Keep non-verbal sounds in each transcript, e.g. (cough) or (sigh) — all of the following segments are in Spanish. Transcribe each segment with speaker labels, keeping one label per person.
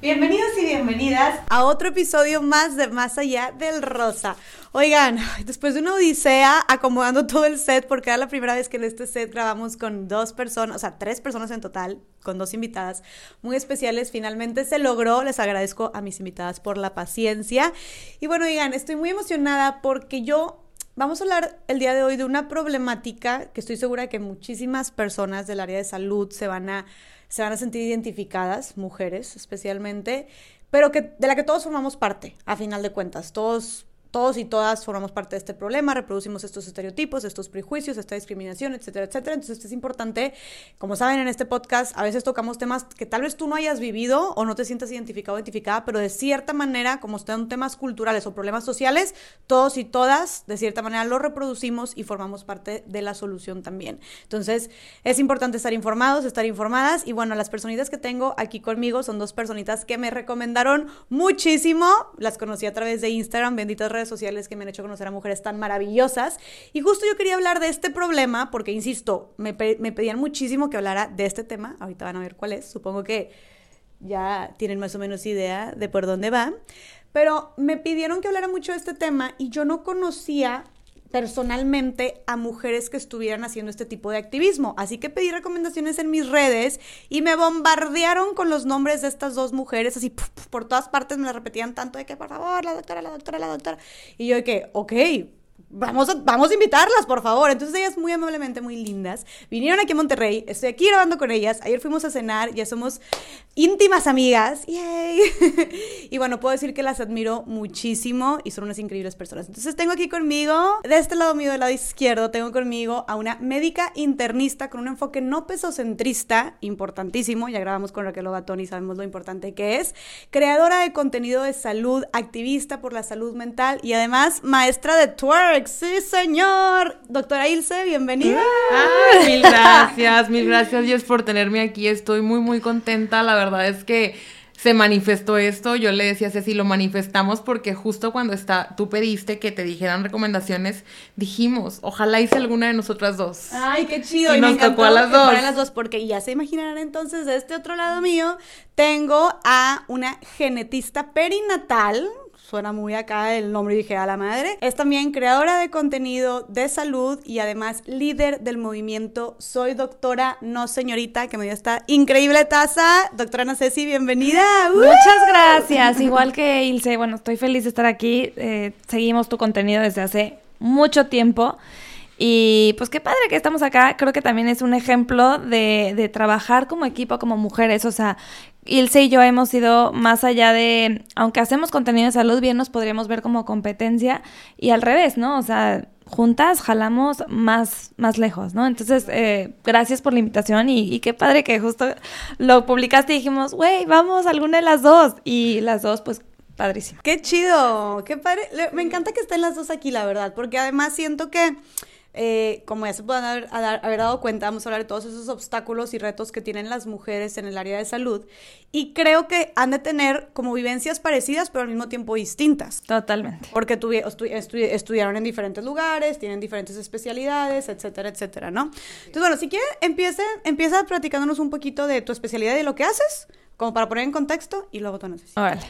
Speaker 1: Bienvenidos y bienvenidas a otro episodio más de Más Allá del Rosa. Oigan, después de una odisea acomodando todo el set, porque era la primera vez que en este set grabamos con dos personas, o sea, tres personas en total, con dos invitadas muy especiales, finalmente se logró. Les agradezco a mis invitadas por la paciencia. Y bueno, oigan, estoy muy emocionada porque yo Vamos a hablar el día de hoy de una problemática que estoy segura que muchísimas personas del área de salud se van a se van a sentir identificadas, mujeres especialmente, pero que de la que todos formamos parte, a final de cuentas. Todos todos y todas formamos parte de este problema, reproducimos estos estereotipos, estos prejuicios, esta discriminación, etcétera, etcétera. Entonces es importante, como saben en este podcast, a veces tocamos temas que tal vez tú no hayas vivido o no te sientas identificado o identificada, pero de cierta manera, como están temas culturales o problemas sociales, todos y todas, de cierta manera, lo reproducimos y formamos parte de la solución también. Entonces es importante estar informados, estar informadas y bueno, las personitas que tengo aquí conmigo son dos personitas que me recomendaron muchísimo, las conocí a través de Instagram, benditas redes sociales que me han hecho conocer a mujeres tan maravillosas. Y justo yo quería hablar de este problema porque, insisto, me, me pedían muchísimo que hablara de este tema. Ahorita van a ver cuál es. Supongo que ya tienen más o menos idea de por dónde va. Pero me pidieron que hablara mucho de este tema y yo no conocía personalmente a mujeres que estuvieran haciendo este tipo de activismo. Así que pedí recomendaciones en mis redes y me bombardearon con los nombres de estas dos mujeres, así por todas partes me las repetían tanto de que por favor, la doctora, la doctora, la doctora. Y yo de que, ok, Vamos a, vamos a invitarlas, por favor. Entonces ellas muy amablemente, muy lindas, vinieron aquí a Monterrey, estoy aquí grabando con ellas, ayer fuimos a cenar, ya somos íntimas amigas, ¡yay! (laughs) y bueno, puedo decir que las admiro muchísimo y son unas increíbles personas. Entonces tengo aquí conmigo, de este lado mío, del lado izquierdo, tengo conmigo a una médica internista con un enfoque no pesocentrista, importantísimo, ya grabamos con Raquel Obatón y sabemos lo importante que es, creadora de contenido de salud, activista por la salud mental y además maestra de twerk sí señor. Doctora Ilse, bienvenida.
Speaker 2: mil (laughs) gracias, mil gracias Dios por tenerme aquí. Estoy muy, muy contenta. La verdad es que se manifestó esto. Yo le decía a Ceci, lo manifestamos porque justo cuando está, tú pediste que te dijeran recomendaciones, dijimos, ojalá hice alguna de nosotras dos.
Speaker 1: Ay, qué chido.
Speaker 2: Y, nos tocó a las dos.
Speaker 1: las dos, porque ya se imaginarán entonces, de este otro lado mío, tengo a una genetista perinatal suena muy acá el nombre y dije a la madre. Es también creadora de contenido de salud y además líder del movimiento Soy Doctora No Señorita, que me dio esta increíble taza. Doctora Ana Ceci, bienvenida.
Speaker 3: Muchas gracias. Igual que Ilse, bueno, estoy feliz de estar aquí. Eh, seguimos tu contenido desde hace mucho tiempo. Y pues qué padre que estamos acá. Creo que también es un ejemplo de, de trabajar como equipo, como mujeres. O sea, Ilse y yo hemos ido más allá de, aunque hacemos contenido de salud, bien nos podríamos ver como competencia y al revés, ¿no? O sea, juntas jalamos más, más lejos, ¿no? Entonces, eh, gracias por la invitación y, y, qué padre que justo lo publicaste y dijimos, güey, vamos alguna de las dos. Y las dos, pues, padrísimo.
Speaker 1: Qué chido, qué padre. Me encanta que estén las dos aquí, la verdad, porque además siento que eh, como ya se pueden haber, haber, dado cuenta, vamos a hablar de todos esos obstáculos y retos que tienen las mujeres en el área de salud. Y creo que han de tener como vivencias parecidas, pero al mismo tiempo distintas.
Speaker 3: Totalmente.
Speaker 1: Porque estudiaron en diferentes lugares, tienen diferentes especialidades, etcétera, etcétera, ¿no? Entonces, bueno, si quieres, empiece, empieza platicándonos un poquito de tu especialidad y lo que haces, como para poner en contexto, y luego tú necesitas.
Speaker 2: Vale.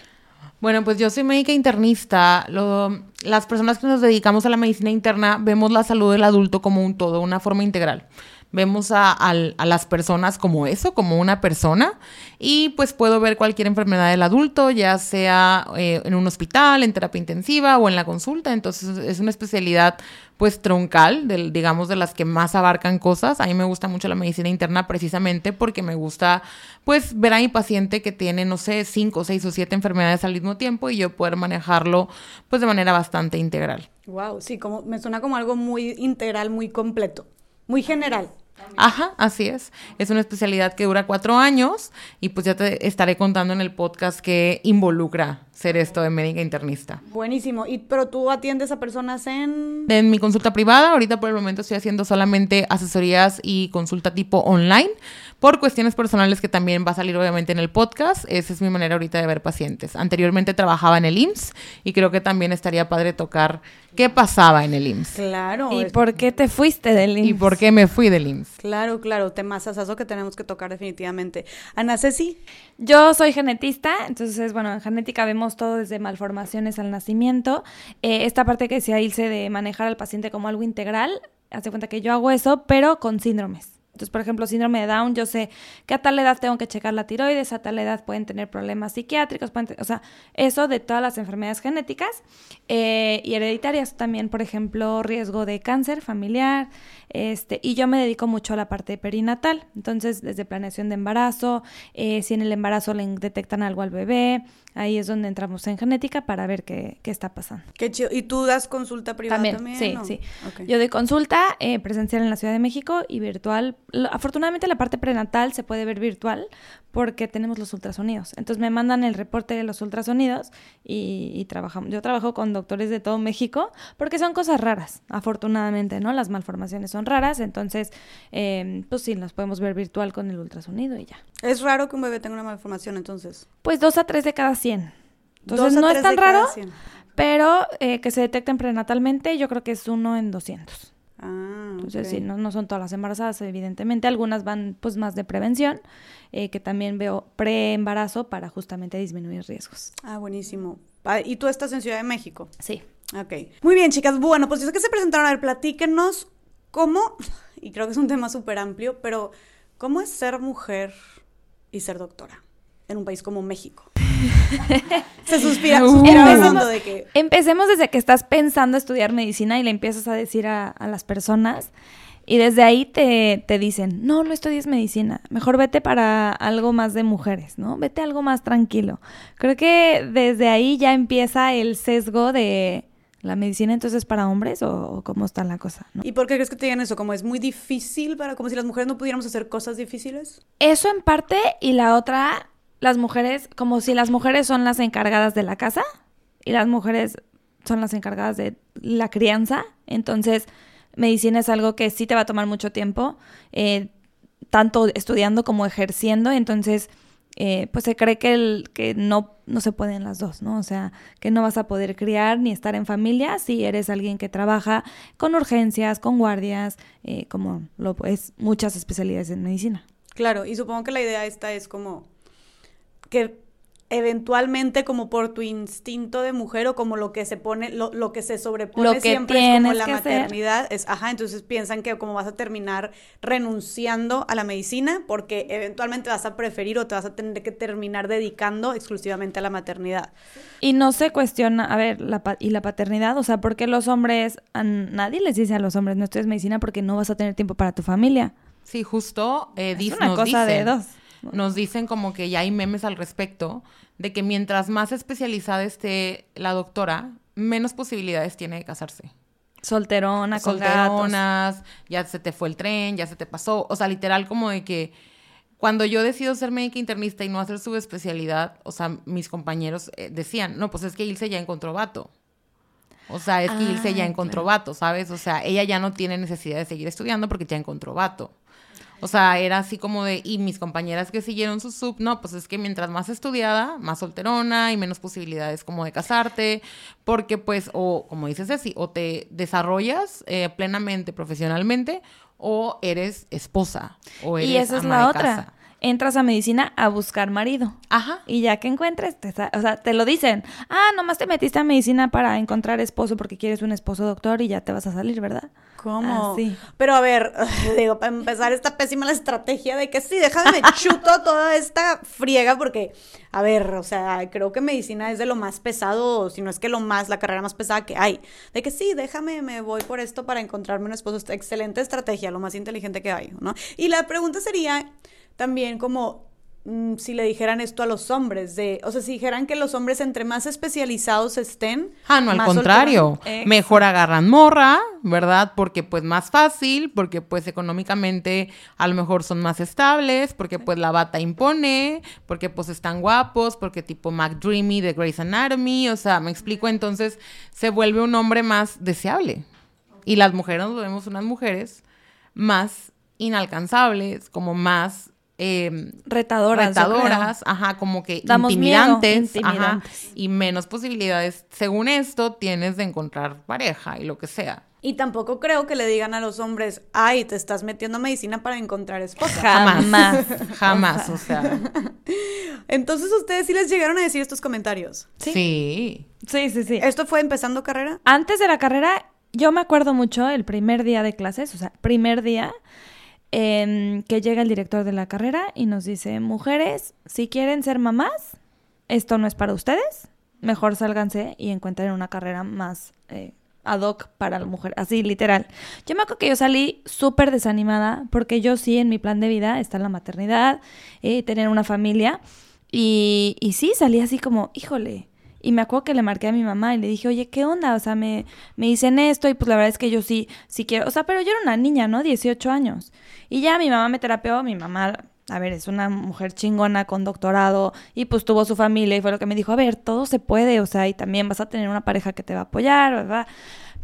Speaker 2: Bueno, pues yo soy médica internista. las personas que nos dedicamos a la medicina interna vemos la salud del adulto como un todo, una forma integral. Vemos a, las personas como eso, como una persona, y pues puedo ver cualquier enfermedad del adulto, ya sea eh, en un hospital, en terapia intensiva o en la consulta. Entonces es una especialidad pues troncal, del, digamos, de las que más abarcan cosas. A mí me gusta mucho la medicina interna precisamente porque me gusta, pues, ver a mi paciente que tiene, no sé, cinco, seis o siete enfermedades al mismo tiempo y yo poder manejarlo, pues, de manera bastante integral.
Speaker 1: Wow, sí, como me suena como algo muy integral, muy completo, muy general.
Speaker 2: Ajá, así es. Es una especialidad que dura cuatro años y pues ya te estaré contando en el podcast que involucra ser esto de médica internista.
Speaker 1: Buenísimo. Y, pero tú atiendes a personas en...
Speaker 2: En mi consulta privada, ahorita por el momento estoy haciendo solamente asesorías y consulta tipo online por cuestiones personales que también va a salir obviamente en el podcast. Esa es mi manera ahorita de ver pacientes. Anteriormente trabajaba en el IMSS y creo que también estaría padre tocar qué pasaba en el IMSS.
Speaker 1: Claro.
Speaker 3: ¿Y por qué te fuiste del IMSS?
Speaker 2: ¿Y por qué me fui del IMSS?
Speaker 1: Claro, claro, temazazazo que tenemos que tocar definitivamente. Ana Ceci.
Speaker 3: Yo soy genetista, entonces, bueno, en genética vemos todo desde malformaciones al nacimiento. Eh, esta parte que decía Ilse de manejar al paciente como algo integral, hace cuenta que yo hago eso, pero con síndromes. Entonces, por ejemplo, síndrome de Down, yo sé que a tal edad tengo que checar la tiroides, a tal edad pueden tener problemas psiquiátricos, o sea, eso de todas las enfermedades genéticas eh, y hereditarias también, por ejemplo, riesgo de cáncer familiar, este, y yo me dedico mucho a la parte perinatal, entonces desde planeación de embarazo, eh, si en el embarazo le detectan algo al bebé, ahí es donde entramos en genética para ver qué, qué está pasando.
Speaker 1: Qué chido. ¿Y tú das consulta privada también?
Speaker 3: sí, sí. Yo doy consulta eh, presencial en la Ciudad de México y virtual. Afortunadamente la parte prenatal se puede ver virtual porque tenemos los ultrasonidos. Entonces me mandan el reporte de los ultrasonidos y, y trabajamos. Yo trabajo con doctores de todo México porque son cosas raras, afortunadamente, ¿no? Las malformaciones son raras, entonces, eh, pues sí, nos podemos ver virtual con el ultrasonido y ya.
Speaker 1: ¿Es raro que un bebé tenga una malformación entonces?
Speaker 3: Pues dos a tres de cada 100. Entonces no es tan raro, pero eh, que se detecten prenatalmente yo creo que es uno en 200.
Speaker 1: Ah,
Speaker 3: Entonces, sí, no, no son todas las embarazadas, evidentemente. Algunas van pues más de prevención, eh, que también veo pre-embarazo para justamente disminuir riesgos.
Speaker 1: Ah, buenísimo. ¿Y tú estás en Ciudad de México?
Speaker 3: Sí.
Speaker 1: Ok. Muy bien, chicas. Bueno, pues yo sé que se presentaron. A ver, platíquenos cómo, (laughs) y creo que es un tema súper amplio, pero ¿cómo es ser mujer y ser doctora en un país como México? Se suspira,
Speaker 3: Uh.
Speaker 1: suspira
Speaker 3: Empecemos-
Speaker 1: de que...
Speaker 3: Empecemos desde que estás pensando estudiar medicina y le empiezas a decir a, a las personas y desde ahí te, te dicen, no, no estudies medicina, mejor vete para algo más de mujeres, ¿no? Vete a algo más tranquilo. Creo que desde ahí ya empieza el sesgo de la medicina entonces para hombres o, o cómo está la cosa, ¿no?
Speaker 1: ¿Y por qué crees que te digan eso? ¿Como es muy difícil para... como si las mujeres no pudiéramos hacer cosas difíciles?
Speaker 3: Eso en parte y la otra, las mujeres, como si las mujeres son las encargadas de la casa y las mujeres son las encargadas de la crianza. Entonces, medicina es algo que sí te va a tomar mucho tiempo, eh, tanto estudiando como ejerciendo. Entonces, eh, pues se cree que, el, que no, no se pueden las dos, ¿no? O sea, que no vas a poder criar ni estar en familia si eres alguien que trabaja con urgencias, con guardias, eh, como lo es muchas especialidades en medicina.
Speaker 1: Claro, y supongo que la idea esta es como que eventualmente como por tu instinto de mujer o como lo que se pone, lo, lo que se sobrepone
Speaker 3: Lo que
Speaker 1: siempre es como la
Speaker 3: hacer.
Speaker 1: maternidad, es, ajá, entonces piensan que como vas a terminar renunciando a la medicina porque eventualmente vas a preferir o te vas a tener que terminar dedicando exclusivamente a la maternidad.
Speaker 3: Y no se cuestiona, a ver, la pa- y la paternidad, o sea, ¿por qué los hombres, a nadie les dice a los hombres, no estudies medicina porque no vas a tener tiempo para tu familia?
Speaker 2: Sí, justo eh,
Speaker 3: Es una cosa de dos.
Speaker 2: Nos dicen como que ya hay memes al respecto de que mientras más especializada esté la doctora, menos posibilidades tiene de casarse.
Speaker 3: Solterona, con gatos.
Speaker 2: Solteronas, ya se te fue el tren, ya se te pasó. O sea, literal como de que cuando yo decido ser médica internista y no hacer su especialidad, o sea, mis compañeros eh, decían, no, pues es que Ilse ya encontró vato. O sea, es que Ilse ya
Speaker 3: Ah,
Speaker 2: encontró vato, ¿sabes? O sea, ella ya no tiene necesidad de seguir estudiando porque ya encontró vato. O sea, era así como de, y mis compañeras que siguieron su sub, no, pues es que mientras más estudiada, más solterona y menos posibilidades como de casarte, porque pues, o como dices Ceci, o te desarrollas eh, plenamente profesionalmente, o eres esposa, o eres
Speaker 3: Y esa es la
Speaker 2: de
Speaker 3: otra.
Speaker 2: casa.
Speaker 3: Entras a medicina a buscar marido.
Speaker 2: Ajá.
Speaker 3: Y ya que encuentres, te o sea, te lo dicen. Ah, nomás te metiste a medicina para encontrar esposo porque quieres un esposo doctor y ya te vas a salir, ¿verdad?
Speaker 1: ¿Cómo?
Speaker 3: Así.
Speaker 1: Pero a ver, (laughs) digo, para empezar esta pésima la estrategia de que sí, déjame me chuto (laughs) toda esta friega porque, a ver, o sea, creo que medicina es de lo más pesado, si no es que lo más, la carrera más pesada que hay. De que sí, déjame, me voy por esto para encontrarme un esposo. Excelente estrategia, lo más inteligente que hay, ¿no? Y la pregunta sería también como, mm, si le dijeran esto a los hombres, de, o sea, si dijeran que los hombres entre más especializados estén.
Speaker 2: Ah, no, al contrario.
Speaker 3: solteros.
Speaker 2: Mejor agarran morra, ¿verdad? Porque pues más fácil, porque pues económicamente a lo mejor son más estables, porque pues la bata impone, porque pues están guapos, porque tipo McDreamy de Grey's Anatomy, o sea, me explico, entonces se vuelve un hombre más deseable. Y las mujeres nos vemos unas mujeres más inalcanzables, como más eh,
Speaker 3: Retadoras.
Speaker 2: retadoras, ajá, como que
Speaker 3: Damos miedo,
Speaker 2: intimidantes, ajá, y menos posibilidades, según esto, tienes de encontrar pareja y lo que sea.
Speaker 1: Y tampoco creo que le digan a los hombres, ay, te estás metiendo a medicina para encontrar esposa. (laughs)
Speaker 2: Jamás.
Speaker 3: Jamás.
Speaker 2: Jamás, o sea. (laughs)
Speaker 1: Entonces ustedes sí les llegaron a decir estos comentarios.
Speaker 3: Sí.
Speaker 2: Sí.
Speaker 3: Sí, sí, sí.
Speaker 1: ¿Esto fue empezando carrera?
Speaker 3: Antes de la carrera, yo me acuerdo mucho el primer día de clases, o sea, primer día, em, que llega el director de la carrera y nos dice, mujeres, si quieren ser mamás, esto no es para ustedes, mejor sálganse y encuentren una carrera más eh, ad hoc para la mujer, así literal. Yo me acuerdo que yo salí súper desanimada porque yo sí en mi plan de vida está la maternidad, eh, tener una familia y, y sí salí así como, híjole. Y me acuerdo que le marqué a mi mamá y le dije, oye, ¿qué onda? O sea, me, me dicen esto y pues la verdad es que yo sí, sí quiero. O sea, pero yo era una niña, ¿no? 18 años. Y ya mi mamá me terapeó, mi mamá, a ver, es una mujer chingona con doctorado y pues tuvo su familia y fue lo que me dijo, a ver, todo se puede, o sea, y también vas a tener una pareja que te va a apoyar, ¿verdad?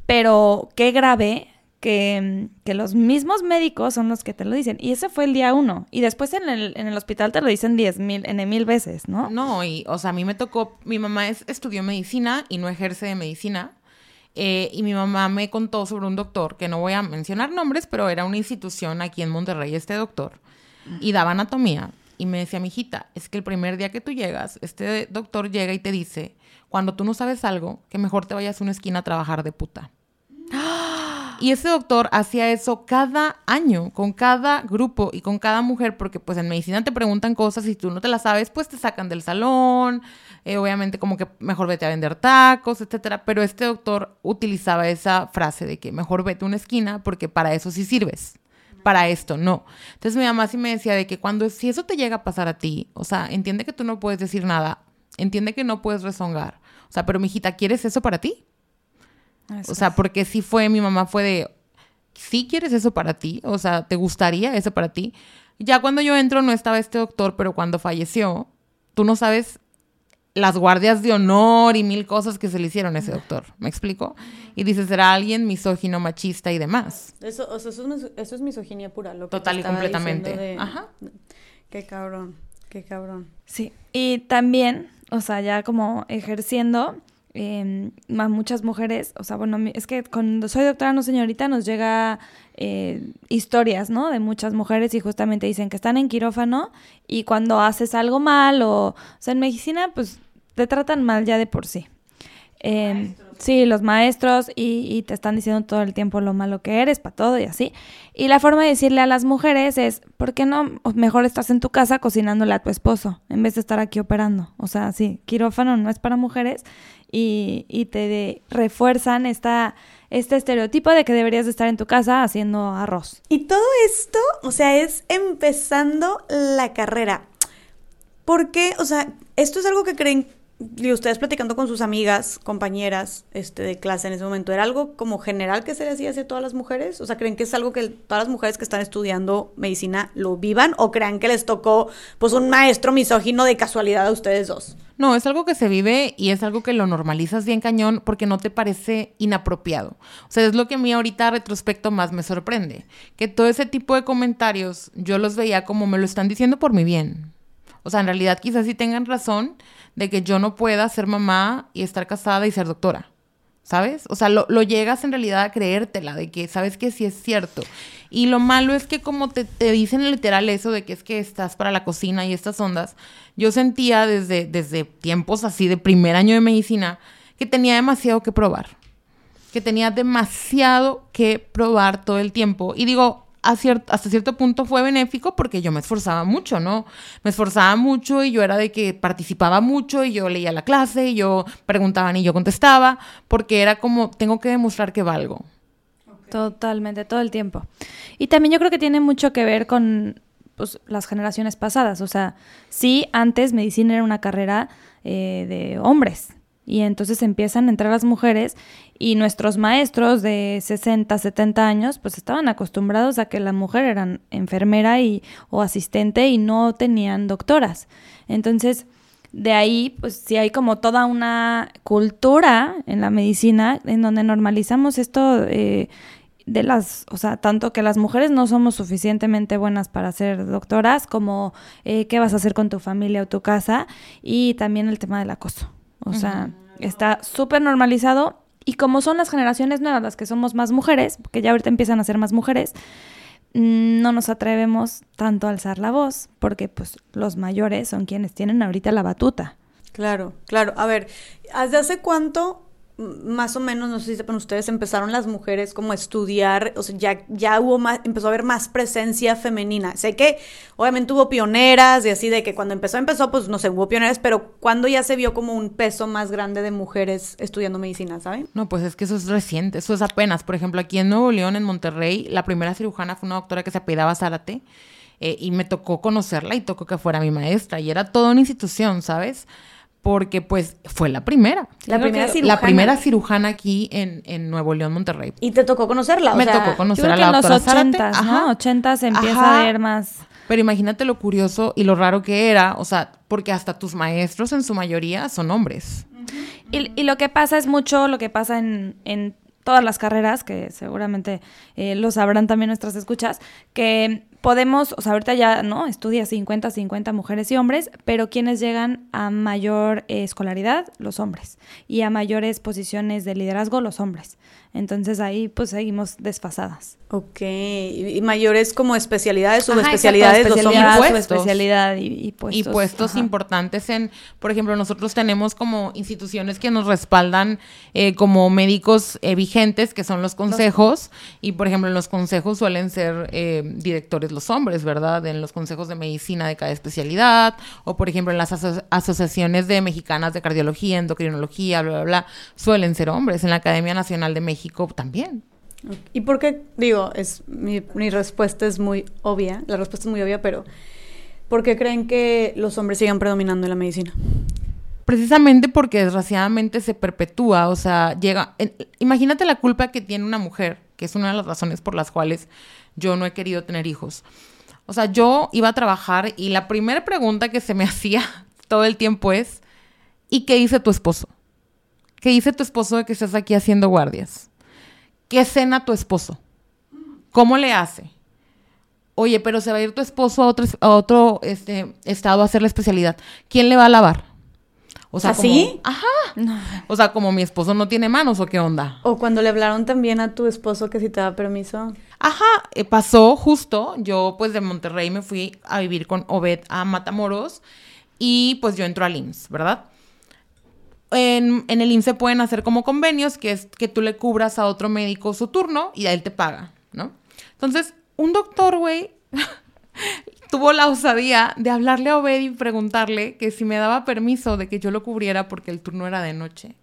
Speaker 3: Pero qué grave que, que los mismos médicos son los que te lo dicen. Y ese fue el día uno. Y después en el, en el hospital te lo dicen diez mil, en mil veces, ¿no?
Speaker 2: No, y, o sea, a mí me tocó, mi mamá es, estudió medicina y no ejerce de medicina. eh, y mi mamá me contó sobre un doctor, que no voy a mencionar nombres, pero era una institución aquí en Monterrey, este doctor, y daba anatomía. Y me decía, mijita, es que el primer día que tú llegas, este doctor llega y te dice, cuando tú no sabes algo, que mejor te vayas a una esquina a trabajar de puta. (gasps) (gasps) Y ese doctor hacía eso cada año, con cada grupo y con cada mujer, porque pues en medicina te preguntan cosas y tú no te las sabes, pues te sacan del salón, eh, obviamente como que mejor vete a vender tacos, etcétera. Pero este doctor utilizaba esa frase de que mejor vete a una esquina porque para eso sí sirves. Para esto, no. Entonces mi mamá sí me decía de que cuando, si eso te llega a pasar a ti, o sea, entiende que tú no puedes decir nada, entiende que no puedes rezongar. O sea, pero mijita, ¿quieres eso para ti?
Speaker 3: Eso
Speaker 2: O sea, porque sí fue, mi mamá fue de, ¿sí quieres eso para ti? O sea, ¿te gustaría eso para ti? Ya cuando yo entro no estaba este doctor, pero cuando falleció, tú no sabes las guardias de honor y mil cosas que se le hicieron a ese doctor. ¿Me explico? Y dices, será alguien misógino, machista y demás.
Speaker 1: Eso, o sea, eso, es, mis- eso es misoginia pura. Lo que
Speaker 2: Total y completamente.
Speaker 1: de-
Speaker 2: Ajá.
Speaker 1: Qué cabrón, qué cabrón.
Speaker 3: Sí. Y también, o sea, ya como ejerciendo, eh, muchas mujeres, o sea, bueno, es que cuando soy doctora no señorita nos llega eh, historias, ¿no? De muchas mujeres y justamente dicen que están en quirófano y cuando haces algo mal o, o sea, en medicina, pues te tratan mal ya de por sí. Eh, sí, los maestros y, y te están diciendo todo el tiempo lo malo que eres, para todo y así. Y la forma de decirle a las mujeres es, ¿por qué no mejor estás en tu casa cocinándole a tu esposo en vez de estar aquí operando? O sea, sí, quirófano no es para mujeres y, te refuerzan esta, este estereotipo de que deberías de estar en tu casa haciendo arroz.
Speaker 1: Y todo esto, o sea, es empezando la carrera. ¿Por qué? O sea, esto es algo que creen, y ustedes platicando con sus amigas, compañeras este, de clase en ese momento, ¿era algo como general que se les hacía hacia todas las mujeres? O sea, ¿creen que es algo que todas las mujeres que están estudiando medicina lo vivan? ¿O crean que les tocó, pues, un maestro misógino de casualidad a ustedes dos?
Speaker 2: No, es algo que se vive y es algo que lo normalizas bien cañón porque no te parece inapropiado. O sea, es lo que a mí ahorita retrospecto más me sorprende. Que todo ese tipo de comentarios yo los veía como me lo están diciendo por mi bien. O sea, en realidad quizás sí tengan razón de que yo no pueda ser mamá y estar casada y ser doctora. ¿Sabes? O sea, lo, lo llegas en realidad a creértela, de que sabes que sí es cierto. Y lo malo es que como te, te dicen literal eso de que es que estás para la cocina y estas ondas, yo sentía desde, desde tiempos así de primer año de medicina que tenía demasiado que probar. Que tenía demasiado que probar todo el tiempo. Y digo, a cier- hasta cierto punto fue benéfico porque yo me esforzaba mucho, ¿no? Me esforzaba mucho y yo era de que participaba mucho y yo leía la clase y yo preguntaban y yo contestaba porque era como, tengo que demostrar que valgo.
Speaker 3: Totalmente, todo el tiempo. Y también yo creo que tiene mucho que ver con, pues, las generaciones pasadas. O sea, sí, antes medicina era una carrera eh, de hombres. Y entonces empiezan a entrar las mujeres y nuestros maestros de 60, 70 años pues estaban acostumbrados a que la mujer era enfermera y, o asistente y no tenían doctoras. Entonces, de ahí pues sí hay como toda una cultura en la medicina en donde normalizamos esto eh, de las, o sea, tanto que las mujeres no somos suficientemente buenas para ser doctoras como eh, qué vas a hacer con tu familia o tu casa y también el tema del acoso. O sea, está súper normalizado y como son las generaciones nuevas las que somos más mujeres, que ya ahorita empiezan a ser más mujeres, mm, no nos atrevemos tanto a alzar la voz, porque pues los mayores son quienes tienen ahorita la batuta.
Speaker 1: Claro, claro. A ver, ¿desde hace cuánto más o menos, no sé si sepan ustedes, empezaron las mujeres como a estudiar, o sea, ya, ya hubo más, empezó a haber más presencia femenina. Sé que obviamente hubo pioneras y así de que cuando empezó, empezó, pues no sé, hubo pioneras, pero cuando ya se vio como un peso más grande de mujeres estudiando medicina, ¿saben?
Speaker 2: No, pues es que eso es reciente, eso es apenas. Por ejemplo, aquí en Nuevo León, en Monterrey, la primera cirujana fue una doctora que se apellidaba Zárate. Eh, y me tocó conocerla y tocó que fuera mi maestra. Y era toda una institución, ¿sabes? Porque pues fue la primera.
Speaker 1: La primera cirujana.
Speaker 2: La primera cirujana aquí en, en Nuevo León, Monterrey.
Speaker 1: ¿Y te tocó conocerla?
Speaker 2: Me tocó conocer a la
Speaker 3: en los
Speaker 2: doctora
Speaker 3: ochentas, ¿no? Ochentas empieza a ver más...
Speaker 2: Pero imagínate lo curioso y lo raro que era, o sea, porque hasta tus maestros en su mayoría son hombres.
Speaker 3: y, y, lo que pasa es mucho lo que pasa en, en todas las carreras, que seguramente eh, lo sabrán también nuestras escuchas, que podemos, o sea, ahorita ya, ¿no? Estudia 50, 50 mujeres y hombres, pero quienes llegan a mayor eh, escolaridad, los hombres, y a mayores posiciones de liderazgo, los hombres. Entonces ahí pues seguimos desfasadas.
Speaker 1: Ok, y mayores como especialidades, subespecialidades, los hombres.
Speaker 3: especialidad y, y, puestos.
Speaker 2: Y puestos importantes en, por ejemplo, nosotros tenemos como instituciones que nos respaldan eh, como médicos eh, vigentes, que son los consejos, y por ejemplo en los consejos suelen ser eh, directores los hombres, ¿verdad? En los consejos de medicina de cada especialidad, o por ejemplo en las asociaciones de mexicanas de cardiología, endocrinología, bla, bla, bla, suelen ser hombres. En la Academia Nacional de México también.
Speaker 1: ¿Y por qué? Digo, es, mi, mi, respuesta es muy obvia, la respuesta es muy obvia, pero ¿por qué creen que los hombres sigan predominando en la medicina?
Speaker 2: Precisamente porque desgraciadamente se perpetúa, o sea, llega, imagínate la culpa que tiene una mujer, que es una de las razones por las cuales yo no he querido tener hijos. O sea, yo iba a trabajar y la primera pregunta que se me (laughs) hacía todo el tiempo es, ¿y qué dice tu esposo? ¿Qué dice tu esposo de que estás aquí haciendo guardias? ¿Qué cena tu esposo? ¿Cómo le hace? Oye, pero se va a ir tu esposo a otro, a otro este, estado a hacer la especialidad. ¿Quién le va a lavar?
Speaker 1: O sea, ¿Así?
Speaker 2: Como, ajá. O sea, como mi esposo no tiene manos o qué onda.
Speaker 1: O cuando le hablaron también a tu esposo que si te da permiso.
Speaker 2: Ajá, eh, pasó justo. Yo pues de Monterrey me fui a vivir con Obed a Matamoros y pues yo entro al IMSS, ¿verdad? en, en el IMSS pueden hacer como convenios, que es que tú le cubras a otro médico su turno y a él te paga, ¿no? Entonces, un doctor, güey, (laughs) tuvo la osadía de hablarle a Obed y preguntarle que si me daba permiso de que yo lo cubriera porque el turno era de noche.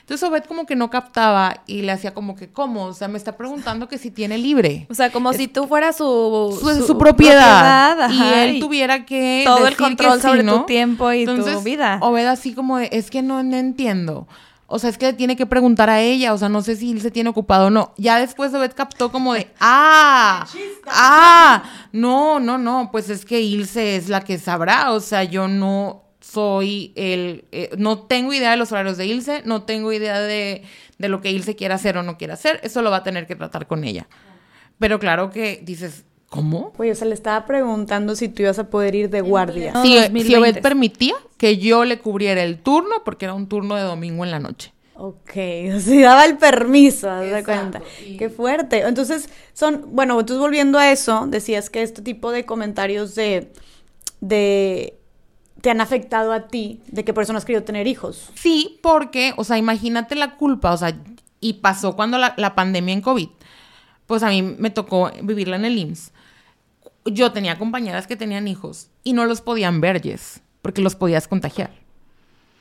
Speaker 2: Entonces Obed como que no captaba y le hacía como que, ¿cómo? O sea, me está preguntando que si tiene libre.
Speaker 3: O sea, como si tú fueras su,
Speaker 2: su, su, propiedad. y él tuviera que
Speaker 3: todo el control sobre tu tiempo y tu vida.
Speaker 2: Obed así como de, es que no, no entiendo. O sea, es que tiene que preguntar a ella. O sea, no sé si él se tiene ocupado o no. Ya después Obed captó como de, (laughs) ah, ah, no, no, no, pues es que Ilse es la que sabrá. O sea, yo no, soy el... Eh, no tengo idea de los horarios de Ilse, no tengo idea de, de lo que Ilse quiera hacer o no quiera hacer, eso lo va a tener que tratar con ella. Pero claro que dices, ¿cómo?
Speaker 1: Oye, o sea, le estaba preguntando si tú ibas a poder ir de guardia.
Speaker 2: No, si, si Obed permitía que yo le cubriera el turno, porque era un turno de domingo en la noche.
Speaker 1: Ok, (laughs) o sea, daba el permiso, haz de cuenta. Y... Qué fuerte. Entonces, son, bueno, entonces volviendo a eso, decías que este tipo de comentarios de, de te han afectado a ti de que por eso no has querido tener hijos.
Speaker 2: Sí, porque, o sea, imagínate la culpa, o sea, y pasó cuando la, la pandemia en COVID, pues a mí me tocó vivirla en el IMSS. Yo tenía compañeras que tenían hijos y no los podían ver, Jess, porque los podías contagiar.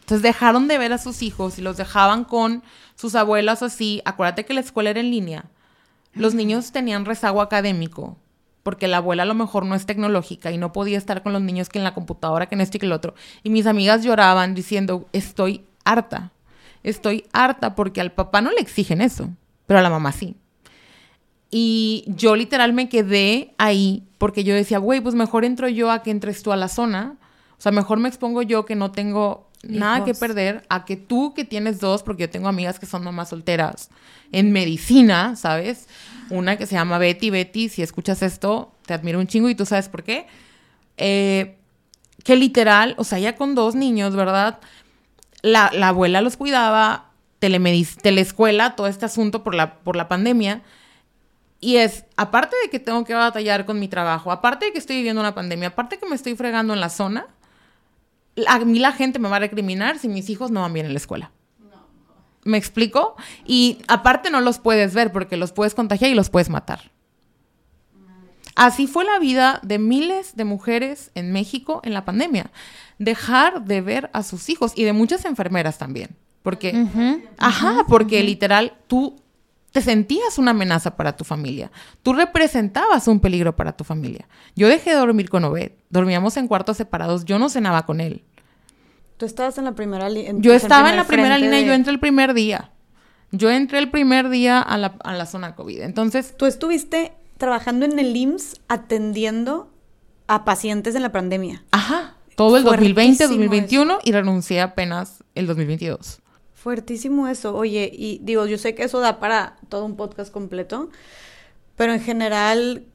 Speaker 2: Entonces dejaron de ver a sus hijos y los dejaban con sus abuelas así. Acuérdate que la escuela era en línea. Los niños tenían rezago académico porque la abuela a lo mejor no es tecnológica y no podía estar con los niños que en la computadora, que en esto y que el otro. Y mis amigas lloraban diciendo, estoy harta, estoy harta porque al papá no le exigen eso, pero a la mamá sí. Y yo literal me quedé ahí porque yo decía, güey, pues mejor entro yo a que entres tú a la zona. O sea, mejor me expongo yo que no tengo nada que perder a que tú que tienes dos, porque yo tengo amigas que son mamás solteras en medicina, ¿sabes? Una que se llama Betty. Betty, si escuchas esto, te admiro un chingo y tú sabes por qué. Eh, que literal, o sea, ya con dos niños, ¿verdad? La, la abuela los cuidaba, telescuela, todo este asunto por la, por la pandemia. Y es, aparte de que tengo que batallar con mi trabajo, aparte de que estoy viviendo una pandemia, aparte de que me estoy fregando en la zona, a mí la gente me va a recriminar si mis hijos no van bien en la escuela. ¿Me explico? Y aparte no los puedes ver porque los puedes contagiar y los puedes matar. Así fue la vida de miles de mujeres en México en la pandemia. Dejar de ver a sus hijos y de muchas enfermeras también. Porque, ajá, porque literal tú te sentías una amenaza para tu familia. Tú representabas un peligro para tu familia. Yo dejé de dormir con Obed. Dormíamos en cuartos separados. Yo no cenaba con él.
Speaker 1: Tú estabas en la primera línea.
Speaker 2: Yo estaba en la primera línea y yo entré el primer día. Yo entré el primer día a la, a la zona COVID. Entonces.
Speaker 1: Tú estuviste trabajando en el IMSS atendiendo a pacientes en la pandemia.
Speaker 2: Ajá. Todo el 2020, 2021 y renuncié apenas el 2022.
Speaker 1: Fuertísimo eso. Oye, y digo, yo sé que eso da para todo un podcast completo, pero en general,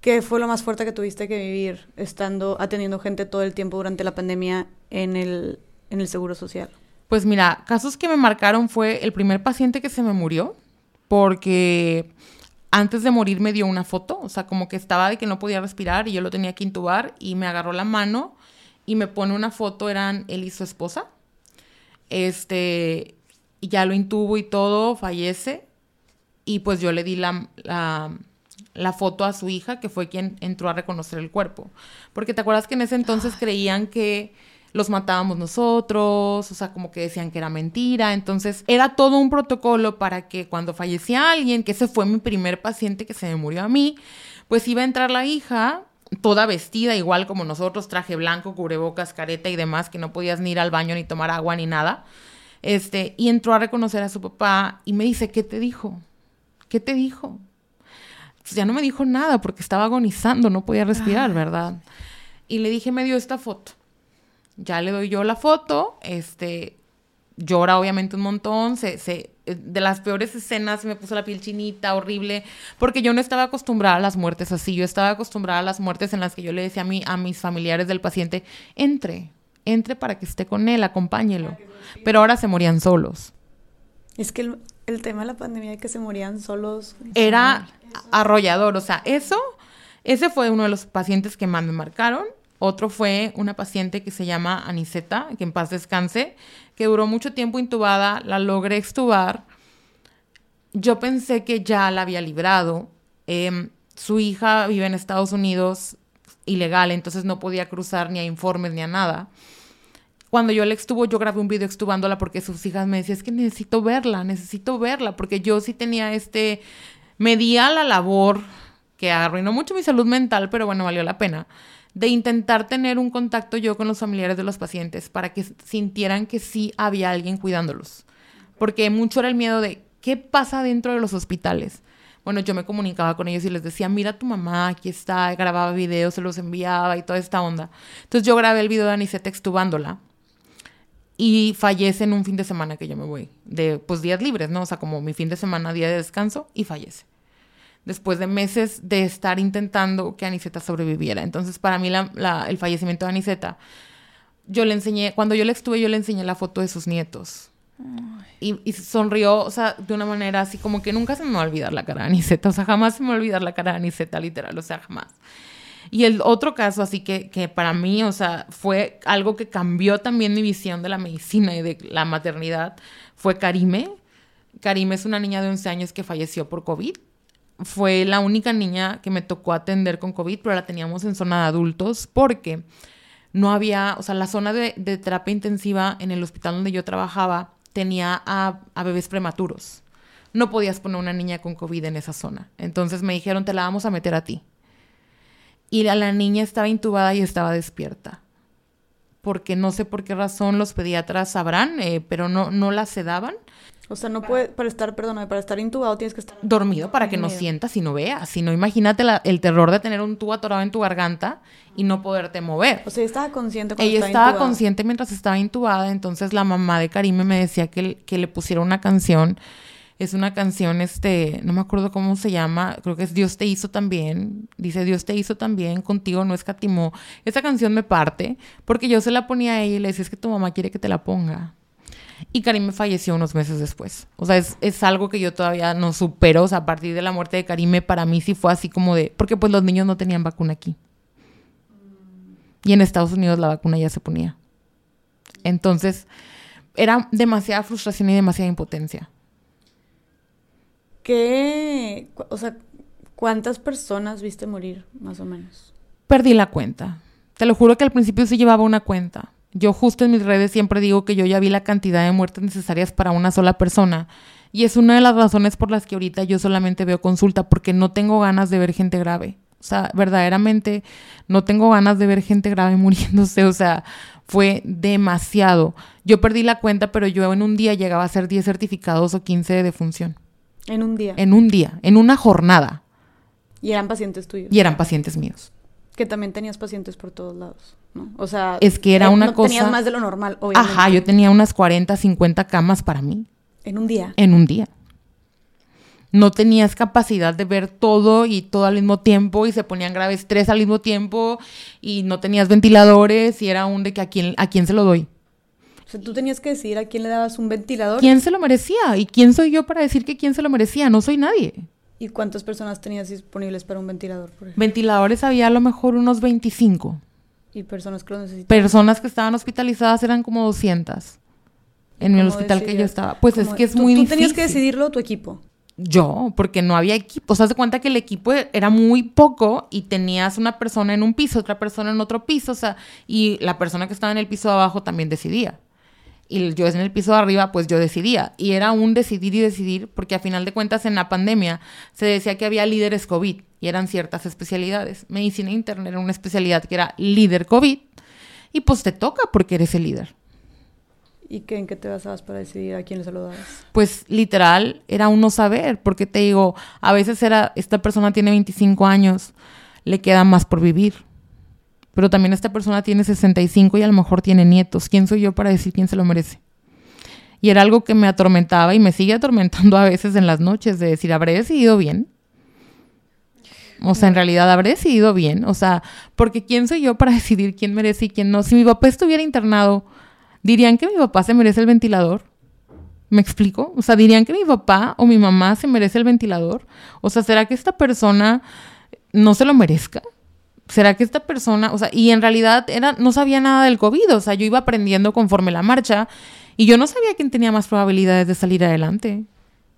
Speaker 1: ¿qué fue lo más fuerte que tuviste que vivir estando atendiendo gente todo el tiempo durante la pandemia en el, en el Seguro Social?
Speaker 2: Pues mira, casos que me marcaron fue el primer paciente que se me murió, porque antes de morir me dio una foto, o sea, como que estaba de que no podía respirar y yo lo tenía que intubar y me agarró la mano y me pone una foto, eran él y su esposa este, ya lo intubo y todo, fallece. Y pues yo le di la, la, foto a su hija, que fue quien entró a reconocer el cuerpo. Porque te acuerdas que en ese entonces creían que los matábamos nosotros, o sea, como que decían que era mentira. Entonces, era todo un protocolo para que cuando fallecía alguien, que ese fue mi primer paciente que se me murió a mí, pues iba a entrar la hija toda vestida igual como nosotros, traje blanco, cubrebocas, careta y demás, que no podías ni ir al baño ni tomar agua ni nada. Este, y entró a reconocer a su papá y me dice, ¿qué te dijo? ¿Qué te dijo? Pues ya no me dijo nada porque estaba agonizando, no podía respirar, ¿verdad? Y le dije, me dio esta foto. Ya le doy yo la foto, este, llora obviamente un montón, se, se, eh, de las peores escenas me puso la piel chinita, horrible, porque yo no estaba acostumbrada a las muertes así, yo estaba acostumbrada a las muertes en las que yo le decía a, mí, a mis familiares del paciente, entre, entre para que esté con él, acompáñelo. Pero ahora se morían solos.
Speaker 1: Es que el, tema de la pandemia de que se morían solos
Speaker 2: era arrollador, o sea, eso, ese fue uno de los pacientes que más me marcaron otro fue una paciente que se llama Aniseta, que en paz descanse, que duró mucho tiempo intubada, la logré extubar. Yo pensé que ya la había librado. Em, su hija vive en Estados Unidos ilegal, entonces no podía cruzar ni a informes ni a nada. Cuando yo la extubo, yo grabé un video extubándola porque sus hijas me decían, es que necesito verla, necesito verla, porque yo sí tenía este, me di a la labor que arruinó mucho mi salud mental, pero bueno, valió la pena de intentar tener un contacto yo con los familiares de los pacientes para que sintieran que sí había alguien cuidándolos. Porque mucho era el miedo de qué pasa dentro de los hospitales. Bueno, yo me comunicaba con ellos y les decía, mira tu mamá, aquí está, grababa videos, se los enviaba y toda esta onda. Entonces yo grabé el video de Anisette extubándola y fallece en un fin de semana que yo me voy, de pues días libres, ¿no? O sea, como mi fin de semana, día de descanso y fallece después de meses de estar intentando que Aniseta sobreviviera. Entonces, para mí, el fallecimiento de Aniseta, yo le enseñé, cuando yo le estuve, yo le enseñé la foto de sus nietos. Y, sonrió, o sea, de una manera así como que nunca se me va a olvidar la cara de Aniseta, o sea, jamás se me va a olvidar la cara de Aniseta, literal, o sea, jamás. Y el otro caso, así que, que para mí, o sea, fue algo que cambió también mi visión de la medicina y de la maternidad, fue Karime. Karime es una niña de 11 años que falleció por COVID fue la única niña que me tocó atender con COVID, pero la teníamos en zona de adultos porque no había, o sea, la zona de, terapia intensiva en el hospital donde yo trabajaba tenía a, bebés prematuros. No podías poner una niña con COVID en esa zona. Entonces me dijeron, te la vamos a meter a ti. y la, la niña estaba intubada y estaba despierta. Porque no sé por qué razón los pediatras sabrán, eh, pero no, no la sedaban.
Speaker 1: O sea, no puede, para estar, perdóname, para estar intubado tienes que estar
Speaker 2: dormido para que no sientas y no veas. Si no, imagínate la- el terror de tener un tubo atorado en tu garganta y no poderte mover.
Speaker 1: O sea, ella estaba consciente cuando
Speaker 2: Ella
Speaker 1: estaba
Speaker 2: estaba
Speaker 1: intubada.
Speaker 2: consciente mientras estaba intubada, entonces la mamá de Karime me decía que, que le pusiera una canción. Es una canción, este, no me acuerdo cómo se llama, creo que es Dios te hizo también. Dice Dios te hizo también, contigo no escatimó. Esa canción me parte porque yo se la ponía a ella y le decía, es que tu mamá quiere que te la ponga. Y Karime falleció unos meses después. O sea, es, es algo que yo todavía no supero. O sea, a partir de la muerte de Karime, para mí sí fue así como de... Porque pues los niños no tenían vacuna aquí. Y en Estados Unidos la vacuna ya se ponía. Entonces, era demasiada frustración y demasiada impotencia.
Speaker 1: ¿Qué, o sea, cuántas personas viste morir, más o menos?
Speaker 2: Perdí la cuenta. Te lo juro que al principio sí llevaba una cuenta. Yo justo en mis redes siempre digo que yo ya vi la cantidad de muertes necesarias para una sola persona. Y es una de las razones por las que ahorita yo solamente veo consulta, porque no tengo ganas de ver gente grave. O sea, verdaderamente no tengo ganas de ver gente grave (laughs) muriéndose. O sea, fue demasiado. Yo perdí la cuenta, pero yo en un día llegaba a hacer 10 certificados o 15 de defunción.
Speaker 1: En un día.
Speaker 2: En un día, en una jornada.
Speaker 1: Y eran pacientes tuyos.
Speaker 2: Y eran pacientes míos.
Speaker 1: Que también tenías pacientes por todos lados, ¿no? O sea...
Speaker 2: Es que era
Speaker 1: eh,
Speaker 2: una
Speaker 1: no
Speaker 2: cosa-
Speaker 1: Tenías más de lo normal, obviamente.
Speaker 2: Ajá, yo tenía unas 40, 50 camas para mí
Speaker 1: En un día.
Speaker 2: en un día. No tenías capacidad de ver todo y todo al mismo tiempo y se ponían graves tres al mismo tiempo y no tenías ventiladores y era un de que a quién, a quién se lo doy.
Speaker 1: O sea, tú tenías que decidir a quién le dabas un ventilador
Speaker 2: ¿Quién se lo merecía? ¿Y quién soy yo para decir que quién se lo merecía? No soy nadie.
Speaker 1: Y cuántas personas tenías disponibles para un ventilador, por ejemplo.
Speaker 2: Ventiladores había a lo mejor unos 25.
Speaker 1: Y personas que lo necesitaban.
Speaker 2: Personas que estaban hospitalizadas eran como 200 en el
Speaker 1: ¿Cómo
Speaker 2: hospital que yo estaba. Pues es
Speaker 1: ¿Cómo-
Speaker 2: que es
Speaker 1: tú-
Speaker 2: muy
Speaker 1: tú
Speaker 2: difícil.
Speaker 1: tenías que decidirlo tu equipo.
Speaker 2: Yo, porque no había equipo. O sea, se cuenta que el equipo era muy poco y tenías una persona en un piso, otra persona en otro piso, o sea, y la persona que estaba en el piso de abajo también decidía. Y yo en el piso de arriba, pues yo decidía. Y era un decidir y decidir, porque a final de cuentas en la pandemia se decía que había líderes COVID y eran ciertas especialidades. Medicina interna era una especialidad que era líder COVID y pues te toca porque eres el líder.
Speaker 1: ¿Y qué, en qué te basabas para decidir a quién se lo dabas?
Speaker 2: pues literal era uno saber, porque te digo, a veces era, esta persona tiene 25 años, le queda más por vivir, pero también esta persona tiene 65 y a lo mejor tiene nietos. ¿Quién soy yo para decir quién se lo merece? Y era algo que me atormentaba y me sigue atormentando a veces en las noches de decir, ¿habré decidido bien? O sea, en realidad habré decidido bien. O sea, porque ¿quién soy yo para (laughs) decidir quién merece y quién no? Si mi papá estuviera internado, ¿dirían que mi papá se merece el ventilador? ¿Me explico? O sea, dirían que mi papá o mi mamá se merece el ventilador. O sea, ¿será que esta persona no se lo merezca? ¿Será que esta persona, o sea, y en realidad era, no sabía nada del COVID, o sea, yo iba aprendiendo conforme la marcha y yo no sabía quién tenía más probabilidades de salir adelante.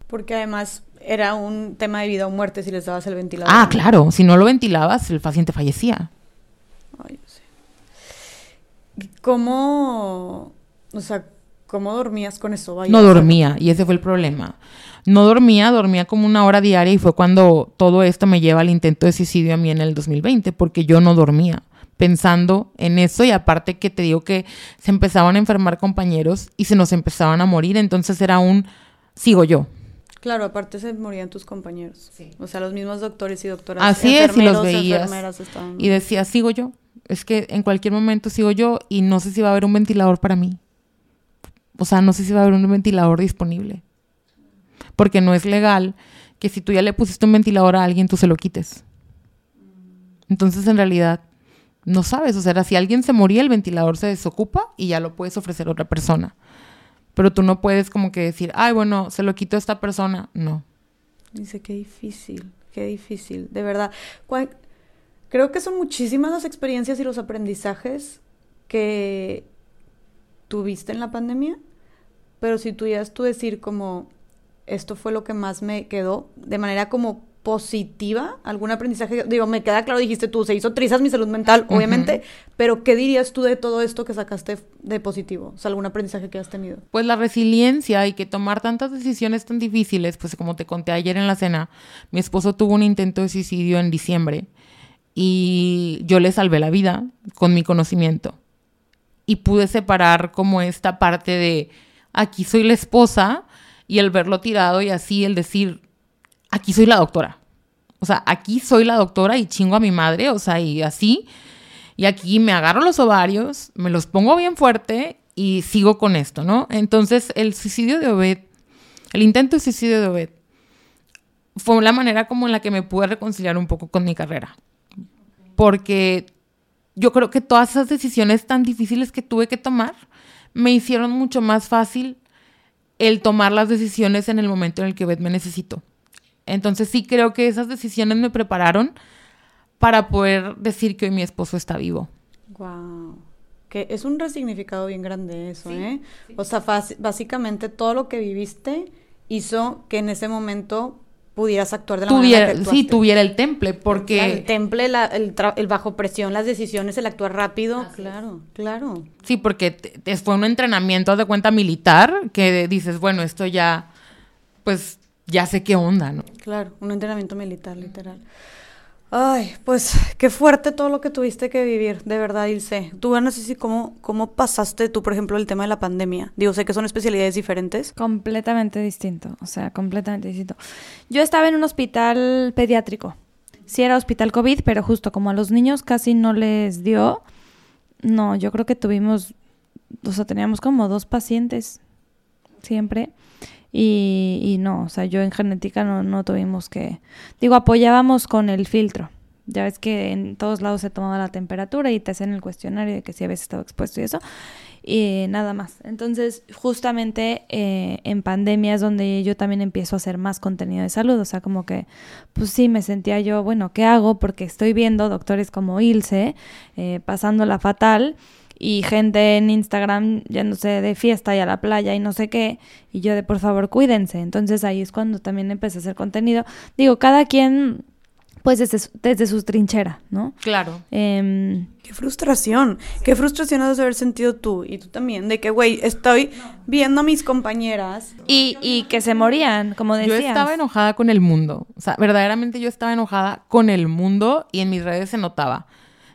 Speaker 1: Porque además era un tema de vida o muerte si les dabas el ventilador.
Speaker 2: Ah, claro, si no lo ventilabas, el paciente fallecía.
Speaker 1: Ay, yo sé. ¿Cómo, o sea, cómo dormías con eso? Vaya,
Speaker 2: No dormía y ese fue el problema. No dormía, dormía como una hora diaria y fue cuando todo esto me lleva al intento de suicidio a mí en el 2020, porque yo no dormía pensando en eso y aparte que te digo que se empezaban a enfermar compañeros y se nos empezaban a morir, entonces era un sigo yo.
Speaker 1: Claro, aparte se morían tus compañeros.
Speaker 2: Sí.
Speaker 1: O sea, los mismos doctores y doctoras.
Speaker 2: Así es, y los veías.
Speaker 1: estaban...
Speaker 2: Y decía, sigo yo. Es que en cualquier momento sigo yo y no sé si va a haber un ventilador para mí. O sea, no sé si va a haber un ventilador disponible. Porque no es legal que si tú ya le pusiste un ventilador a alguien, tú se lo quites. Entonces, en realidad, no sabes. O sea, si alguien se moría, el ventilador se desocupa y ya lo puedes ofrecer a otra persona. Pero tú no puedes como que decir, ay, bueno, se lo quito a esta persona. No.
Speaker 1: Dice, qué difícil, qué difícil, de verdad. Creo que son muchísimas las experiencias y los aprendizajes que tuviste en la pandemia, pero si tuvieras tú decir como, esto fue lo que más me quedó, de manera como positiva, algún aprendizaje, digo, me queda claro, dijiste tú, se hizo trizas mi salud mental, obviamente, pero ¿qué dirías tú de todo esto que sacaste de positivo? O sea, algún aprendizaje que has tenido.
Speaker 2: Pues la resiliencia y que tomar tantas decisiones tan difíciles, pues como te conté ayer en la cena, mi esposo tuvo un intento de suicidio en diciembre y yo le salvé la vida con mi conocimiento. Y pude separar como esta parte de aquí soy la esposa y el verlo tirado y así el decir aquí soy la doctora. O sea, aquí soy la doctora y chingo a mi madre, o sea, y así. Y aquí me agarro los ovarios, me los pongo bien fuerte y sigo con esto, ¿no? Entonces, el suicidio de Obed, el intento de suicidio de Obed, fue la manera como en la que me pude reconciliar un poco con mi carrera. Porque yo creo que todas esas decisiones tan difíciles que tuve que tomar me hicieron mucho más fácil el tomar las decisiones en el momento en el que me necesitó. Entonces sí creo que esas decisiones me prepararon para poder decir que hoy mi esposo está vivo.
Speaker 1: Wow. Que es un resignificado bien grande eso, ¿eh? O sea, básicamente todo lo que viviste hizo que en ese momento pudieras actuar de la manera que
Speaker 2: Sí, tuviera el temple, porque...
Speaker 1: El temple, el, bajo presión, las decisiones, el actuar rápido. claro, claro.
Speaker 2: Sí, porque fue un entrenamiento, de cuenta, militar, que dices, bueno, esto ya, pues ya sé qué onda, ¿no?
Speaker 1: Claro, un entrenamiento militar, literal. Ay, pues qué fuerte todo lo que tuviste que vivir, de verdad, Ilse. Tú, Ana, sí, ¿cómo, ¿cómo pasaste tú, por ejemplo, el tema de la pandemia? Digo, sé que son especialidades diferentes.
Speaker 3: Completamente distinto, o sea, completamente distinto. Yo estaba en un hospital pediátrico. Sí era hospital COVID, pero justo como a los niños casi no les dio, no, yo creo que tuvimos, o sea, teníamos como dos pacientes siempre. Y, y no, o sea, yo en genética no, no tuvimos que, digo, apoyábamos con el filtro. Ya ves que en todos lados se tomaba la temperatura y te hacen el cuestionario de que si habías estado expuesto y eso. Y nada más. Entonces, justamente eh, en pandemia es donde yo también empiezo a hacer más contenido de salud. O sea, como que, pues sí, me sentía yo, bueno, ¿qué hago? Porque estoy viendo doctores como Ilse eh, pasándola fatal y gente en Instagram yéndose de fiesta y a la playa y no sé qué, y yo de por favor cuídense. Entonces ahí es cuando también empecé a hacer contenido. Digo, cada quien pues desde su, desde su trinchera, ¿no?
Speaker 2: Claro.
Speaker 1: Em, qué frustración, qué frustración has de haber sentido tú y tú también, de que, güey, estoy viendo a mis compañeras.
Speaker 3: Y, y que se morían, como decías.
Speaker 2: Yo estaba enojada con el mundo, o sea, verdaderamente yo estaba enojada con el mundo y en mis redes se notaba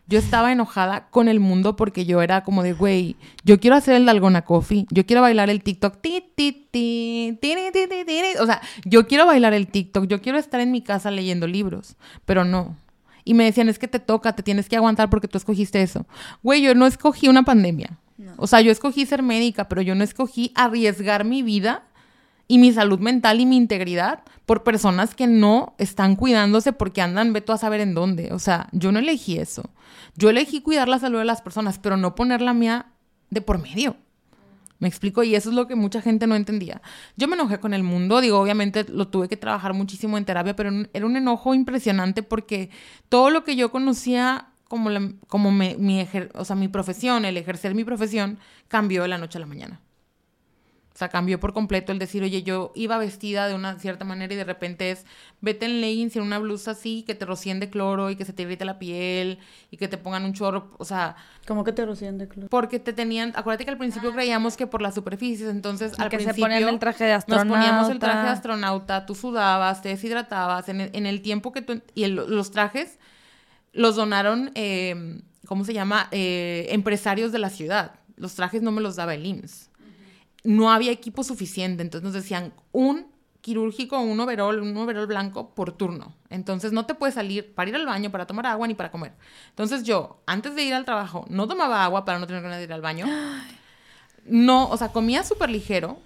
Speaker 2: yo estaba enojada con el mundo porque yo era como de, güey, yo quiero hacer el Dalgona Coffee, yo quiero bailar el TikTok, ti, ti, ti, ti, ti, ti, o sea, yo quiero bailar el TikTok, yo quiero estar en mi casa leyendo libros, pero no. Y me decían, es que te toca, te tienes que aguantar porque tú escogiste eso. Güey, yo no escogí una pandemia. O sea, yo escogí ser médica, pero yo no escogí arriesgar mi vida y mi salud mental y mi integridad por personas que no están cuidándose porque andan, ve tú a saber en dónde. O sea, yo no elegí eso. Yo elegí cuidar la salud de las personas, pero no poner la mía de por medio. Me explico, y eso es lo que mucha gente no entendía. Yo me enojé con el mundo, digo, obviamente lo tuve que trabajar muchísimo en terapia, pero era un enojo impresionante porque todo lo que yo conocía como, como mi, o sea, mi profesión, el ejercer mi profesión, cambió de la noche a la mañana. O sea, cambió por completo el decir, oye, yo iba vestida de una cierta manera y de repente es, vete en leggings y en una blusa así, que te rocien de cloro y que se te irrite la piel y que te pongan un chorro, o sea...
Speaker 1: ¿Cómo que te rocien de cloro?
Speaker 2: Porque te tenían, acuérdate que al principio creíamos que por las superficies, entonces al
Speaker 3: que
Speaker 2: principio...
Speaker 3: se ponían el traje de astronauta.
Speaker 2: Nos poníamos el traje de astronauta, tú sudabas, te deshidratabas, en el, tiempo que tú... Y los trajes los donaron, eh, ¿cómo se llama? Eh, empresarios de la ciudad. Los trajes no me los daba el IMSS no había equipo suficiente, entonces nos decían un quirúrgico, un overol, un overol blanco por turno. Entonces no te puedes salir para ir al baño, para tomar agua ni para comer. Entonces yo, antes de ir al trabajo, no tomaba agua para no tener que ir al baño. (gasps) No, o sea, comía súper ligero.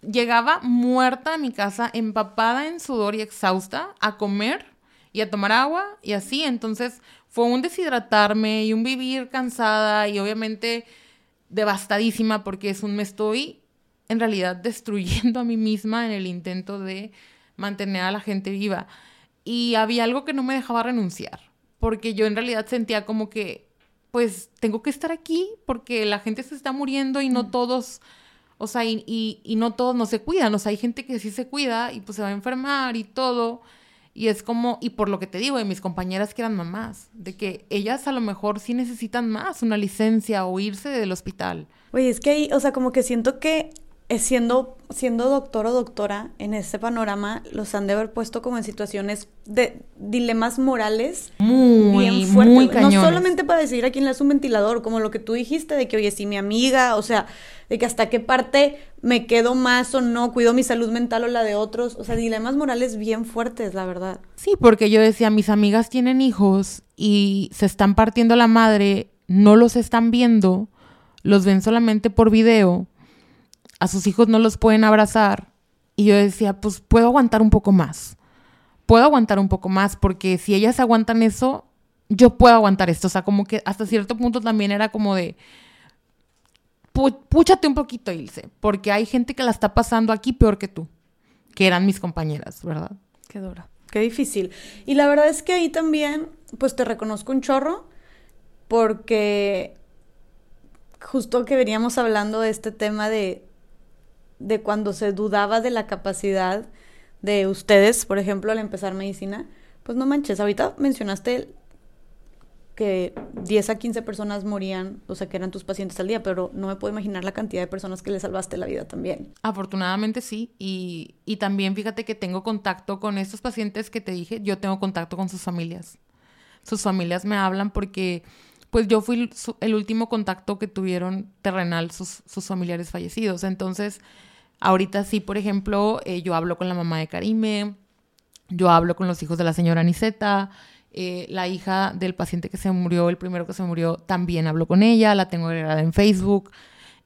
Speaker 2: Llegaba muerta a mi casa, empapada en sudor y exhausta, a comer y a tomar agua y así. Entonces fue un deshidratarme y un vivir cansada y obviamente devastadísima porque es un me estoy en realidad destruyendo a mí misma en el intento de mantener a la gente viva. Y había algo que no me dejaba renunciar, porque yo en realidad sentía como que, pues, tengo que estar aquí porque la gente se está muriendo y no mm. todos, o sea, y, y, no todos no se cuidan, o sea, hay gente que sí se cuida y pues se va a enfermar y todo. Y es como, y por lo que te digo, de mis compañeras que eran mamás, de que ellas a lo mejor sí necesitan más una licencia o irse del hospital.
Speaker 1: Oye, es que ahí, o sea, como que siento que siendo, siendo doctor o doctora en este panorama, los han de haber puesto como en situaciones de dilemas morales
Speaker 2: Muy,
Speaker 1: bien fuertes.
Speaker 2: muy
Speaker 1: güey.
Speaker 2: cañones.
Speaker 1: No solamente para decidir a quién le hace un ventilador, como lo que tú dijiste, de que, oye, si mi amiga, o sea, de que hasta qué parte me quedo más o no, cuido mi salud mental o la de otros. O sea, dilemas morales bien fuertes, la verdad.
Speaker 2: Sí, porque yo decía, mis amigas tienen hijos y se están partiendo la madre, no los están viendo, los ven solamente por video, a sus hijos no los pueden abrazar. Y yo decía, pues puedo aguantar un poco más. Puedo aguantar un poco más porque si ellas aguantan eso, yo puedo aguantar esto. O sea, como que hasta cierto punto también era como de, "Pu- púchate un poquito, Ilse, porque hay gente que la está pasando aquí peor que tú, que eran mis compañeras, ¿verdad?
Speaker 3: Qué duro.
Speaker 1: Qué difícil. Y la verdad es que ahí también, pues te reconozco un chorro, porque justo que veníamos hablando de este tema de, de cuando se dudaba de la capacidad de ustedes, por ejemplo, al empezar medicina, pues no manches, ahorita mencionaste que 10 a 15 personas morían, o sea, que eran tus pacientes al día, pero no me puedo imaginar la cantidad de personas que le salvaste la vida también.
Speaker 2: Afortunadamente sí, y, y también fíjate que tengo contacto con estos pacientes que te dije, yo tengo contacto con sus familias. Sus familias me hablan porque pues yo fui el, último contacto que tuvieron terrenal sus, sus familiares fallecidos. Entonces, ahorita sí, por ejemplo, eh, yo hablo con la mamá de Karime, yo hablo con los hijos de la señora Aniceta, eh, la hija del paciente que se murió, el primero que se murió, también hablo con ella, la tengo agregada en Facebook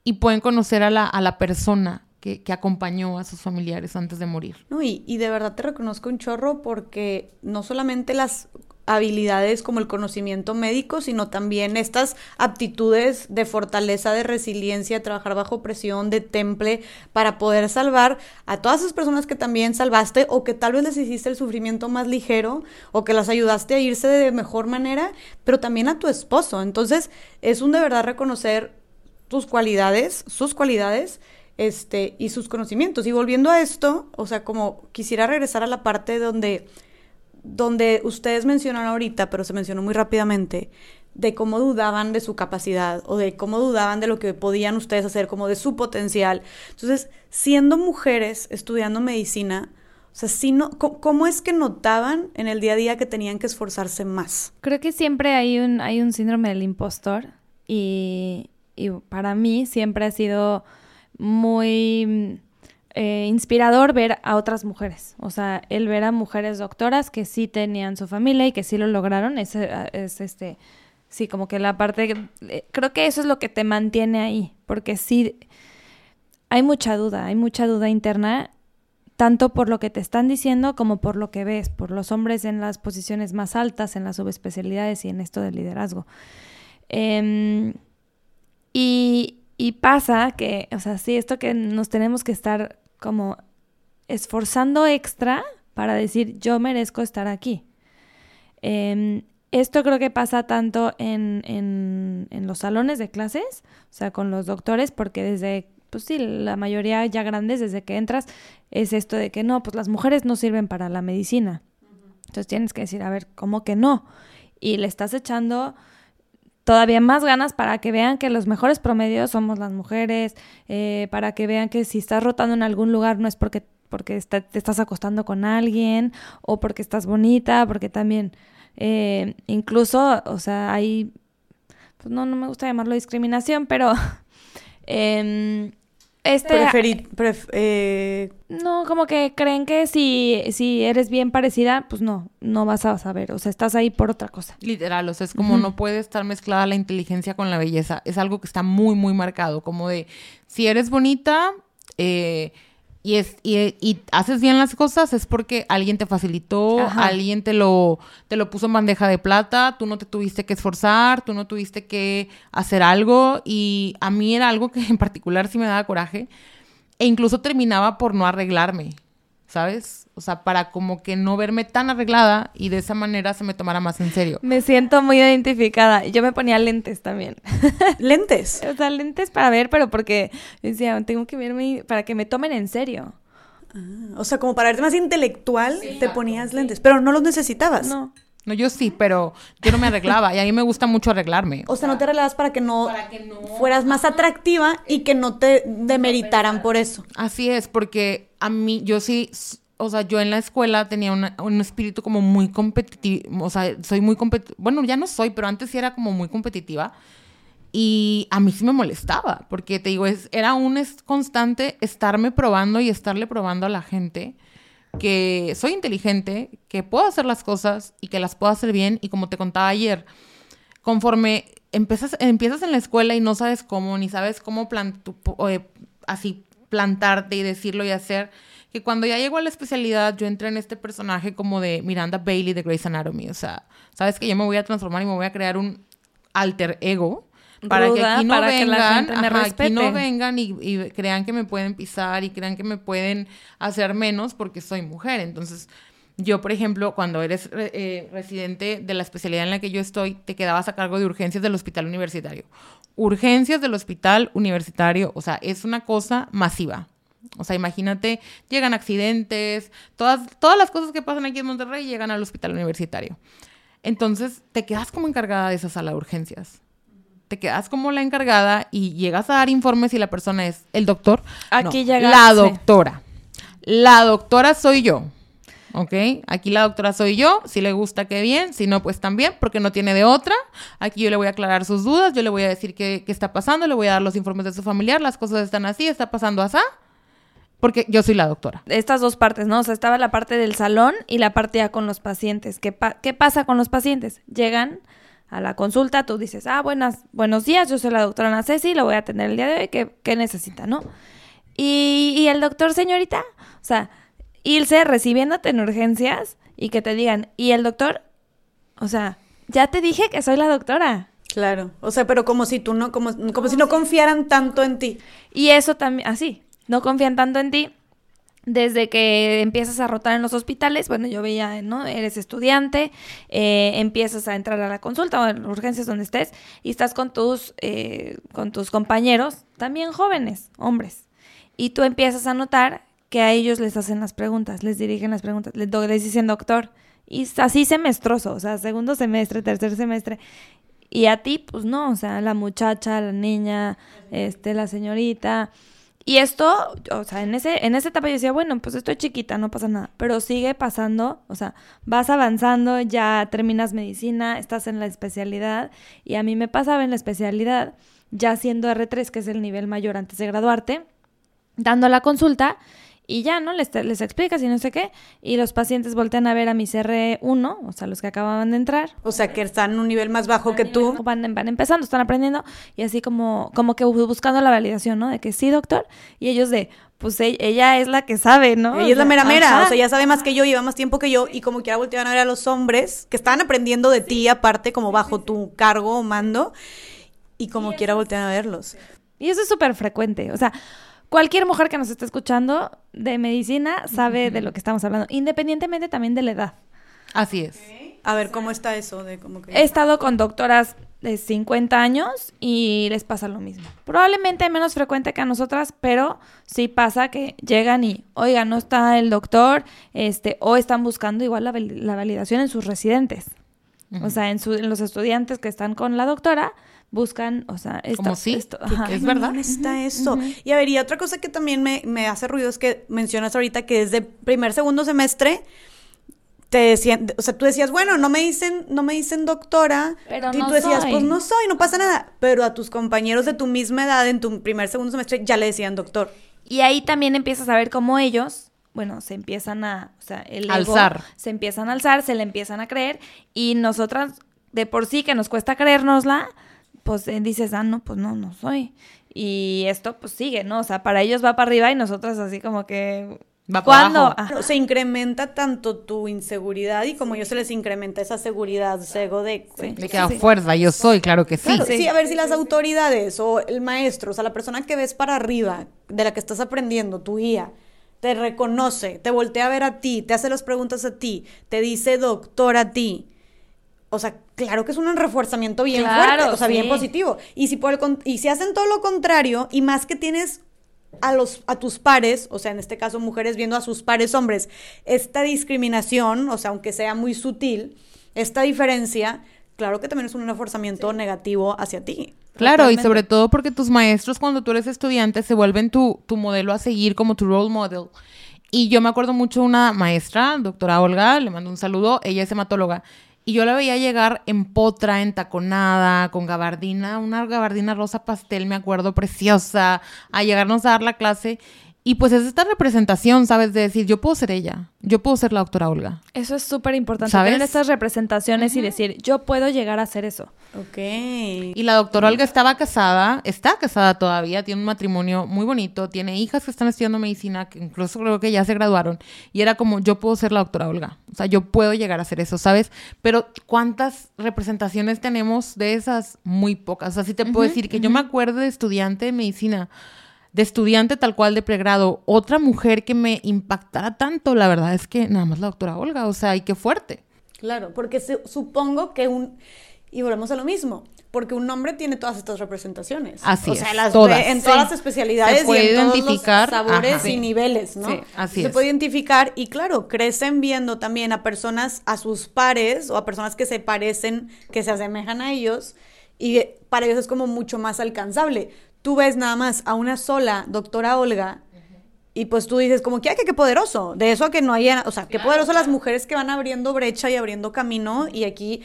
Speaker 2: y pueden conocer a la, a la persona que, que acompañó a sus familiares antes de morir.
Speaker 1: No, y, y de verdad te reconozco un chorro porque no solamente las habilidades como el conocimiento médico, sino también estas aptitudes de fortaleza, de resiliencia, de trabajar bajo presión, de temple, para poder salvar a todas esas personas que también salvaste o que tal vez les hiciste el sufrimiento más ligero o que las ayudaste a irse de mejor manera, pero también a tu esposo. Entonces, es un de verdad reconocer tus cualidades, sus cualidades, este, y sus conocimientos. Y volviendo a esto, o sea, como quisiera regresar a la parte donde, donde ustedes mencionaron ahorita, pero se mencionó muy rápidamente, de cómo dudaban de su capacidad o de cómo dudaban de lo que podían ustedes hacer, como de su potencial. Entonces, siendo mujeres estudiando medicina, o sea, sí no, ¿cómo, es que notaban en el día a día que tenían que esforzarse más?
Speaker 3: Creo que siempre hay un, hay un síndrome del impostor y, y para mí siempre ha sido muy eh, inspirador ver a otras mujeres. O sea, el ver a mujeres doctoras que sí tenían su familia y que sí lo lograron, es, eh, es este, sí, como que la parte, eh, creo que eso es lo que te mantiene ahí, porque sí, hay mucha duda, hay mucha duda interna tanto por lo que te están diciendo como por lo que ves, por los hombres en las posiciones más altas, en las subespecialidades y en esto del liderazgo. Em, y, y pasa que, o sea, sí, esto que nos tenemos que estar como esforzando extra para decir, yo merezco estar aquí. Em, esto creo que pasa tanto en, en, en los salones de clases, o sea, con los doctores, porque desde pues sí, la mayoría ya grandes, desde que entras, es esto de que no, pues las mujeres no sirven para la medicina. Entonces tienes que decir, a ver, ¿cómo que no? Y le estás echando todavía más ganas para que vean que los mejores promedios somos las mujeres, eh, para que vean que si estás rotando en algún lugar no es porque, porque está- te estás acostando con alguien o porque estás bonita, porque también eh, incluso, o sea, hay, pues no, no me gusta llamarlo discriminación, pero... (laughs) em, este,
Speaker 1: Preferi- pref- eh,
Speaker 3: no, como que creen que si, si eres bien parecida, pues no, no vas a saber. O sea, estás ahí por otra cosa.
Speaker 2: Literal, o sea, es como no puede estar mezclada la inteligencia con la belleza. Es algo que está muy, muy marcado. Como de, si eres bonita eh, y, es, y, y haces bien las cosas, es porque alguien te facilitó,
Speaker 3: Ajá.
Speaker 2: alguien te lo, te lo puso en bandeja de plata, tú no te tuviste que esforzar, tú no tuviste que hacer algo. Y a mí era algo que en particular sí me daba coraje. E incluso terminaba por no arreglarme, ¿sabes? O sea, para como que no verme tan arreglada y de esa manera se me tomara más en serio.
Speaker 3: Me siento muy identificada. Yo me ponía lentes también. (laughs)
Speaker 1: lentes.
Speaker 3: o sea, lentes para ver, pero porque decía, tengo que verme para que me tomen en serio.
Speaker 1: O sea, como para verte más intelectual, te ponías lentes, pero no los necesitabas.
Speaker 3: No.
Speaker 2: No, yo sí, pero yo no me arreglaba y a mí me gusta mucho arreglarme.
Speaker 1: O sea, no te arreglabas para que no,
Speaker 2: Para que no-
Speaker 1: fueras más atractiva y que no te demeritaran por eso.
Speaker 2: Así es, porque a mí, yo sí, o sea, yo en la escuela tenía una- un espíritu como muy competitivo, o sea, soy muy competitiva, bueno, ya no soy, pero antes sí era como muy competitiva. Y a mí sí me molestaba, porque te digo, es, era un es- constante estarme probando y estarle probando a la gente que soy inteligente, que puedo hacer las cosas y que las puedo hacer bien. Y como te contaba ayer, conforme empiezas, empiezas en la escuela y no sabes cómo, ni sabes cómo eh, así plantarte y decirlo y hacer, que cuando ya llego a la especialidad, yo entré en este personaje como de Miranda Bailey de Grey's Anatomy. O sea, sabes que yo me voy a transformar y me voy a crear un alter ego. Para que aquí no
Speaker 3: para que la
Speaker 2: vengan,
Speaker 3: gente me
Speaker 2: ajá, aquí no vengan y, y crean que me pueden pisar y crean que me pueden hacer menos porque soy mujer. Entonces, yo, por ejemplo, cuando eres re- eh, residente de la especialidad en la que yo estoy, te quedabas a cargo de urgencias del hospital universitario. Urgencias del hospital universitario, o sea, es una cosa masiva. O sea, imagínate, llegan accidentes, todas, todas las cosas que pasan aquí en Monterrey llegan al hospital universitario. Entonces, te quedas como encargada de esa sala de urgencias. Te quedas como la encargada y llegas a dar informes y la persona es el doctor.
Speaker 3: Aquí
Speaker 2: No. La doctora. La doctora soy yo. ¿Ok? Aquí la doctora soy yo. Si le gusta, qué bien. Si no, pues también, porque no tiene de otra. Aquí yo le voy a aclarar sus dudas. Yo le voy a decir qué, qué está pasando. Le voy a dar los informes de su familiar. Las cosas están así, está pasando así. Porque yo soy la doctora.
Speaker 3: estas dos partes, ¿no? O sea, estaba la parte del salón y la parte ya con los pacientes. ¿Qué, pa- qué pasa con los pacientes? Llegan a la consulta, tú dices, ah, buenas, buenos días, yo soy la doctora Ana Ceci, lo voy a atender el día de hoy, ¿qué, qué necesita, no? Y, y el doctor, señorita, o sea, irse recibiéndote en urgencias y que te digan, y el doctor, o sea, ya te dije que soy la doctora.
Speaker 1: Claro. O sea, pero como si tú no, como, como si no confiaran tanto en ti.
Speaker 3: Y eso también, así, no confían tanto en ti. Desde que empiezas a rotar en los hospitales, bueno, yo veía, ¿no? Eres estudiante, eh, empiezas a entrar a la consulta o en urgencias donde estés y estás con tus, eh, con tus compañeros, también jóvenes, hombres. Y tú empiezas a notar que a ellos les hacen las preguntas, les dirigen las preguntas, les, les dicen doctor. Y así semestroso, o sea, segundo semestre, tercer semestre. Y a ti, pues no, o sea, la muchacha, la niña, este, la señorita. Y esto, o sea, en ese, en esa etapa yo decía, bueno, pues estoy chiquita, no pasa nada. Pero sigue pasando, o sea, vas avanzando, ya terminas medicina, estás en la especialidad. Y a mí me pasaba en la especialidad, ya siendo R3, que es el nivel mayor antes de graduarte, dando la consulta y ya, ¿no? Les, les explicas y no sé qué. Y los pacientes voltean a ver a mis R1, o sea, los que acababan de entrar.
Speaker 1: O sea, que están en un nivel más bajo que tú.
Speaker 3: Van, van empezando, están aprendiendo y así como, como que bu- buscando la validación, ¿no? De que sí, doctor. Y ellos de, pues e- ella es la que sabe, ¿no?
Speaker 1: Ella es la mera mera,
Speaker 3: ajá.
Speaker 1: o sea, ya sabe más que yo, lleva más tiempo que yo, y como quiera volteaban a ver a los hombres que estaban aprendiendo de ti, aparte, como bajo tu cargo o mando, y como quiera voltean a verlos.
Speaker 3: Y eso es súper frecuente. O sea, cualquier mujer que nos esté escuchando de medicina sabe de lo que estamos hablando, independientemente también de la edad.
Speaker 2: Así es.
Speaker 1: A ver, ¿cómo está eso de como que...
Speaker 3: He estado con doctoras de 50 años y les pasa lo mismo. Probablemente menos frecuente que a nosotras, pero sí pasa que llegan y, oiga, no está el doctor, este, o están buscando igual la, la validación en sus residentes. O sea, en, su- en los estudiantes que están con la doctora, buscan, o sea, esto,
Speaker 2: Como sí,
Speaker 3: esto,
Speaker 2: que-
Speaker 3: ajá.
Speaker 2: que es verdad.
Speaker 1: ¿Dónde está eso? Y a ver, y otra cosa que también me, me hace ruido es que mencionas ahorita que desde primer, segundo semestre te decían, o sea, tú decías, bueno, no me dicen, no me dicen doctora,
Speaker 3: Pero
Speaker 1: y
Speaker 3: no
Speaker 1: tú decías,
Speaker 3: soy.
Speaker 1: pues no soy, no pasa nada, pero a tus compañeros de tu misma edad en tu primer, segundo semestre ya le decían doctor.
Speaker 3: Y ahí también empiezas a ver cómo ellos, bueno, se empiezan a, o sea, el ego
Speaker 2: Alzar.
Speaker 3: se empiezan a alzar, se le empiezan a creer y nosotras, de por sí que nos cuesta creérnosla, pues eh, dices, ah, no, pues no, no soy. Y esto pues sigue, ¿no? O sea, para ellos va para arriba y nosotras así como que...
Speaker 2: Va para
Speaker 3: ¿Cuándo?
Speaker 2: abajo.
Speaker 3: Ajá.
Speaker 1: Se incrementa tanto tu inseguridad y como yo se les incrementa esa seguridad, ese ego de...
Speaker 2: De que a fuerza, yo soy, claro que sí.
Speaker 1: Claro,
Speaker 3: Sí.
Speaker 1: sí, a ver si las autoridades o el maestro, o sea, la persona que ves para arriba, de la que estás aprendiendo, tu guía, te reconoce, te voltea a ver a ti, te hace las preguntas a ti, te dice doctor a ti. O sea, claro que es un refuerzamiento bien
Speaker 3: Claro,
Speaker 1: fuerte, o sea, bien positivo. Y si, por el y si hacen todo lo contrario, y más que tienes a, los, a tus pares, o sea, en este caso mujeres viendo a sus pares hombres, esta discriminación, o sea, aunque sea muy sutil, esta diferencia, claro que también es un reforzamiento negativo hacia ti.
Speaker 2: Claro, y sobre todo porque tus maestros cuando tú eres estudiante se vuelven tu, tu modelo a seguir, como tu role model. Y yo me acuerdo mucho de una maestra, doctora Olga, le mando un saludo, ella es hematóloga, y yo la veía llegar en potra, entaconada, con gabardina, una gabardina rosa pastel, me acuerdo, preciosa, a llegarnos a dar la clase. Y pues es esta representación, ¿sabes? De decir, yo puedo ser ella, yo puedo ser la doctora Olga.
Speaker 3: Eso es súper importante, tener estas representaciones y decir, yo puedo llegar a hacer eso.
Speaker 1: Ok.
Speaker 2: Y la doctora Olga estaba casada, está casada todavía, tiene un matrimonio muy bonito, tiene hijas que están estudiando medicina, que incluso creo que ya se graduaron, y era como, yo puedo ser la doctora Olga, o sea, yo puedo llegar a hacer eso, ¿sabes? Pero ¿cuántas representaciones tenemos de esas? Muy pocas, o sea, sí te puedo decir que yo me acuerdo de estudiante de medicina, de estudiante tal cual de pregrado, otra mujer que me impactara tanto, la verdad es que nada más la doctora Olga, o sea, y qué fuerte.
Speaker 1: Claro, porque se- supongo que un... Y volvemos a lo mismo, porque un hombre tiene todas estas representaciones.
Speaker 2: Así
Speaker 1: o sea,
Speaker 2: es,
Speaker 1: las
Speaker 2: todas.
Speaker 1: en
Speaker 2: Sí.
Speaker 1: todas las especialidades
Speaker 2: Se puede
Speaker 1: y en todos
Speaker 2: identificar,
Speaker 1: los sabores
Speaker 2: ajá.
Speaker 1: y
Speaker 2: Sí.
Speaker 1: niveles, ¿no?
Speaker 3: Sí,
Speaker 2: así
Speaker 1: se
Speaker 2: es.
Speaker 1: puede identificar y claro, crecen viendo también a personas, a sus pares o a personas que se parecen, que se asemejan a ellos y para ellos es como mucho más alcanzable. Tú ves nada más a una sola doctora Olga y pues tú dices como que, ay, qué poderoso. De eso a que no haya, o sea, qué poderoso las mujeres que van abriendo brecha y abriendo camino. Y aquí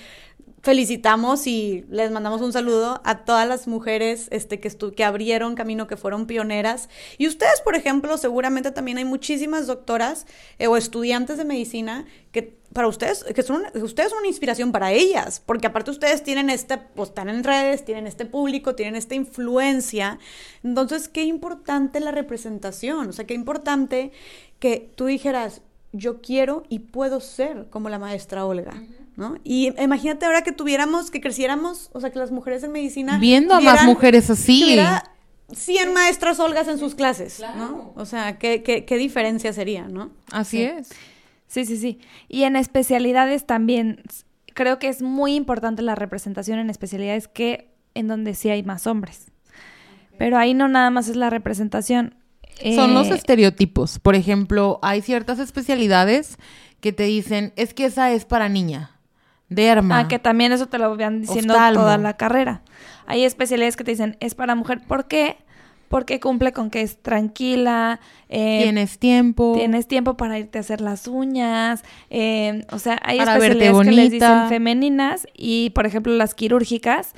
Speaker 1: felicitamos y les mandamos un saludo a todas las mujeres este, que, que abrieron camino, que fueron pioneras. Y ustedes, por ejemplo, seguramente también hay muchísimas doctoras eh, o estudiantes de medicina que para ustedes, que son ustedes son una inspiración para ellas, porque aparte ustedes tienen este, pues están en redes, tienen este público, tienen esta influencia. Entonces, qué importante la representación, o sea, qué importante que tú dijeras, yo quiero y puedo ser como la maestra Olga, ¿no? Y imagínate ahora que tuviéramos, que creciéramos, o sea, que las mujeres en medicina...
Speaker 2: Viendo a más mujeres así.
Speaker 1: que hubiera 100 maestras Olgas en sus clases, ¿no? O sea, qué, qué, qué diferencia sería, ¿no?
Speaker 2: Así es.
Speaker 3: Sí, sí, sí. Y en especialidades también, creo que es muy importante la representación en especialidades que en donde sí hay más hombres. Pero ahí no nada más es la representación.
Speaker 2: Son los
Speaker 3: eh,
Speaker 2: estereotipos. Por ejemplo, hay ciertas especialidades que te dicen, es que esa es para niña. Derma.
Speaker 3: Ah, que también eso te lo van diciendo
Speaker 2: Oftalmo.
Speaker 3: toda la carrera. Hay especialidades que te dicen, es para mujer. ¿Por qué? Porque cumple con que es tranquila, eh,
Speaker 2: Tienes tiempo.
Speaker 3: tienes tiempo para irte a hacer las uñas. eh, o sea, hay
Speaker 2: Para
Speaker 3: especialidades que les dicen femeninas y, por ejemplo, las quirúrgicas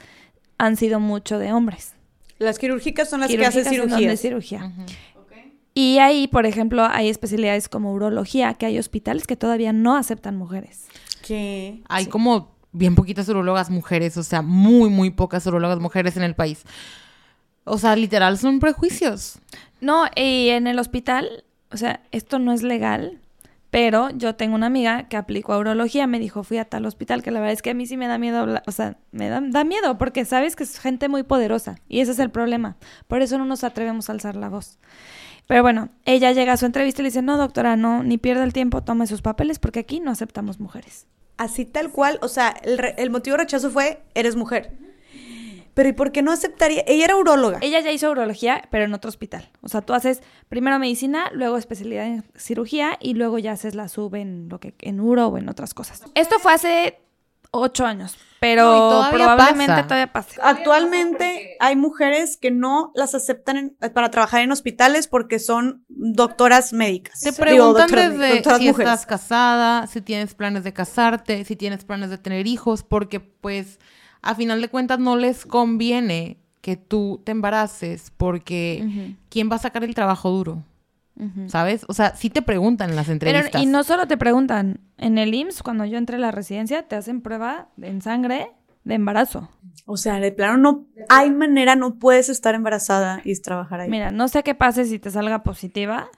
Speaker 3: han sido mucho de hombres.
Speaker 1: Las quirúrgicas son las que hacen
Speaker 3: cirugía. Y ahí, por ejemplo, hay especialidades como urología, que hay hospitales que todavía no aceptan mujeres.
Speaker 1: Sí.
Speaker 2: Hay como bien poquitas urologas mujeres, o sea, muy, muy pocas urologas mujeres en el país. O sea, literal son prejuicios.
Speaker 3: No, y en el hospital, o sea, esto no es legal, pero yo tengo una amiga que aplicó a urología, me dijo, fui a tal hospital, que la verdad es que a mí sí me da miedo hablar, o sea, me da, da miedo, porque sabes que es gente muy poderosa, y ese es el problema. Por eso no nos atrevemos a alzar la voz. Pero bueno, ella llega a su entrevista y le dice, no, doctora, no, ni pierda el tiempo, tome sus papeles, porque aquí no aceptamos mujeres.
Speaker 1: Así tal cual, o sea, el, re- el motivo de rechazo fue, eres mujer. Pero ¿y por qué no aceptaría? Ella era uróloga.
Speaker 3: Ella ya hizo urología, pero en otro hospital. O sea, tú haces primero medicina, luego especialidad en cirugía y luego ya haces la sub en lo que en uro o en otras cosas. Esto fue hace ocho años, pero
Speaker 2: No, y todavía
Speaker 3: probablemente
Speaker 2: pasa.
Speaker 3: todavía pase.
Speaker 1: Actualmente hay mujeres que no las aceptan en- para trabajar en hospitales porque son doctoras médicas.
Speaker 2: Te
Speaker 1: Digo,
Speaker 2: preguntan
Speaker 1: doctoras-
Speaker 2: desde
Speaker 1: doctoras
Speaker 2: si
Speaker 1: mujeres.
Speaker 2: estás casada, si tienes planes de casarte, si tienes planes de tener hijos, porque pues a final de cuentas no les conviene que tú te embaraces porque ¿quién va a sacar el trabajo duro? ¿Sabes? O sea, sí te preguntan en las
Speaker 3: Pero,
Speaker 2: entrevistas.
Speaker 3: y no solo te preguntan, en el IMSS, cuando yo entré a la residencia, te hacen prueba en sangre de embarazo.
Speaker 1: O sea, de plano no hay manera, no puedes estar embarazada y trabajar ahí.
Speaker 3: Mira, no sé qué pase si te salga positiva,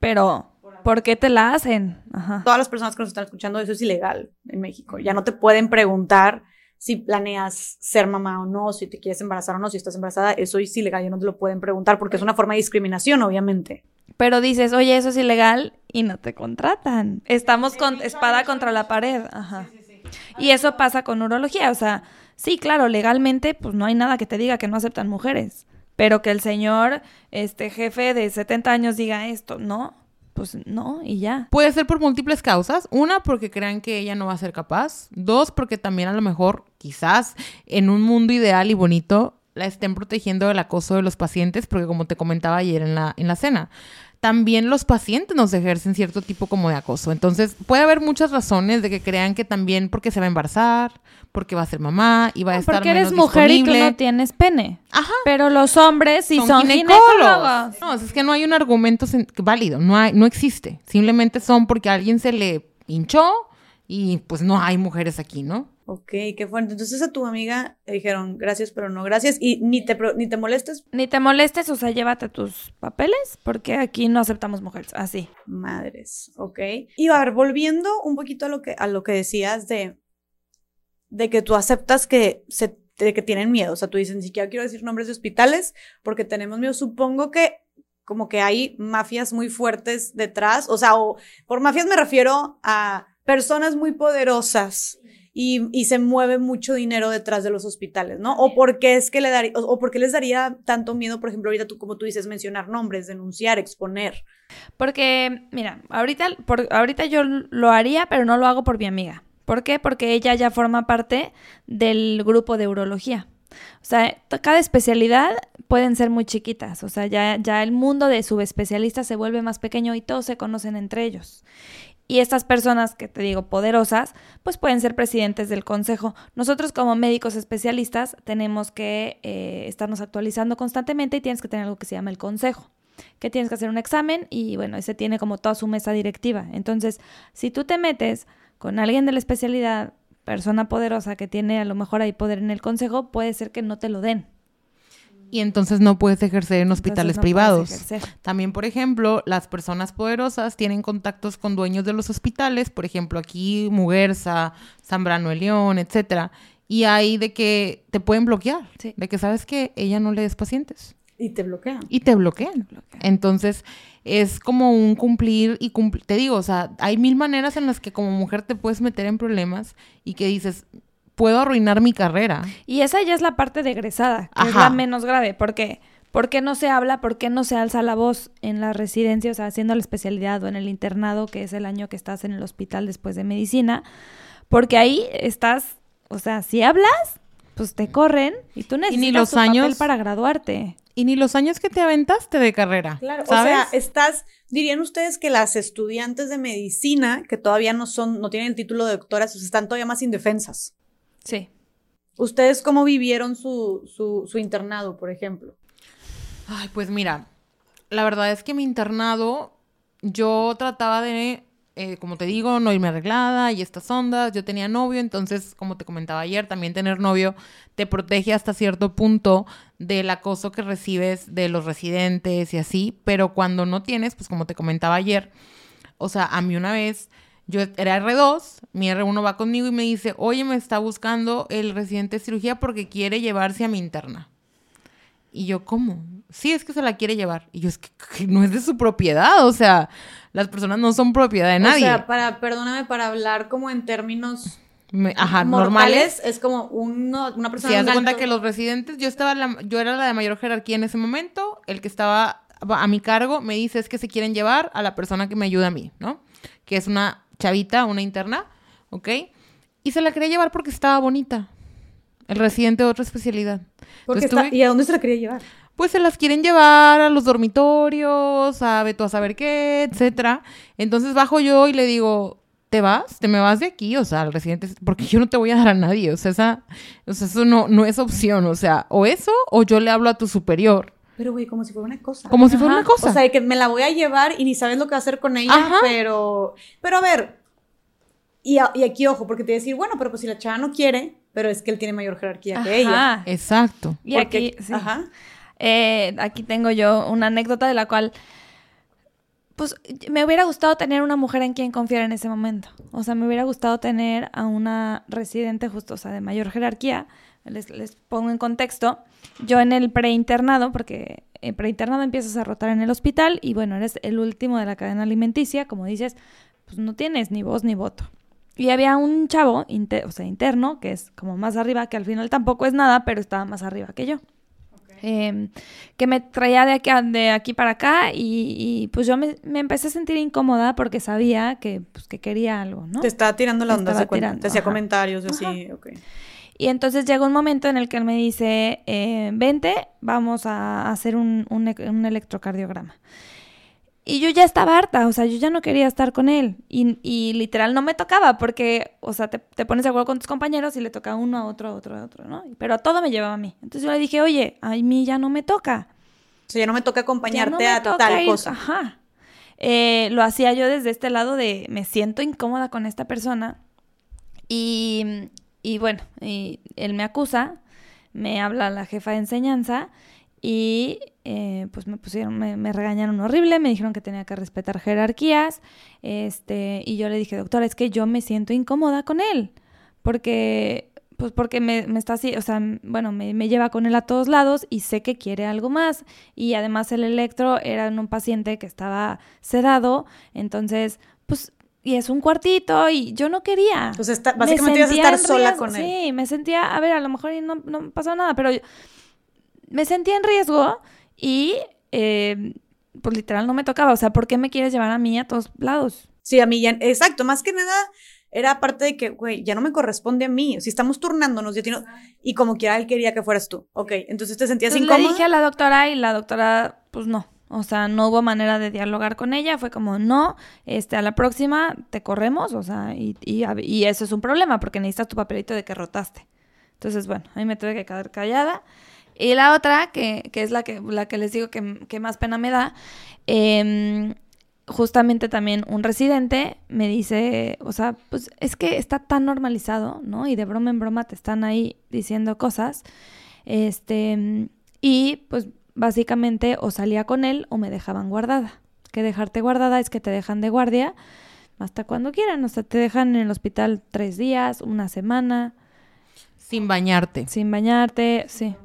Speaker 3: pero ¿por qué te la hacen? Ajá.
Speaker 1: Todas las personas que nos están escuchando, eso es ilegal en México. Ya no te pueden preguntar si planeas ser mamá o no, si te quieres embarazar o no, si estás embarazada, eso es ilegal, ya no te lo pueden preguntar porque es una forma de discriminación, obviamente.
Speaker 3: Pero dices, oye, eso es ilegal y no te contratan. Estamos con espada contra la pared. Ajá. Y eso pasa con urología. O sea, sí, claro, legalmente, pues no hay nada que te diga que no aceptan mujeres. Pero que el señor, este jefe de 70 años diga esto, no. pues no, y ya.
Speaker 2: Puede ser por múltiples causas. Una, porque crean que ella no va a ser capaz. Dos, porque también a lo mejor, quizás, en un mundo ideal y bonito, la estén protegiendo del acoso de los pacientes, porque como te comentaba ayer en la, en la cena, también los pacientes nos ejercen cierto tipo como de acoso. Entonces, puede haber muchas razones de que crean que también porque se va a embarazar, porque va a ser mamá y va a estar
Speaker 3: Porque
Speaker 2: menos
Speaker 3: eres mujer y tú no tienes pene.
Speaker 2: Ajá.
Speaker 3: Pero los hombres sí son, ginecólogos.
Speaker 2: No, es que no hay un argumento válido, no hay, no existe. Simplemente son porque a alguien se le hinchó y pues no hay mujeres aquí, ¿no?
Speaker 1: Ok, qué fuerte. Entonces a tu amiga le dijeron gracias, pero no gracias. Y ni te, ni te molestes.
Speaker 3: Ni te molestes, o sea, llévate tus papeles, porque aquí no aceptamos mujeres. Así.
Speaker 1: Madres, ok. Y a ver, volviendo un poquito a lo que, a lo que decías de, de que tú aceptas que, se, de que tienen miedo. O sea, tú dices, ni siquiera quiero decir nombres de hospitales porque tenemos miedo. Supongo que como que hay mafias muy fuertes detrás. O sea, o, por mafias me refiero a personas muy poderosas. Y, se mueve mucho dinero detrás de los hospitales, ¿no? O porque es que le daría, o, o por qué les daría tanto miedo, por ejemplo, ahorita tú, como tú dices, mencionar nombres, denunciar, exponer.
Speaker 3: Porque, mira, ahorita, por, ahorita yo lo haría, pero no lo hago por mi amiga. ¿Por qué? Porque ella ya forma parte del grupo de urología. O sea, cada especialidad pueden ser muy chiquitas. O sea, ya, ya el mundo de subespecialistas se vuelve más pequeño y todos se conocen entre ellos. Y estas personas que te digo poderosas, pues pueden ser presidentes del consejo. Nosotros como médicos especialistas tenemos que eh, estarnos actualizando constantemente y tienes que tener algo que se llama el consejo que tienes que hacer un examen y bueno, ese tiene como toda su mesa directiva. Entonces, si tú te metes con alguien de la especialidad, persona poderosa que tiene a lo mejor ahí poder en el consejo, puede ser que no te lo den.
Speaker 2: Y entonces no puedes ejercer en hospitales
Speaker 3: no
Speaker 2: privados. También, por ejemplo, las personas poderosas tienen contactos con dueños de los hospitales, por ejemplo, aquí Muguerza, Zambrano de León, etcétera, y hay de que te pueden bloquear,
Speaker 3: Sí.
Speaker 2: de que sabes que ella no le des pacientes
Speaker 1: Y te bloquean.
Speaker 2: y te bloquean.
Speaker 3: bloquean.
Speaker 2: Entonces, es como un cumplir y cumplir. Te digo, o sea, hay mil maneras en las que como mujer te puedes meter en problemas y que dices, puedo arruinar mi carrera.
Speaker 3: Y esa ya es la parte de egresada, que es la menos grave, porque ¿por qué no se habla, por qué no se alza la voz en la residencia, o sea, haciendo la especialidad o en el internado, que es el año que estás en el hospital después de medicina? Porque ahí estás, o sea, si hablas, pues te corren y tú necesitas
Speaker 2: los
Speaker 3: tu papel
Speaker 2: años-
Speaker 3: para graduarte.
Speaker 2: Y ni los años que te aventaste de carrera.
Speaker 1: Claro,
Speaker 2: ¿sabes?
Speaker 1: o sea, estás, dirían ustedes que las estudiantes de medicina, que todavía no son, no tienen el título de doctoras, están todavía más indefensas.
Speaker 3: Sí.
Speaker 1: ¿Ustedes cómo vivieron su, su, su internado, por ejemplo?
Speaker 2: Ay, pues mira, la verdad es que mi internado, yo trataba de, eh, como te digo, no irme arreglada y estas ondas. Yo tenía novio, entonces, como te comentaba ayer, también tener novio te protege hasta cierto punto del acoso que recibes de los residentes y así. Pero cuando no tienes, pues como te comentaba ayer, o sea, a mí una vez, yo era R2, mi R1 va conmigo y me dice, oye, me está buscando el residente de cirugía porque quiere llevarse a mi interna. Y yo, ¿cómo? Sí, es que se la quiere llevar. Y yo, es que, que no es de su propiedad. O sea, las personas no son propiedad de nadie.
Speaker 1: O sea, para, perdóname, para hablar como en términos
Speaker 2: Me- ajá,
Speaker 1: mortales,
Speaker 2: normales.
Speaker 1: es como uno, una persona
Speaker 2: Si
Speaker 1: un
Speaker 2: de cuenta que los residentes, yo estaba, la- yo era la de mayor jerarquía en ese momento. El que estaba a mi cargo me dice es que se quieren llevar a la persona que me ayuda a mí, ¿no? Que es una chavita, una interna, ¿ok? Y se la quería llevar porque estaba bonita. El residente de otra especialidad.
Speaker 1: Porque
Speaker 2: Entonces
Speaker 1: está-
Speaker 2: tuve-
Speaker 1: ¿Y a dónde se la quería llevar?
Speaker 2: pues se las quieren llevar a los dormitorios, a ve tú a saber qué, etcétera. Entonces bajo yo y le digo, ¿te vas? ¿Te me vas de aquí? O sea, al residente, porque yo no te voy a dar a nadie. O sea, esa, o sea eso no, no es opción. O sea, o eso, o yo le hablo a tu superior.
Speaker 1: Pero, güey, como si fuera una cosa.
Speaker 2: Como si fuera
Speaker 3: Ajá.
Speaker 2: una cosa.
Speaker 1: O sea, de que me la voy a llevar y ni sabes lo que va a hacer con ella,
Speaker 2: Ajá.
Speaker 1: pero... Pero a ver, y, a- y aquí ojo, porque te voy a decir, bueno, pero pues si la chava no quiere, pero es que él tiene mayor jerarquía que ella.
Speaker 3: Ajá.
Speaker 2: Exacto.
Speaker 3: Y
Speaker 1: Porque-
Speaker 3: aquí, sí.
Speaker 1: Ajá.
Speaker 3: Eh, aquí tengo yo una anécdota de la cual, pues, me hubiera gustado tener una mujer en quien confiar en ese momento. O sea, me hubiera gustado tener a una residente justo, o sea, de mayor jerarquía. Les, les pongo en contexto. Yo en el preinternado, porque en preinternado empiezas a rotar en el hospital y bueno, eres el último de la cadena alimenticia, como dices, pues no tienes ni voz ni voto. Y había un chavo, o sea, interno, que es como más arriba, que al final tampoco es nada, pero estaba más arriba que yo. em, que me traía de aquí, de aquí para acá y, pues yo me, empecé a sentir incómoda porque sabía que, pues, que quería algo, ¿no?
Speaker 1: Te estaba tirando la onda, te hacía comentarios así, ok.
Speaker 3: Y entonces llega un momento en el que él me dice, eh, vente, vamos a hacer un, un, un electrocardiograma. Y yo ya estaba harta, o sea, yo ya no quería estar con él. Y, y literal no me tocaba porque, o sea, te, te, pones de acuerdo con tus compañeros y le toca uno a otro, a otro, a otro, ¿no? Pero a todo me llevaba a mí. Entonces yo le dije, oye, a mí ya no me toca.
Speaker 1: O sea, ya no me toca acompañarte a tal cosa.
Speaker 3: Ajá. Eh, lo hacía yo desde este lado de me siento incómoda con esta persona. Y, y bueno, y él me acusa, me habla la jefa de enseñanza y eh, pues me pusieron, me, regañaron horrible, me dijeron que tenía que respetar jerarquías, este, y yo le dije, doctora, es que yo me siento incómoda con él, porque, pues porque me, está así, o sea, bueno, me, lleva con él a todos lados y sé que quiere algo más, y además el electro era en un paciente que estaba sedado, entonces, pues y es un cuartito y yo no quería.
Speaker 1: Pues está, básicamente ibas a estar sola con él.
Speaker 3: Sí, me sentía, a ver, a lo mejor no, no pasó nada, pero me sentía en riesgo y eh, pues literal no me tocaba. O sea, ¿por qué me quieres llevar a mí a todos lados?
Speaker 1: Sí, a mí ya, exacto, más que nada era parte de que, güey, ya no me corresponde a mí. Si estamos turnándonos, yo tengo, y como quiera él quería que fueras tú. Ok, entonces te sentías incómoda.
Speaker 3: Le dije a la doctora y la doctora, pues no. O sea, no hubo manera de dialogar con ella. Fue como, no, este, a la próxima te corremos. O sea, y, y, eso es un problema porque necesitas tu papelito de que rotaste. Entonces, bueno, ahí me tuve que quedar callada. Y la otra, que, que es la que, la que les digo que, más pena me da, em, justamente también un residente me dice, o sea, pues es que está tan normalizado, ¿no? Y de broma en broma te están ahí diciendo cosas. Este, y pues básicamente o salía con él o me dejaban guardada. Que dejarte guardada es que te dejan de guardia hasta cuando quieran, o sea, te dejan en el hospital tres días, una semana.
Speaker 2: Sin bañarte.
Speaker 3: Sin bañarte, sí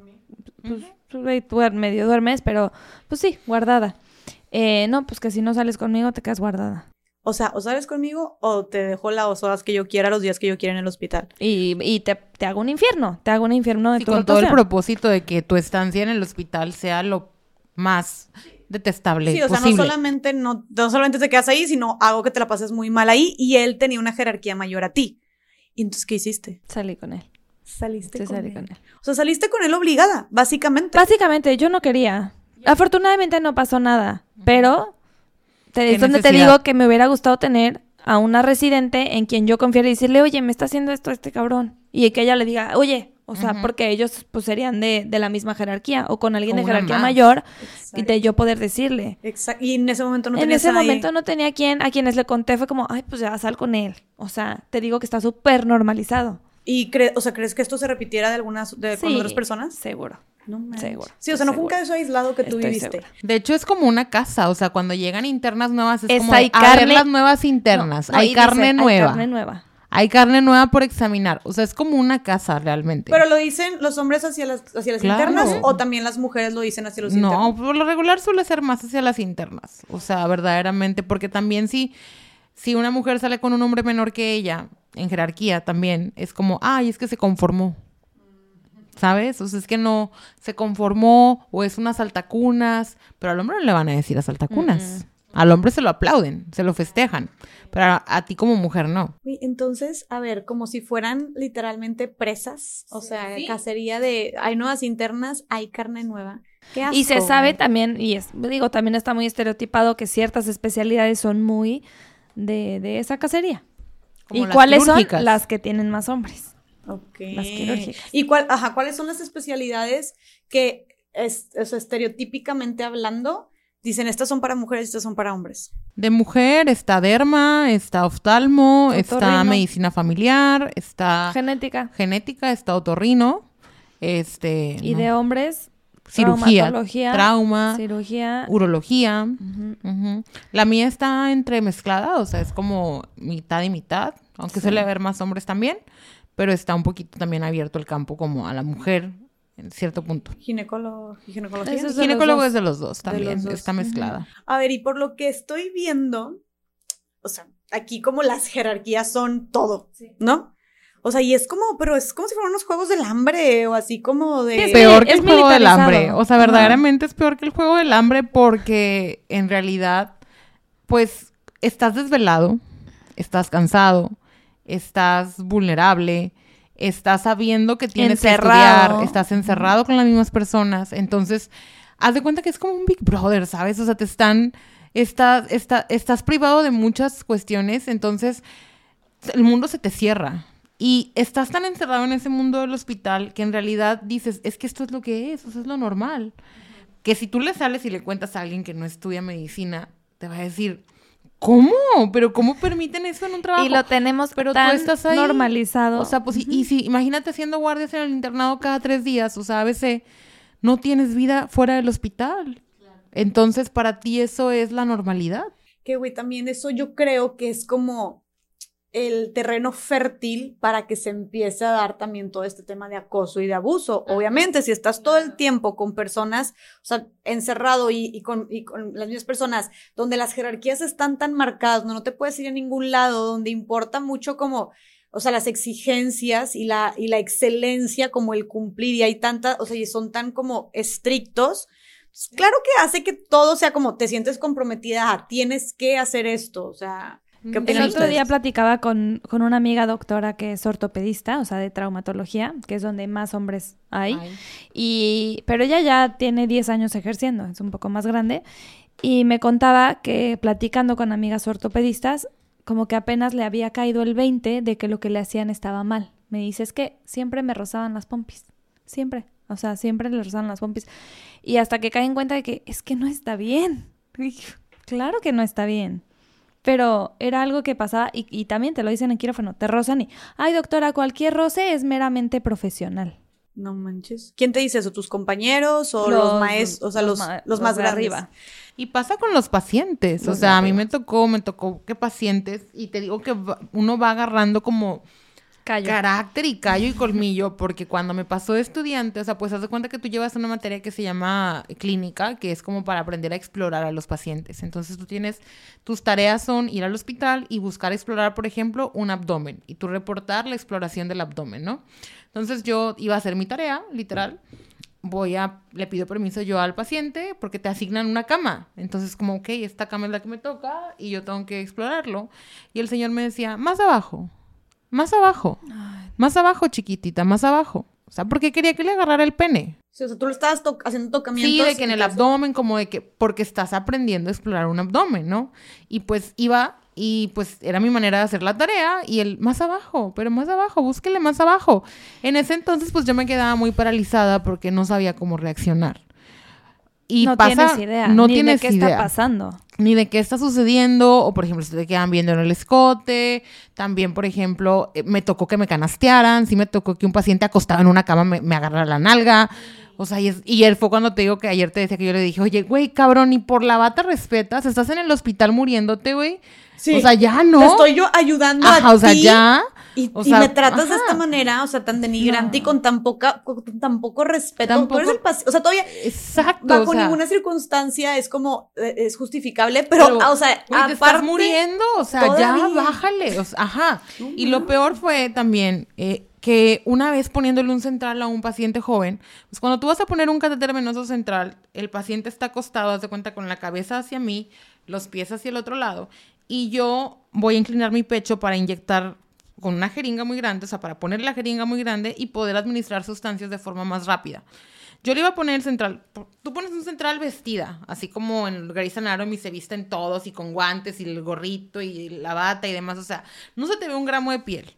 Speaker 3: pues, tú medio duermes, pero pues sí, guardada. Eh, no, pues que si no sales conmigo te quedas guardada.
Speaker 1: O sea, o sales conmigo o te dejo las horas que yo quiera, los días que yo quiera en el hospital.
Speaker 3: Y, y te, te, hago un infierno, te hago un infierno de
Speaker 2: sí, con todo el propósito de que tu estancia en el hospital sea lo más detestable. Sí, o sea,
Speaker 1: no solamente, no, no solamente te quedas ahí, sino hago que te la pases muy mal ahí y él tenía una jerarquía mayor a ti. ¿Y entonces qué hiciste?
Speaker 3: Salí con él.
Speaker 1: Saliste con, él. O sea, saliste con él obligada, básicamente.
Speaker 3: Básicamente, yo no quería. Afortunadamente no pasó nada, pero te, es donde te digo que me hubiera gustado tener a una residente en quien yo confiara y decirle, oye, me está haciendo esto este cabrón. Y que ella le diga, oye, o sea, porque ellos pues serían de, la misma jerarquía o con alguien de jerarquía mayor y de yo poder decirle.
Speaker 1: Exacto. Y en ese momento no
Speaker 3: En ese momento no tenía quien, a quienes le conté fue como, ay, pues ya sal con él. O sea, te digo que está súper normalizado.
Speaker 1: ¿Y o sea, crees que esto se repitiera de algunas de, con otras personas?
Speaker 3: Seguro. No seguro.
Speaker 1: Sí, o sea, no fue un caso aislado que tú viviste.
Speaker 2: De hecho, es como una casa. O sea, cuando llegan internas nuevas, es, como hay carne, las nuevas internas. hay, carne nueva. Hay carne nueva. Hay carne nueva por examinar. O sea, es como una casa realmente.
Speaker 1: Pero lo dicen los hombres hacia las, hacia las internas o también las mujeres lo dicen hacia los internos.
Speaker 2: No, por lo regular suele ser más hacia las internas. O sea, verdaderamente, porque también si, si una mujer sale con un hombre menor que ella, en jerarquía también, es como, ay, es que se conformó. ¿Sabes? O sea, es que no se conformó o es unas saltacunas, pero al hombre no le van a decir a saltacunas. Al hombre se lo aplauden, se lo festejan, pero a, ti como mujer no.
Speaker 1: Entonces, a ver, como si fueran literalmente presas, o sea, cacería de, hay nuevas internas, hay carne nueva.
Speaker 3: Qué y se sabe también, y es, digo, también está muy estereotipado que ciertas especialidades son muy de, de esa cacería. ¿Y cuáles son las que tienen más hombres?
Speaker 1: Ok. Las quirúrgicas. ¿Y cuál, ajá, cuáles son las especialidades que, es, estereotípicamente hablando, dicen estas son para mujeres y estas son para hombres?
Speaker 2: De mujer está derma, está oftalmo, está medicina familiar, está...
Speaker 3: Genética.
Speaker 2: Genética, está otorrino, este...
Speaker 3: Y de hombres
Speaker 2: cirugía, trauma,
Speaker 3: cirugía,
Speaker 2: urología. La mía está entremezclada, o sea, es como mitad y mitad, aunque suele haber más hombres también, pero está un poquito también abierto el campo como a la mujer en cierto punto.
Speaker 1: Ginecólogo, ginecología.
Speaker 2: Es Ginecólogo es de los dos también, está mezclada.
Speaker 1: A ver, y por lo que estoy viendo, o sea, aquí como las jerarquías son todo, ¿no? O sea, y es como, pero es como si fueran unos juegos del hambre o así como de...
Speaker 3: Es
Speaker 2: peor que
Speaker 3: es
Speaker 2: el juego del hambre. O sea, verdaderamente es peor que el juego del hambre porque en realidad, pues, estás desvelado, estás cansado, estás vulnerable, estás sabiendo que tienes que estudiar, estás encerrado con las mismas personas. Entonces, haz de cuenta que es como un Big Brother, ¿sabes? O sea, te están, estás, está- estás privado de muchas cuestiones, entonces el mundo se te cierra. Y estás tan encerrado en ese mundo del hospital que en realidad dices, es que esto es lo que es, o sea, es lo normal. Que si tú le sales y le cuentas a alguien que no estudia medicina, te va a decir, ¿cómo? ¿Pero cómo permiten eso en un trabajo?
Speaker 3: Y lo tenemos
Speaker 2: Pero tú estás ahí.
Speaker 3: normalizado.
Speaker 2: O sea, pues, y- y si, imagínate haciendo guardias en el internado cada tres días, o sea, a veces no tienes vida fuera del hospital. Entonces, para ti eso es la normalidad.
Speaker 1: Que, güey, también eso yo creo que es como el terreno fértil para que se empiece a dar también todo este tema de acoso y de abuso. Obviamente, si estás todo el tiempo con personas, o sea, encerrado y, y con, y con las mismas personas, donde las jerarquías están tan marcadas, donde no te puedes ir a ningún lado, donde importa mucho como, o sea, las exigencias y la, y la excelencia como el cumplir, y hay tantas, o sea, y son tan como estrictos, pues, claro que hace que todo sea como te sientes comprometida a tienes que hacer esto, o sea, ¿qué
Speaker 3: El otro día platicaba con, con una amiga doctora que es ortopedista, o sea, de traumatología, que es donde más hombres hay.
Speaker 2: Ay.
Speaker 3: Y, pero ella ya tiene 10 años ejerciendo, es un poco más grande. Y me contaba que platicando con amigas ortopedistas, como que apenas le había caído el 20 de que lo que le hacían estaba mal. Me dice, es que siempre me rozaban las pompis. Siempre. O sea, siempre le rozaban las pompis. Y hasta que cae en cuenta de que es que no está bien. (laughs) Claro que no está bien. Pero era algo que pasaba y, y también te lo dicen en quirófano, te rozan y, ay doctora, cualquier roce es meramente profesional.
Speaker 1: No manches. ¿Quién te dice eso? ¿Tus compañeros o los, maestros? O sea, los,
Speaker 3: ma-
Speaker 1: los más
Speaker 3: de
Speaker 1: grandes.
Speaker 3: arriba.
Speaker 2: Y pasa con los pacientes. O sea, a mí me tocó, me tocó que pacientes, y te digo que va- uno va agarrando como
Speaker 3: Callo.
Speaker 2: carácter y callo y colmillo, porque cuando me pasó de estudiante, o sea, pues haz de cuenta que tú llevas una materia que se llama clínica, que es como para aprender a explorar a los pacientes. Entonces tú tienes, tus tareas son ir al hospital y buscar explorar, por ejemplo, un abdomen, y tú reportar la exploración del abdomen, ¿no? Entonces yo iba a hacer mi tarea, literal. Voy a, le pido permiso yo al paciente porque te asignan una cama. Entonces, como, ok, esta cama es la que me toca y yo tengo que explorarlo. Y el señor me decía, más abajo, más abajo, más abajo, chiquitita, más abajo. O sea, porque quería que le agarrara el pene.
Speaker 1: Sí, o sea, tú lo estabas to- haciendo
Speaker 2: Sí,
Speaker 1: tocamientos.
Speaker 2: de que en el abdomen, como de que, porque estás aprendiendo a explorar un abdomen, ¿no? Y pues iba y pues era mi manera de hacer la tarea y el más abajo, pero más abajo, búsquele más abajo. En ese entonces pues yo me quedaba muy paralizada porque no sabía cómo reaccionar. Y
Speaker 3: no
Speaker 2: pasa,
Speaker 3: tienes idea.
Speaker 2: no
Speaker 3: ni
Speaker 2: tienes
Speaker 3: de qué
Speaker 2: idea
Speaker 3: está pasando.
Speaker 2: ni de qué está sucediendo, o por ejemplo, si te quedan viendo en el escote, también, por ejemplo, eh, me tocó que me canastearan, sí me tocó que un paciente acostado en una cama me, me agarrara la nalga, o sea, y, es- y él fue cuando te digo que ayer te decía que yo le dije, oye, güey, cabrón, y por la bata respetas, estás en el hospital muriéndote, güey,
Speaker 1: Sí.
Speaker 2: o sea, ya no.
Speaker 1: Te estoy yo ayudando
Speaker 2: Ajá,
Speaker 1: a
Speaker 2: o sea,
Speaker 1: ti.
Speaker 2: ya.
Speaker 1: Y,
Speaker 2: o
Speaker 1: y
Speaker 2: sea,
Speaker 1: me tratas de esta manera, o sea, tan denigrante y con tan poca, con tan poco respeto.
Speaker 2: Tampoco-
Speaker 1: Tú eres el o sea, todavía
Speaker 2: Exacto.
Speaker 1: bajo
Speaker 2: o sea,
Speaker 1: ninguna circunstancia es como, eh, es justificable, pero,
Speaker 2: Pero,
Speaker 1: o sea,
Speaker 2: Güey, te estás
Speaker 1: aparte,
Speaker 2: muriendo, o sea, ya bájale, o sea, ajá. y lo peor fue también eh, que una vez poniéndole un central a un paciente joven, pues cuando tú vas a poner un catéter venoso central, el paciente está acostado, haz de cuenta, con la cabeza hacia mí, los pies hacia el otro lado, y yo voy a inclinar mi pecho para inyectar con una jeringa muy grande, o sea, para poner la jeringa muy grande y poder administrar sustancias de forma más rápida. Yo le iba a poner el central. Tú pones un central vestida, así como en Grey's Anatomy se visten todos y con guantes y el gorrito y la bata y demás. O sea, no se te ve un gramo de piel.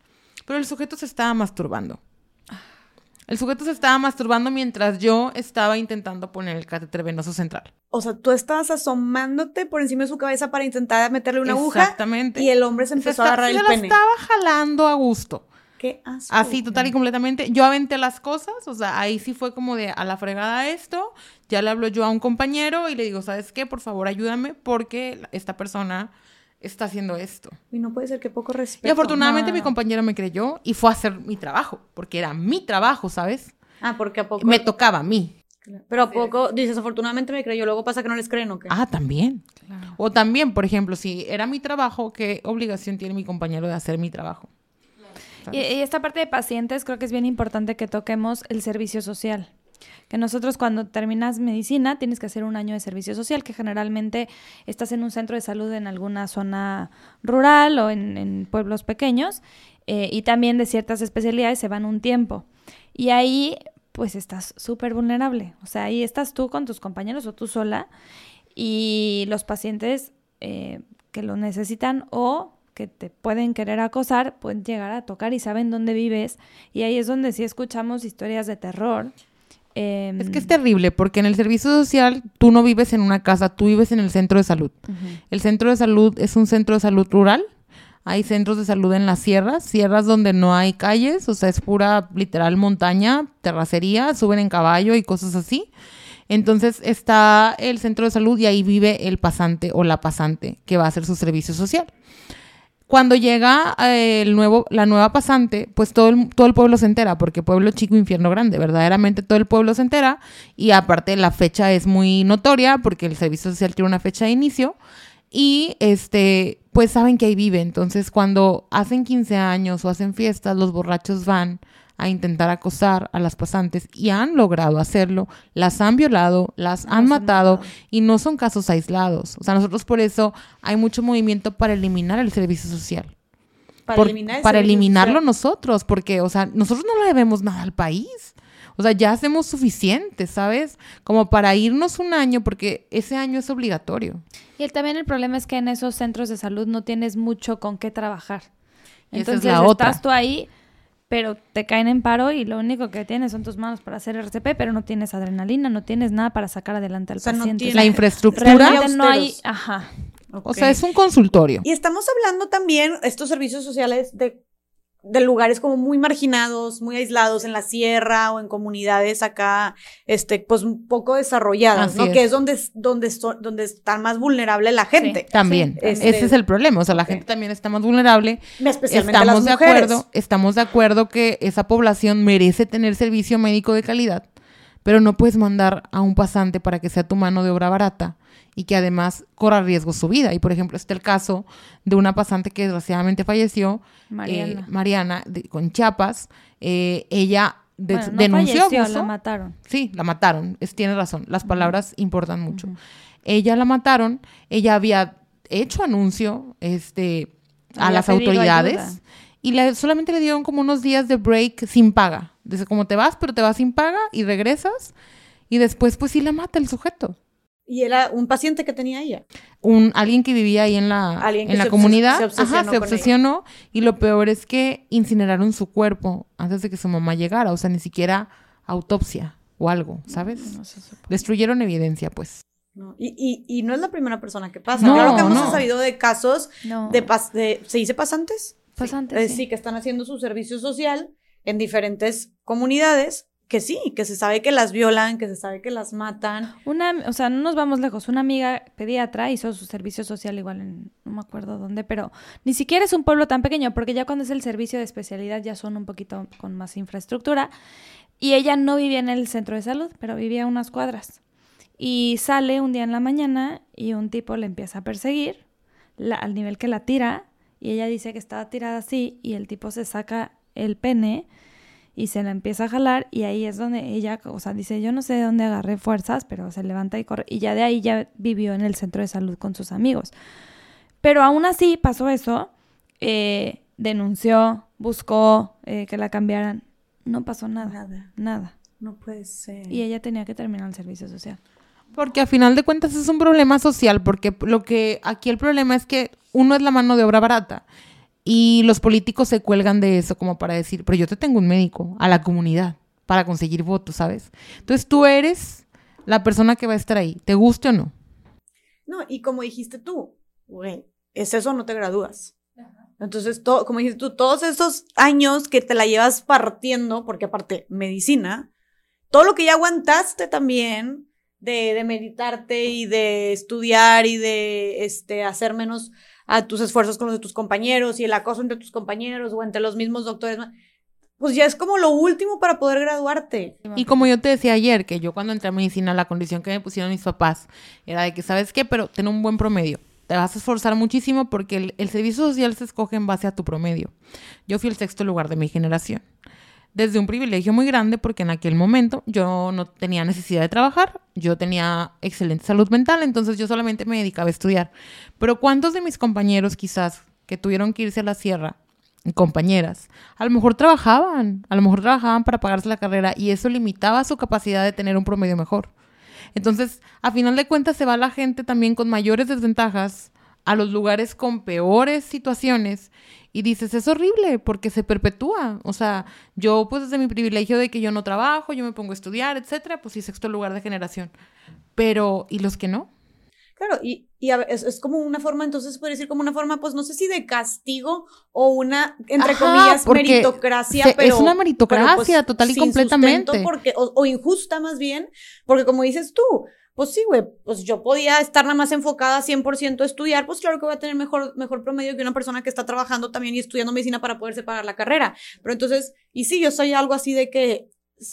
Speaker 2: Pero el sujeto se estaba masturbando. El sujeto se estaba masturbando mientras yo estaba intentando poner el catéter venoso central.
Speaker 1: O sea, tú estabas asomándote por encima de su cabeza para intentar meterle una aguja.
Speaker 2: Exactamente.
Speaker 1: Y el hombre se empezó a agarrar
Speaker 2: se
Speaker 1: el
Speaker 2: la
Speaker 1: pene.
Speaker 2: estaba jalando a gusto.
Speaker 1: Qué asco.
Speaker 2: Así, total y completamente. Yo aventé las cosas, o sea, ahí sí fue como de a la fregada esto. Ya le hablo yo a un compañero y le digo, ¿sabes qué? Por favor, ayúdame porque esta persona está haciendo esto.
Speaker 1: Y no puede ser que poco respeto.
Speaker 2: Y afortunadamente
Speaker 3: no.
Speaker 2: mi compañero me creyó y fue a hacer mi trabajo, porque era mi trabajo, ¿sabes?
Speaker 1: Ah, porque a poco.
Speaker 2: Me tocaba a mí.
Speaker 1: Pero a poco, dices, afortunadamente me creyó. Luego pasa que no les creen o qué.
Speaker 2: Ah, también. O también, por ejemplo, si era mi trabajo, ¿qué obligación tiene mi compañero de hacer mi trabajo?
Speaker 3: Y, y esta parte de pacientes creo que es bien importante que toquemos el servicio social. Que nosotros cuando terminas medicina tienes que hacer un año de servicio social, que generalmente estás en un centro de salud en alguna zona rural o en, pueblos pequeños, eh, y también de ciertas especialidades se van un tiempo. Y ahí pues estás súper vulnerable. O sea, ahí estás tú con tus compañeros o tú sola y los pacientes eh, que lo necesitan o que te pueden querer acosar pueden llegar a tocar y saben dónde vives. Y ahí es donde sí escuchamos historias de terror.
Speaker 2: Eh, es que es terrible porque en el servicio social tú no vives en una casa, tú vives en el centro de salud. Uh -huh. El centro de salud es un centro de salud rural. Hay centros de salud en las sierras, sierras donde no hay calles, o sea, es pura literal montaña, terracería, suben en caballo y cosas así. Entonces está el centro de salud y ahí vive el pasante o la pasante que va a hacer su servicio social. Cuando llega eh, el nuevo, la nueva pasante, pues todo el, todo el pueblo se entera, porque pueblo chico, infierno grande, verdaderamente todo el pueblo se entera y aparte la fecha es muy notoria porque el servicio social tiene una fecha de inicio y este, pues saben que ahí vive. Entonces cuando hacen 15 años o hacen fiestas, los borrachos van a intentar acosar a las pasantes y han logrado hacerlo, las han violado, las han matado y no son casos aislados. O sea, nosotros por eso hay mucho movimiento para eliminar el servicio social.
Speaker 1: Para,
Speaker 2: por,
Speaker 1: eliminar
Speaker 2: para eliminarlo social. nosotros, porque, o sea, nosotros no le debemos nada al país. O sea, ya hacemos suficiente, ¿sabes? Como para irnos un año, porque ese año es obligatorio.
Speaker 3: Y el, también el problema es que en esos centros de salud no tienes mucho con qué trabajar. Entonces,
Speaker 2: es la
Speaker 3: estás
Speaker 2: otra.
Speaker 3: tú ahí pero te caen en paro y lo único que tienes son tus manos para hacer RCP, pero no tienes adrenalina, no tienes nada para sacar adelante al
Speaker 1: O sea, no
Speaker 3: paciente.
Speaker 1: tiene-
Speaker 2: La infraestructura,
Speaker 3: Realmente no hay, ajá.
Speaker 2: o sea, es un consultorio.
Speaker 1: Y estamos hablando también, estos servicios sociales, de, de lugares como muy marginados, muy aislados, en la sierra o en comunidades acá, este, pues un poco desarrolladas,
Speaker 2: Así
Speaker 1: ¿no?
Speaker 2: es.
Speaker 1: Que es donde, donde, so- donde está más vulnerable la gente.
Speaker 2: También,
Speaker 1: este-
Speaker 2: ese es el problema, o sea, la gente también está más vulnerable.
Speaker 1: Especialmente
Speaker 2: estamos
Speaker 1: las
Speaker 2: de
Speaker 1: mujeres.
Speaker 2: acuerdo, estamos de acuerdo que esa población merece tener servicio médico de calidad, pero no puedes mandar a un pasante para que sea tu mano de obra barata y que además corra riesgo su vida. Y por ejemplo, este el caso de una pasante que desgraciadamente falleció,
Speaker 3: Mariana.
Speaker 2: eh, Mariana, de- con Chiapas. Eh, ella de-
Speaker 3: Bueno, no
Speaker 2: denunció
Speaker 3: falleció,
Speaker 2: abuso.
Speaker 3: la mataron.
Speaker 2: Sí, la mataron. Es, tiene razón. Las palabras importan mucho. Ella la mataron. Ella había hecho anuncio este, a
Speaker 3: Había
Speaker 2: las autoridades
Speaker 3: ayuda.
Speaker 2: y solamente le dieron como unos días de break sin paga. Dice, como te vas, pero te vas sin paga y regresas. Y después, pues sí la mata el sujeto.
Speaker 1: Y era un paciente que tenía ella.
Speaker 2: Un, alguien que vivía ahí en la,
Speaker 1: Alguien
Speaker 2: en la comunidad.
Speaker 1: se obsesionó
Speaker 2: Ajá, se
Speaker 1: con
Speaker 2: obsesionó. Y lo peor es que incineraron su cuerpo antes de que su mamá llegara. O sea, ni siquiera autopsia o algo, ¿sabes?
Speaker 3: No.
Speaker 2: Destruyeron evidencia, pues.
Speaker 1: ¿no? Y, y, y no es la primera persona que pasa.
Speaker 2: No,
Speaker 1: claro que hemos
Speaker 2: no.
Speaker 1: sabido de casos
Speaker 3: No.
Speaker 1: de, pas- de ¿se dice pasantes?
Speaker 3: Pasantes,
Speaker 1: Eh,
Speaker 3: sí.
Speaker 1: sí, que están haciendo su servicio social en diferentes comunidades, que sí, que se sabe que las violan, que se sabe que las matan.
Speaker 3: Una, o sea, no nos vamos lejos. Una amiga pediatra hizo su servicio social igual en, no me acuerdo dónde, pero ni siquiera es un pueblo tan pequeño, porque ya cuando es el servicio de especialidad ya son un poquito con más infraestructura. Y ella no vivía en el centro de salud, pero vivía a unas cuadras. Y sale un día en la mañana y un tipo le empieza a perseguir la- al nivel que la tira. Y ella dice que estaba tirada así y el tipo se saca el pene y se la empieza a jalar y ahí es donde ella, o sea, dice, yo no sé de dónde agarré fuerzas, pero se levanta y corre y ya de ahí ya vivió en el centro de salud con sus amigos. Pero aún así pasó eso, eh, denunció, buscó eh, que la cambiaran, no pasó nada,
Speaker 1: Nada.
Speaker 3: nada.
Speaker 1: No puede ser.
Speaker 3: Y ella tenía que terminar el servicio social.
Speaker 2: Porque a final de cuentas es un problema social, porque lo que aquí el problema es que uno es la mano de obra barata y los políticos se cuelgan de eso como para decir, pero yo te tengo un médico a la comunidad para conseguir votos, ¿sabes? Entonces tú eres la persona que va a estar ahí, te guste o no.
Speaker 1: No, y como dijiste tú, güey, es eso, no te gradúas. Entonces, todo, como dijiste tú, todos esos años que te la llevas partiendo, porque aparte, medicina, todo lo que ya aguantaste también de, de meditarte y de estudiar y de este, hacer menos a tus esfuerzos con los de tus compañeros y el acoso entre tus compañeros o entre los mismos doctores, pues ya es como lo último para poder graduarte.
Speaker 2: Y como yo te decía ayer, que yo cuando entré a medicina, la condición que me pusieron mis papás era de que, ¿sabes qué? Pero ten un buen promedio. te vas a esforzar muchísimo porque el, el servicio social se escoge en base a tu promedio. Yo fui el sexto lugar de mi generación desde un privilegio muy grande porque en aquel momento yo no tenía necesidad de trabajar, yo tenía excelente salud mental, entonces yo solamente me dedicaba a estudiar. Pero ¿cuántos de mis compañeros quizás que tuvieron que irse a la sierra, compañeras, a lo mejor trabajaban, a lo mejor trabajaban para pagarse la carrera y eso limitaba su capacidad de tener un promedio mejor? Entonces, a final de cuentas se va la gente también con mayores desventajas a los lugares con peores situaciones y dices, es horrible porque se perpetúa. O sea, yo pues desde mi privilegio de que yo no trabajo, yo me pongo a estudiar, etcétera, pues sí, sexto lugar de generación. Pero, ¿y los que no?
Speaker 1: Claro, y, y es, como una forma, entonces puede decir como una forma, pues no sé si de castigo o una, entre comillas, meritocracia, pero...
Speaker 2: Es una meritocracia pues, total y completamente.
Speaker 1: Porque, o, o, injusta más bien, porque como dices tú, pues sí, güey, pues yo podía estar nada más enfocada 100% a estudiar, pues claro que voy a tener mejor, mejor promedio que una persona que está trabajando también y estudiando medicina para poderse pagar la carrera. Pero entonces, y sí, yo soy algo así de que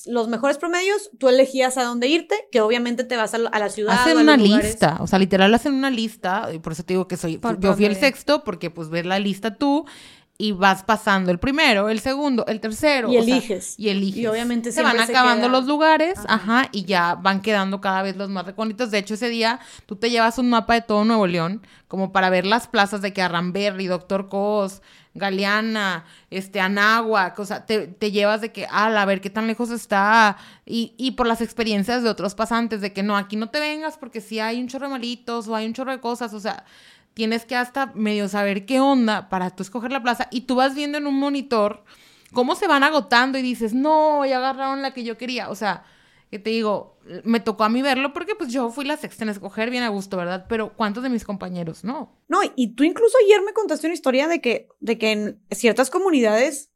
Speaker 1: los mejores promedios, tú elegías a dónde irte, que obviamente te vas a, la ciudad.
Speaker 2: Hacen una lista, o sea, literal hacen una lista, y por eso te digo que soy, yo fui el sexto, porque pues ves la lista tú, y vas pasando el primero, el segundo, el tercero.
Speaker 1: Y eliges.
Speaker 2: y eliges.
Speaker 1: Y obviamente
Speaker 2: se van acabando los lugares, ajá. y ya van quedando cada vez los más recónditos. De hecho, ese día tú te llevas un mapa de todo Nuevo León, como para ver las plazas de que Arramberry, Doctor Cos, Galeana, este, Anáhuac, o sea, te, te llevas de que, ah, a ver qué tan lejos está, y, y por las experiencias de otros pasantes, de que no, aquí no te vengas porque si hay un chorro de malitos o hay un chorro de cosas, o sea, tienes que hasta medio saber qué onda para tú escoger la plaza y tú vas viendo en un monitor cómo se van agotando y dices, no, ya agarraron la que yo quería. O sea, que te digo, me tocó a mí verlo porque pues yo fui la sexta en escoger bien a gusto, ¿verdad? Pero ¿cuántos de mis compañeros no?
Speaker 1: No, y tú incluso ayer me contaste una historia de que, de que en ciertas comunidades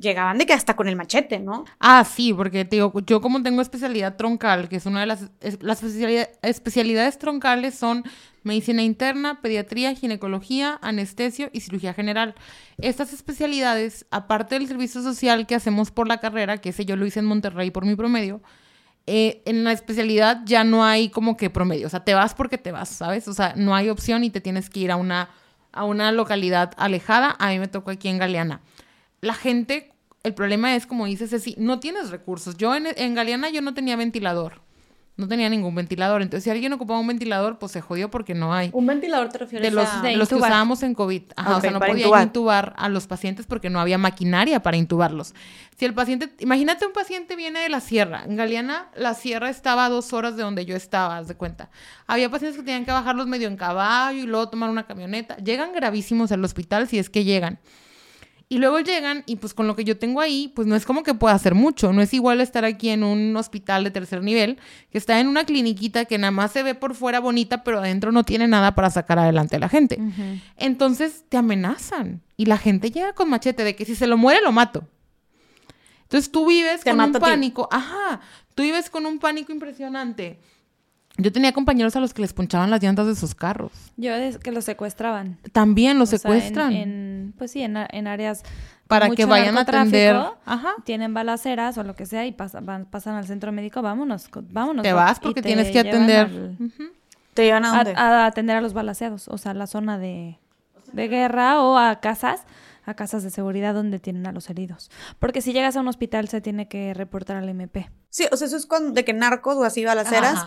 Speaker 1: llegaban de que hasta con el machete, ¿no?
Speaker 2: Ah, sí, porque te digo, yo como tengo especialidad troncal, que es una de las, las especialidades troncales son medicina interna, pediatría, ginecología, anestesio y cirugía general. Estas especialidades, aparte del servicio social que hacemos por la carrera, que ese yo lo hice en Monterrey por mi promedio, eh, en la especialidad ya no hay como que promedio, o sea, te vas porque te vas, ¿sabes? O sea, no hay opción y te tienes que ir a una, a una localidad alejada. A mí me tocó aquí en Galeana la gente, el problema es, como dices, es si no tienes recursos. Yo en, en Galeana yo no tenía ventilador. No tenía ningún ventilador. Entonces, si alguien ocupaba un ventilador, pues se jodió porque no hay.
Speaker 1: ¿Un ventilador te refieres
Speaker 2: de los,
Speaker 1: a...?
Speaker 2: De los que usábamos en COVID. Ajá, o sea, no podía intubar. a los pacientes porque no había maquinaria para intubarlos. Si el paciente... Imagínate un paciente viene de la sierra. En Galeana, la sierra estaba a dos horas de donde yo estaba, haz de cuenta. Había pacientes que tenían que bajarlos medio en caballo y luego tomar una camioneta. Llegan gravísimos al hospital si es que llegan. Y luego llegan y pues con lo que yo tengo ahí, pues no es como que pueda hacer mucho. No es igual estar aquí en un hospital de tercer nivel, que está en una cliniquita que nada más se ve por fuera bonita, pero adentro no tiene nada para sacar adelante a la gente. Entonces te amenazan y la gente llega con machete de que si se lo muere lo mato. Entonces tú vives con un pánico, ajá, tú vives con un pánico impresionante yo tenía compañeros a los que les ponchaban las llantas de sus carros.
Speaker 3: Yo es que los secuestraban.
Speaker 2: También los secuestran.
Speaker 3: en, pues sí, en, áreas
Speaker 2: para que vayan a atender.
Speaker 3: Ajá. Tienen balaceras o lo que sea y pasan, pasan al centro médico, vámonos, vámonos.
Speaker 2: Te vas porque tienes que atender.
Speaker 1: ¿Te llevan a dónde?
Speaker 3: A, atender a los balaceados, o sea, la zona de, de guerra o a casas a casas de seguridad donde tienen a los heridos. Porque si llegas a un hospital se tiene que reportar al MP.
Speaker 1: Sí, o sea, eso es cuando, de que narcos o así balaceras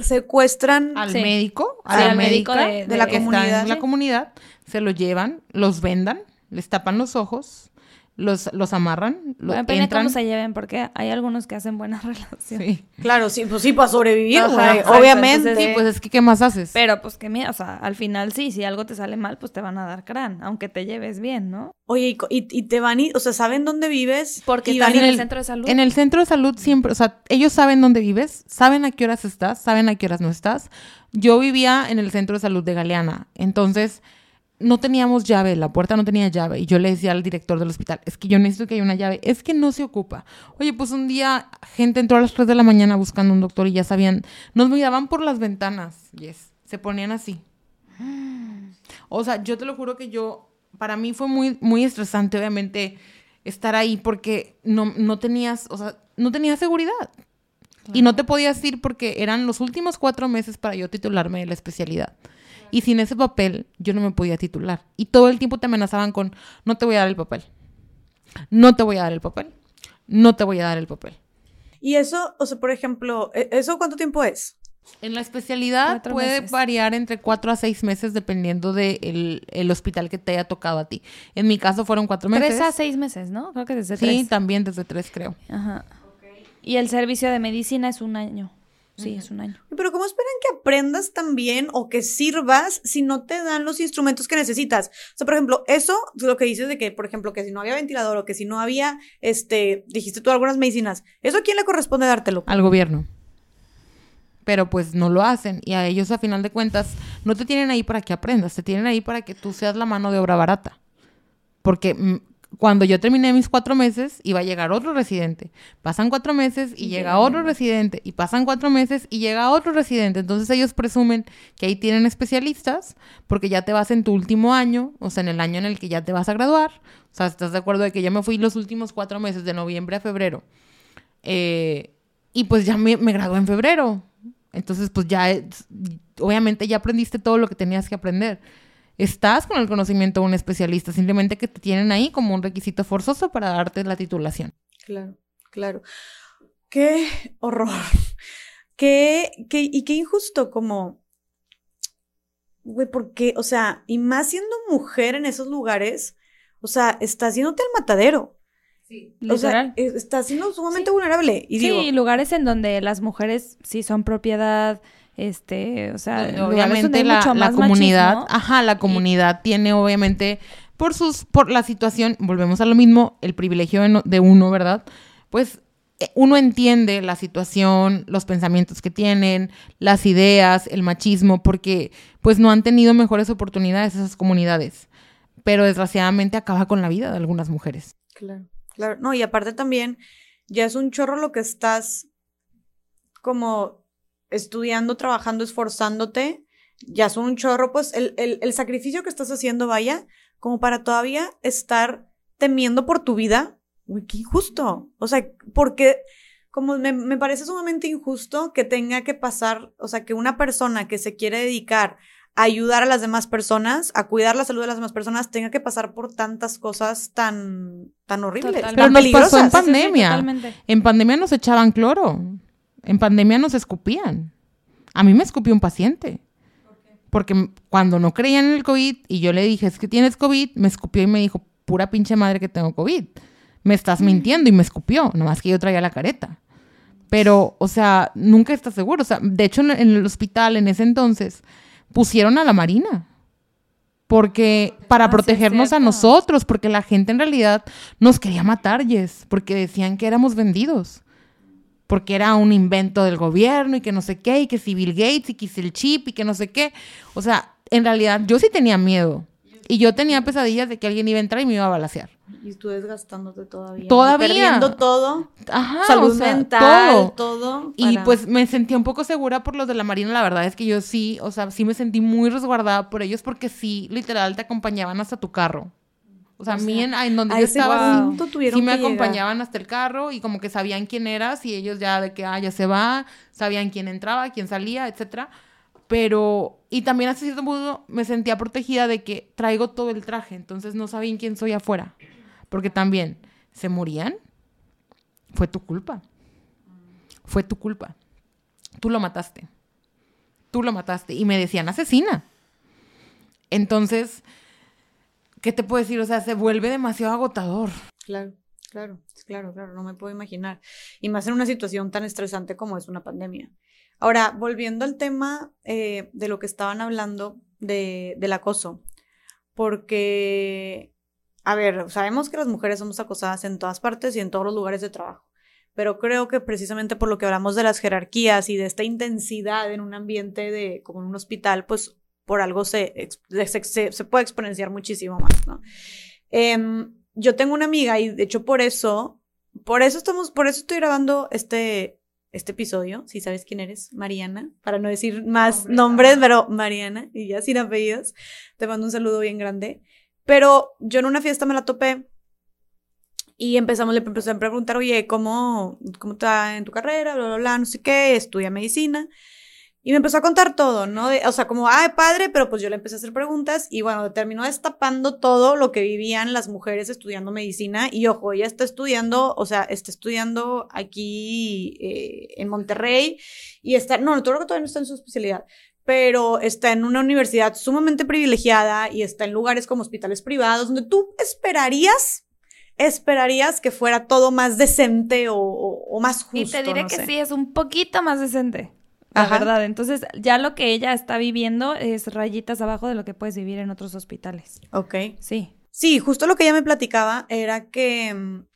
Speaker 1: secuestran
Speaker 2: al médico, al médico de, la comunidad. en la comunidad, se lo llevan, los vendan, les tapan los ojos, los, los amarran, lo,
Speaker 3: bueno, entran. cómo se lleven, porque hay algunos que hacen buenas (laughs) relaciones.
Speaker 1: Sí. Claro, sí, pues sí, para sobrevivir, obviamente.
Speaker 2: sí, pues es que, ¿qué más haces?
Speaker 3: Pero, pues, que mira, o sea, al final sí, si algo te sale mal, pues te van a dar crán, aunque te lleves bien, ¿no?
Speaker 1: Oye, y, y te van, y, o sea, ¿saben dónde vives?
Speaker 3: Porque están en el, centro de salud.
Speaker 2: En el centro de salud siempre, o sea, ellos saben dónde vives, saben a qué horas estás, saben a qué horas no estás. Yo vivía en el centro de salud de Galeana, entonces no teníamos llave, la puerta no tenía llave. Y yo le decía al director del hospital, es que yo necesito que haya una llave. Es que no se ocupa. Oye, pues un día gente entró a las 3 de la mañana buscando un doctor y ya sabían, nos miraban por las ventanas. Yes, se ponían así. O sea, yo te lo juro que yo, para mí fue muy, muy estresante, obviamente, estar ahí porque no, no tenías, o sea, no tenías seguridad. Y no te podías ir porque eran los últimos cuatro meses para yo titularme de la especialidad. Y sin ese papel yo no me podía titular. Y todo el tiempo te amenazaban con, no te voy a dar el papel. No te voy a dar el papel. No te voy a dar el papel.
Speaker 1: Y eso, o sea, por ejemplo, ¿e- ¿eso cuánto tiempo es?
Speaker 2: En la especialidad
Speaker 3: Cuatro
Speaker 2: puede
Speaker 3: meses.
Speaker 2: variar entre cuatro a seis meses dependiendo del el hospital que te haya tocado a ti. En mi caso fueron cuatro meses.
Speaker 3: Tres a seis meses, ¿no? Creo que desde
Speaker 2: Sí,
Speaker 3: tres.
Speaker 2: también desde tres creo.
Speaker 3: Ajá. Y el servicio de medicina es un año. Sí, es un año.
Speaker 1: Pero ¿cómo esperan que aprendas también o que sirvas si no te dan los instrumentos que necesitas? O sea, por ejemplo, eso, lo que dices de que, por ejemplo, que si no había ventilador o que si no había, este, dijiste tú algunas medicinas, ¿eso a quién le corresponde dártelo?
Speaker 2: Al gobierno. Pero pues no lo hacen. Y a ellos, a final de cuentas, no te tienen ahí para que aprendas. Te tienen ahí para que tú seas la mano de obra barata. Porque mm, cuando yo terminé mis cuatro meses, iba a llegar otro residente. Pasan cuatro meses y llega otro residente. Y pasan cuatro meses y llega otro residente. Entonces ellos presumen que ahí tienen especialistas porque ya te vas en tu último año, o sea, en el año en el que ya te vas a graduar. O sea, ¿estás de acuerdo de que yo me fui los últimos cuatro meses, de noviembre a febrero? Eh, y pues ya me, me gradué en febrero. Entonces, pues ya, obviamente ya aprendiste todo lo que tenías que aprender. Estás con el conocimiento de un especialista, simplemente que te tienen ahí como un requisito forzoso para darte la titulación.
Speaker 1: Claro, claro. Qué horror. (laughs) Qué, qué, y qué injusto como, güey, porque, o sea, y más siendo mujer en esos lugares, o sea, estás haciéndote al matadero. O sea,
Speaker 3: Literal.
Speaker 1: es- estás siendo sumamente
Speaker 3: Sí.
Speaker 1: vulnerable. Y
Speaker 3: sí,
Speaker 1: digo,
Speaker 3: lugares en donde las mujeres sí son propiedad, este, o sea,
Speaker 2: obviamente la,
Speaker 3: mucho
Speaker 2: la
Speaker 3: más
Speaker 2: comunidad,
Speaker 3: machismo.
Speaker 2: ajá, la comunidad tiene obviamente por sus, por la situación, volvemos a lo mismo, el privilegio de, no- de uno, ¿verdad? Pues eh, uno entiende la situación, los pensamientos que tienen, las ideas, el machismo, porque pues no han tenido mejores oportunidades esas comunidades. Pero desgraciadamente acaba con la vida de algunas mujeres.
Speaker 1: Claro, claro. No, y aparte también, ya es un chorro lo que estás como estudiando, trabajando, esforzándote. Ya es un chorro, pues, el, el, el sacrificio que estás haciendo, vaya, como para todavía estar temiendo por tu vida. Uy, qué injusto. O sea, porque como me, me parece sumamente injusto que tenga que pasar, o sea, que una persona que se quiere dedicar a ayudar a las demás personas, a cuidar la salud de las demás personas, tenga que pasar por tantas cosas tan, tan horribles,
Speaker 3: Totalmente.
Speaker 2: Pero
Speaker 1: tan
Speaker 2: nos pasó en
Speaker 1: peligrosas.
Speaker 3: Sí, sí, sí,
Speaker 2: pandemia. En pandemia nos echaban cloro. En pandemia nos escupían. A mí me escupió un paciente. Porque cuando no creían en el COVID y yo le dije, es que tienes COVID, me escupió y me dijo, pura pinche madre que tengo COVID. Me estás mintiendo y me escupió, nomás que yo traía la careta. Pero, o sea, nunca estás seguro. O sea, de hecho, en el hospital en ese entonces pusieron a la Marina. Porque, para
Speaker 3: Ah, sí, es
Speaker 2: protegernos a nosotros, porque la gente en realidad nos quería matar, Jess, porque decían que éramos vendidos. Porque era un invento del gobierno y que no sé qué, y que si Bill Gates y que si el chip y que no sé qué. O sea, en realidad yo sí tenía miedo. Y yo tenía pesadillas de que alguien iba a entrar y me iba a balasear.
Speaker 1: Y tú desgastándote todavía.
Speaker 2: Todavía.
Speaker 1: Perdiendo todo.
Speaker 2: Ajá.
Speaker 1: salud
Speaker 2: o sea,
Speaker 1: mental,
Speaker 2: todo.
Speaker 1: todo.
Speaker 2: Y pues me sentí un poco segura por los de la Marina. La verdad es que yo sí, o sea, sí me sentí muy resguardada por ellos porque sí, literal, te acompañaban hasta tu carro. O sea, a mí en, en donde yo estaba, sí, me
Speaker 1: llegar.
Speaker 2: acompañaban hasta el carro y como que sabían quién eras y ellos ya de que, ah, ya se va, sabían quién entraba, quién salía, etcétera. Pero, y también hasta cierto punto me sentía protegida de que traigo todo el traje, entonces no sabían quién soy afuera. Porque también, ¿se morían? Fue tu culpa. Fue tu culpa. Tú lo mataste. Tú lo mataste. Y me decían asesina. Entonces, ¿qué te puedo decir? O sea, se vuelve demasiado agotador.
Speaker 1: Claro, claro, claro, claro, no me puedo imaginar. Y más en una situación tan estresante como es una pandemia. Ahora, volviendo al tema eh, de lo que estaban hablando de, del acoso, porque, a ver, sabemos que las mujeres somos acosadas en todas partes y en todos los lugares de trabajo, pero creo que precisamente por lo que hablamos de las jerarquías y de esta intensidad en un ambiente de, como en un hospital, pues por algo se, se, se- puede exponenciar muchísimo más, ¿no? Em, yo tengo una amiga y de hecho por eso, por eso estamos, por eso estoy grabando este, este episodio, si sabes quién eres, Mariana, para no decir más nombres, pero Mariana, y ya sin apellidos, te mando un saludo bien grande. Pero yo en una fiesta me la topé y empezamos, le empecé a preguntar, oye, ¿cómo, cómo va en tu carrera? Bla, bla, bla, no sé qué, estudia medicina. Y me empezó a contar todo, ¿no? o sea, como, ah, padre, pero pues yo le empecé a hacer preguntas y bueno, terminó destapando todo lo que vivían las mujeres estudiando medicina. Y ojo, ella está estudiando, o sea, está estudiando aquí eh, en Monterrey y está, no, no, creo que todavía no está en su especialidad, pero está en una universidad sumamente privilegiada y está en lugares como hospitales privados donde tú esperarías esperarías que fuera todo más decente o, más justo.
Speaker 3: Y te diré que sí, es un poquito más decente la verdad. Entonces, ya lo que ella está viviendo es rayitas abajo de lo que puedes vivir en otros hospitales.
Speaker 1: Ok.
Speaker 3: Sí.
Speaker 1: Sí, justo lo que ella me platicaba era que, mm,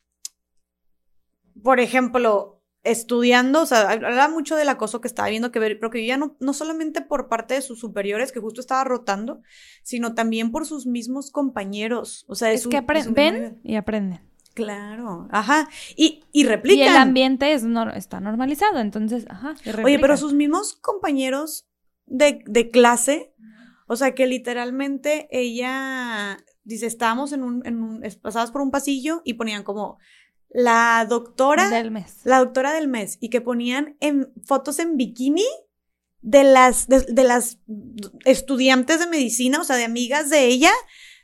Speaker 1: por ejemplo, estudiando, o sea, hablaba mucho del acoso que estaba viendo que ver, pero que ya no, no solamente por parte de sus superiores, que justo estaba rotando, sino también por sus mismos compañeros. O sea,
Speaker 3: es, que ven y aprenden.
Speaker 1: Claro, ajá. Y, y replican.
Speaker 3: Y el ambiente es está normalizado, entonces, ajá.
Speaker 1: Oye, pero sus mismos compañeros de, de, clase, o sea, que literalmente ella dice, estábamos en un, en un, pasabas por un pasillo y ponían como la doctora
Speaker 3: del mes.
Speaker 1: La doctora del mes. Y que ponían en, fotos en bikini de las, de, de las estudiantes de medicina, o sea, de amigas de ella,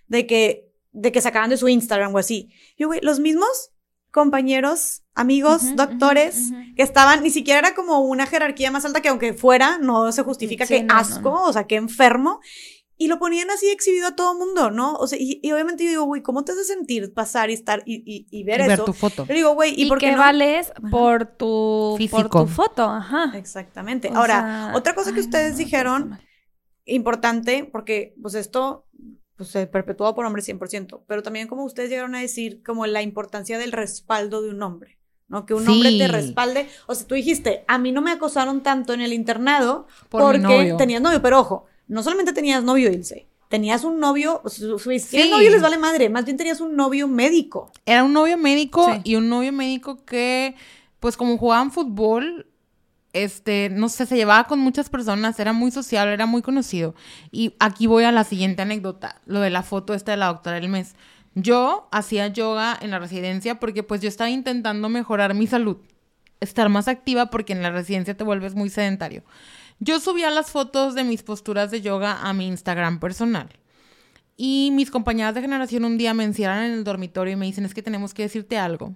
Speaker 1: de que de que sacaban de su Instagram o así. Yo, güey, los mismos compañeros, amigos, doctores, que estaban, ni siquiera era como una jerarquía más alta que aunque fuera, no se justifica que asco, o sea, que enfermo. Y lo ponían así exhibido a todo mundo, ¿no? O sea, y, obviamente yo digo, güey, ¿cómo te hace sentir pasar y estar y, y, ver, ver
Speaker 2: tu foto.
Speaker 1: Yo digo, güey, ¿y, por qué
Speaker 3: que vales por tu, por tu foto? Ajá.
Speaker 1: Exactamente. Ahora, otra cosa que ustedes dijeron, importante, porque pues esto pues, se perpetuado por hombres 100%, pero también como ustedes llegaron a decir, como la importancia del respaldo de un hombre, ¿no? Que un hombre te respalde, o sea, tú dijiste, a mí no me acosaron tanto en el internado porque tenías novio, pero ojo, no solamente tenías novio, Ilse, tenías un novio, si sí. novio les vale madre, más bien tenías un novio médico.
Speaker 2: Era un novio médico y un novio médico que, pues como jugaban fútbol, este, no sé, se llevaba con muchas personas, era muy social, era muy conocido. Y aquí voy a la siguiente anécdota, lo de la foto esta de la doctora del mes. Yo hacía yoga en la residencia porque pues yo estaba intentando mejorar mi salud, estar más activa porque en la residencia te vuelves muy sedentario. Yo subía las fotos de mis posturas de yoga a mi Instagram personal. Y mis compañeras de generación un día me encierran en el dormitorio y me dicen, es que tenemos que decirte algo.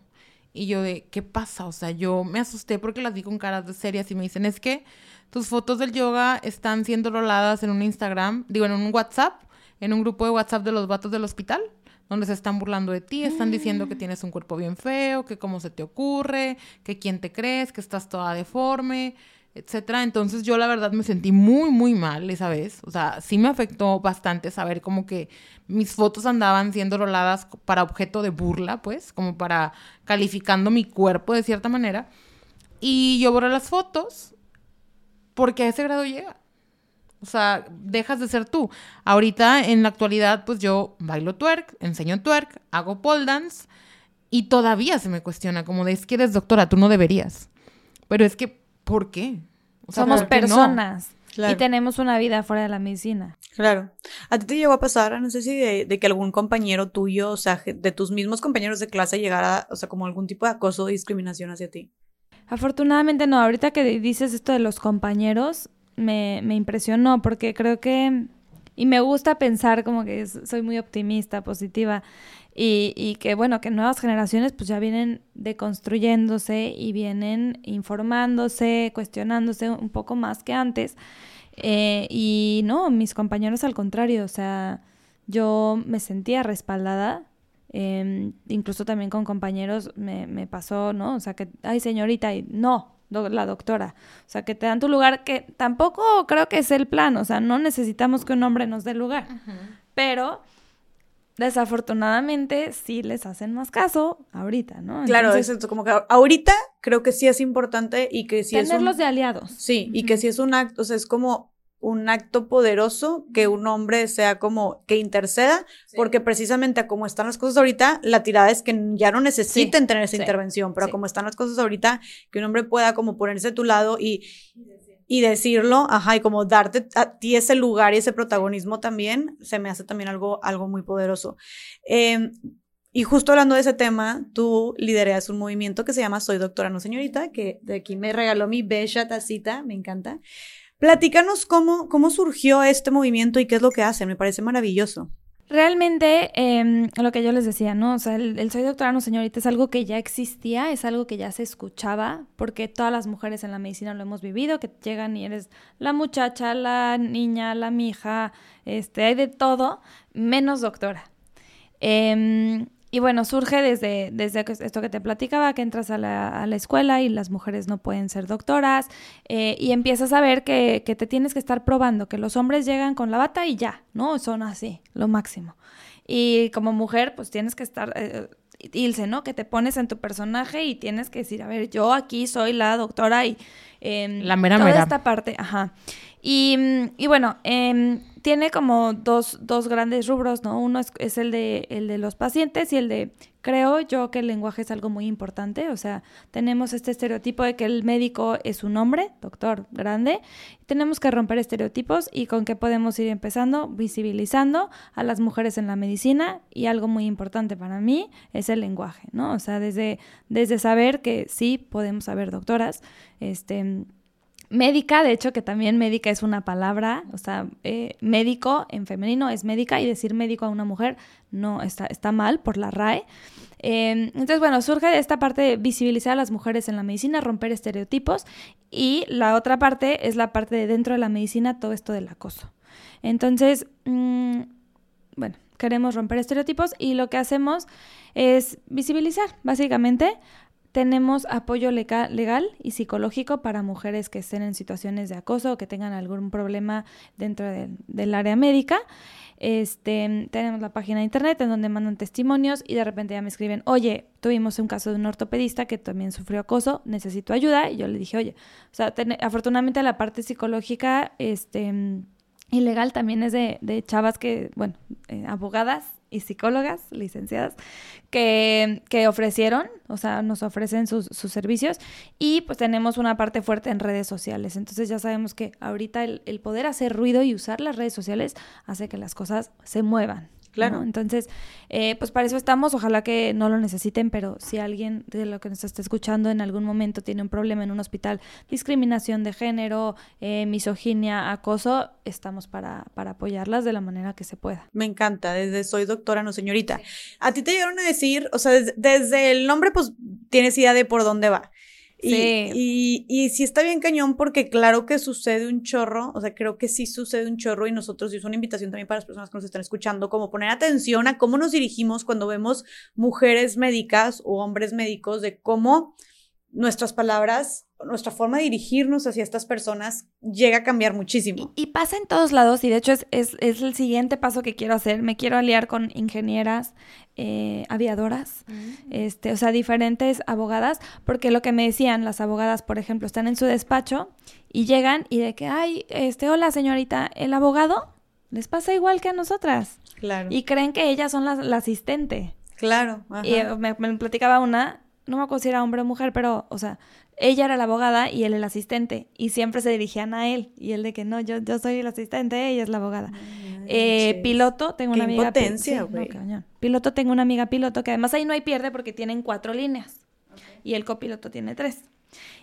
Speaker 2: Y yo de, ¿qué pasa? O sea, yo me asusté porque las vi con caras de serias y me dicen, es que tus fotos del yoga están siendo roladas en un Instagram, digo, en un WhatsApp, en un grupo de WhatsApp de los vatos del hospital, donde se están burlando de ti, están diciendo que mm. tienes un cuerpo bien feo, que cómo se te ocurre, que quién te crees, que estás toda deforme etcétera. Entonces yo la verdad me sentí muy, muy mal esa vez. O sea, sí me afectó bastante saber como que mis fotos andaban siendo roladas para objeto de burla, pues, como para calificando mi cuerpo de cierta manera. Y yo borré las fotos porque a ese grado llega. O sea, dejas de ser tú. Ahorita, en la actualidad, pues yo bailo twerk, enseño twerk, hago pole dance y todavía se me cuestiona como de, es que eres doctora, tú no deberías. Pero es que, ¿por qué?
Speaker 3: Somos personas. Y tenemos una vida fuera de la medicina.
Speaker 1: Claro. ¿A ti te llegó a pasar, no sé si de, que algún compañero tuyo, o sea, de tus mismos compañeros de clase llegara, o sea, como algún tipo de acoso o discriminación hacia ti?
Speaker 3: Afortunadamente no. Ahorita que dices esto de los compañeros, me, me impresionó porque creo que... Y me gusta pensar como que soy muy optimista, positiva. Y, y, que bueno, que nuevas generaciones pues ya vienen deconstruyéndose y vienen informándose, cuestionándose un poco más que antes. Eh, y no, mis compañeros al contrario, o sea, yo me sentía respaldada. Em, incluso también con compañeros me, me, pasó, ¿no? O sea, que, ay señorita, y no, la doctora. O sea, que te dan tu lugar, que tampoco creo que es el plan, o sea, no necesitamos que un hombre nos dé lugar. Pero desafortunadamente sí les hacen más caso ahorita, ¿no?
Speaker 1: claro, es como que ahorita creo que sí es importante y que sí
Speaker 3: es
Speaker 1: un,
Speaker 3: de aliados.
Speaker 1: Sí, y que sí es un acto, o sea, es como un acto poderoso que un hombre sea como que interceda, porque precisamente como están las cosas ahorita, la tirada es que ya no necesiten tener esa intervención, pero como están las cosas ahorita, que un hombre pueda como ponerse a tu lado y y decirlo, ajá, y como darte a ti ese lugar y ese protagonismo también, se me hace también algo, algo muy poderoso. Em, y justo hablando de ese tema, tú lideras un movimiento que se llama Soy Doctora No Señorita, que de aquí me regaló mi bella tacita, me encanta. Platícanos cómo, cómo surgió este movimiento y qué es lo que hacen. Me parece maravilloso.
Speaker 3: Realmente, eh, lo que yo les decía, ¿no? O sea, el, soy doctora, no señorita, es algo que ya existía, es algo que ya se escuchaba, porque todas las mujeres en la medicina lo hemos vivido, que llegan y eres la muchacha, la niña, la mija, este, hay de todo, menos doctora. Eh, y bueno, surge desde, desde esto que te platicaba, que entras a la, escuela y las mujeres no pueden ser doctoras, eh, y empiezas a ver que, que, te tienes que estar probando, que los hombres llegan con la bata y ya, ¿no? Son así, lo máximo. Y como mujer, pues tienes que estar, eh, Ilse, ¿no? Que te pones en tu personaje y tienes que decir, a ver, yo aquí soy la doctora y... Eh,
Speaker 2: la mera
Speaker 3: toda
Speaker 2: mera.
Speaker 3: esta parte, ajá. Y, y bueno, eh, tiene como dos, dos, grandes rubros, ¿no? Uno es, es, el, de, el de los pacientes y el de, creo yo que el lenguaje es algo muy importante, o sea, tenemos este estereotipo de que el médico es un hombre, doctor grande, tenemos que romper estereotipos y con qué podemos ir empezando, visibilizando a las mujeres en la medicina y algo muy importante para mí es el lenguaje, ¿no? O sea, desde, desde saber que sí podemos haber doctoras, este médica, de hecho que también médica es una palabra, o sea, eh, médico en femenino es médica y decir médico a una mujer no está, está mal por la RAE. Eh, entonces, bueno, surge de esta parte de visibilizar a las mujeres en la medicina, romper estereotipos y la otra parte es la parte de dentro de la medicina, todo esto del acoso. Entonces, mmm, bueno, queremos romper estereotipos y lo que hacemos es visibilizar, básicamente, tenemos apoyo legal, y psicológico para mujeres que estén en situaciones de acoso o que tengan algún problema dentro de, del área médica. Este, tenemos la página de internet en donde mandan testimonios y de repente ya me escriben, oye, tuvimos un caso de un ortopedista que también sufrió acoso, necesito ayuda. Y yo le dije, oye, o sea, afortunadamente la parte psicológica, este, y legal también es de, de chavas que, bueno, eh, abogadas y psicólogas licenciadas que, que, ofrecieron, o sea, nos ofrecen sus, sus, servicios y pues tenemos una parte fuerte en redes sociales. Entonces ya sabemos que ahorita el, el poder hacer ruido y usar las redes sociales hace que las cosas se muevan.
Speaker 1: Claro.
Speaker 3: ¿no? Entonces, eh, pues para eso estamos. Ojalá que no lo necesiten, pero si alguien de lo que nos está escuchando en algún momento tiene un problema en un hospital, discriminación de género, eh, misoginia, acoso, estamos para, para apoyarlas de la manera que se pueda.
Speaker 1: Me encanta, desde soy doctora, no señorita. A ti te llegaron a decir, o sea, desde, desde el nombre, pues tienes idea de por dónde va. Y,
Speaker 3: Sí.
Speaker 1: y, y sí está bien cañón porque claro que sucede un chorro, o sea, creo que sí sucede un chorro y nosotros, y es una invitación también para las personas que nos están escuchando, como poner atención a cómo nos dirigimos cuando vemos mujeres médicas o hombres médicos, de cómo nuestras palabras, nuestra forma de dirigirnos hacia estas personas llega a cambiar muchísimo.
Speaker 3: Y, y pasa en todos lados y de hecho es, es, es, el siguiente paso que quiero hacer. Me quiero aliar con ingenieras, eh, aviadoras, este, o sea, diferentes abogadas, porque lo que me decían las abogadas, por ejemplo, están en su despacho y llegan y de que, ay, este, hola señorita, el abogado les pasa igual que a nosotras.
Speaker 1: Claro.
Speaker 3: Y creen que ellas son la, la asistente.
Speaker 1: Claro. Ajá.
Speaker 3: Y me, me platicaba una, no me acuerdo si era hombre o mujer, pero, o sea, ella era la abogada y él el asistente. Y siempre se dirigían a él. Y él de que no, yo, yo soy el asistente, ella es la abogada.
Speaker 1: Ay,
Speaker 3: eh, piloto, tengo
Speaker 1: Qué
Speaker 3: una amiga.
Speaker 1: impotencia,
Speaker 3: sí,
Speaker 1: güey.
Speaker 3: no, piloto, tengo una amiga piloto que además ahí no hay pierde porque tienen cuatro líneas. Y el copiloto tiene tres.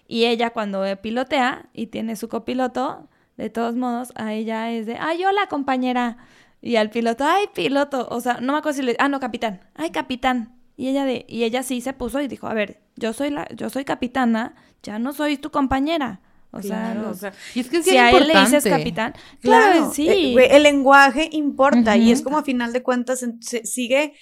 Speaker 3: Y ella cuando pilotea y tiene su copiloto, de todos modos, a ella es de, ay, hola compañera. Y al piloto, ay, piloto. O sea, no me acuerdo si le, ah, no, capitán. Ay, capitán. Y ella de, y ella sí se puso y dijo, a ver, yo soy la, yo soy capitana, ya no soy tu compañera. O sea,
Speaker 1: Claro, o sea,
Speaker 2: Y es que
Speaker 3: si a él le dices capitán,
Speaker 1: Claro,
Speaker 3: claro, sí.
Speaker 1: eh, el lenguaje importa y es como a final de cuentas se- sigue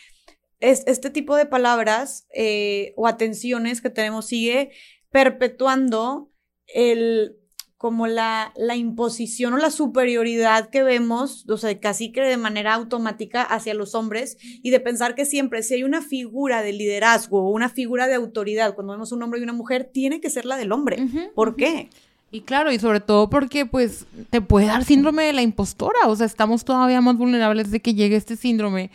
Speaker 1: es, este tipo de palabras eh, o atenciones que tenemos sigue perpetuando el como la, la imposición o la superioridad que vemos, o sea, casi que de manera automática hacia los hombres y de pensar que siempre si hay una figura de liderazgo o una figura de autoridad, cuando vemos un hombre y una mujer, tiene que ser la del hombre. ¿Por qué?
Speaker 2: Y claro, y sobre todo porque pues te puede dar síndrome de la impostora, o sea, estamos todavía más vulnerables de que llegue este síndrome,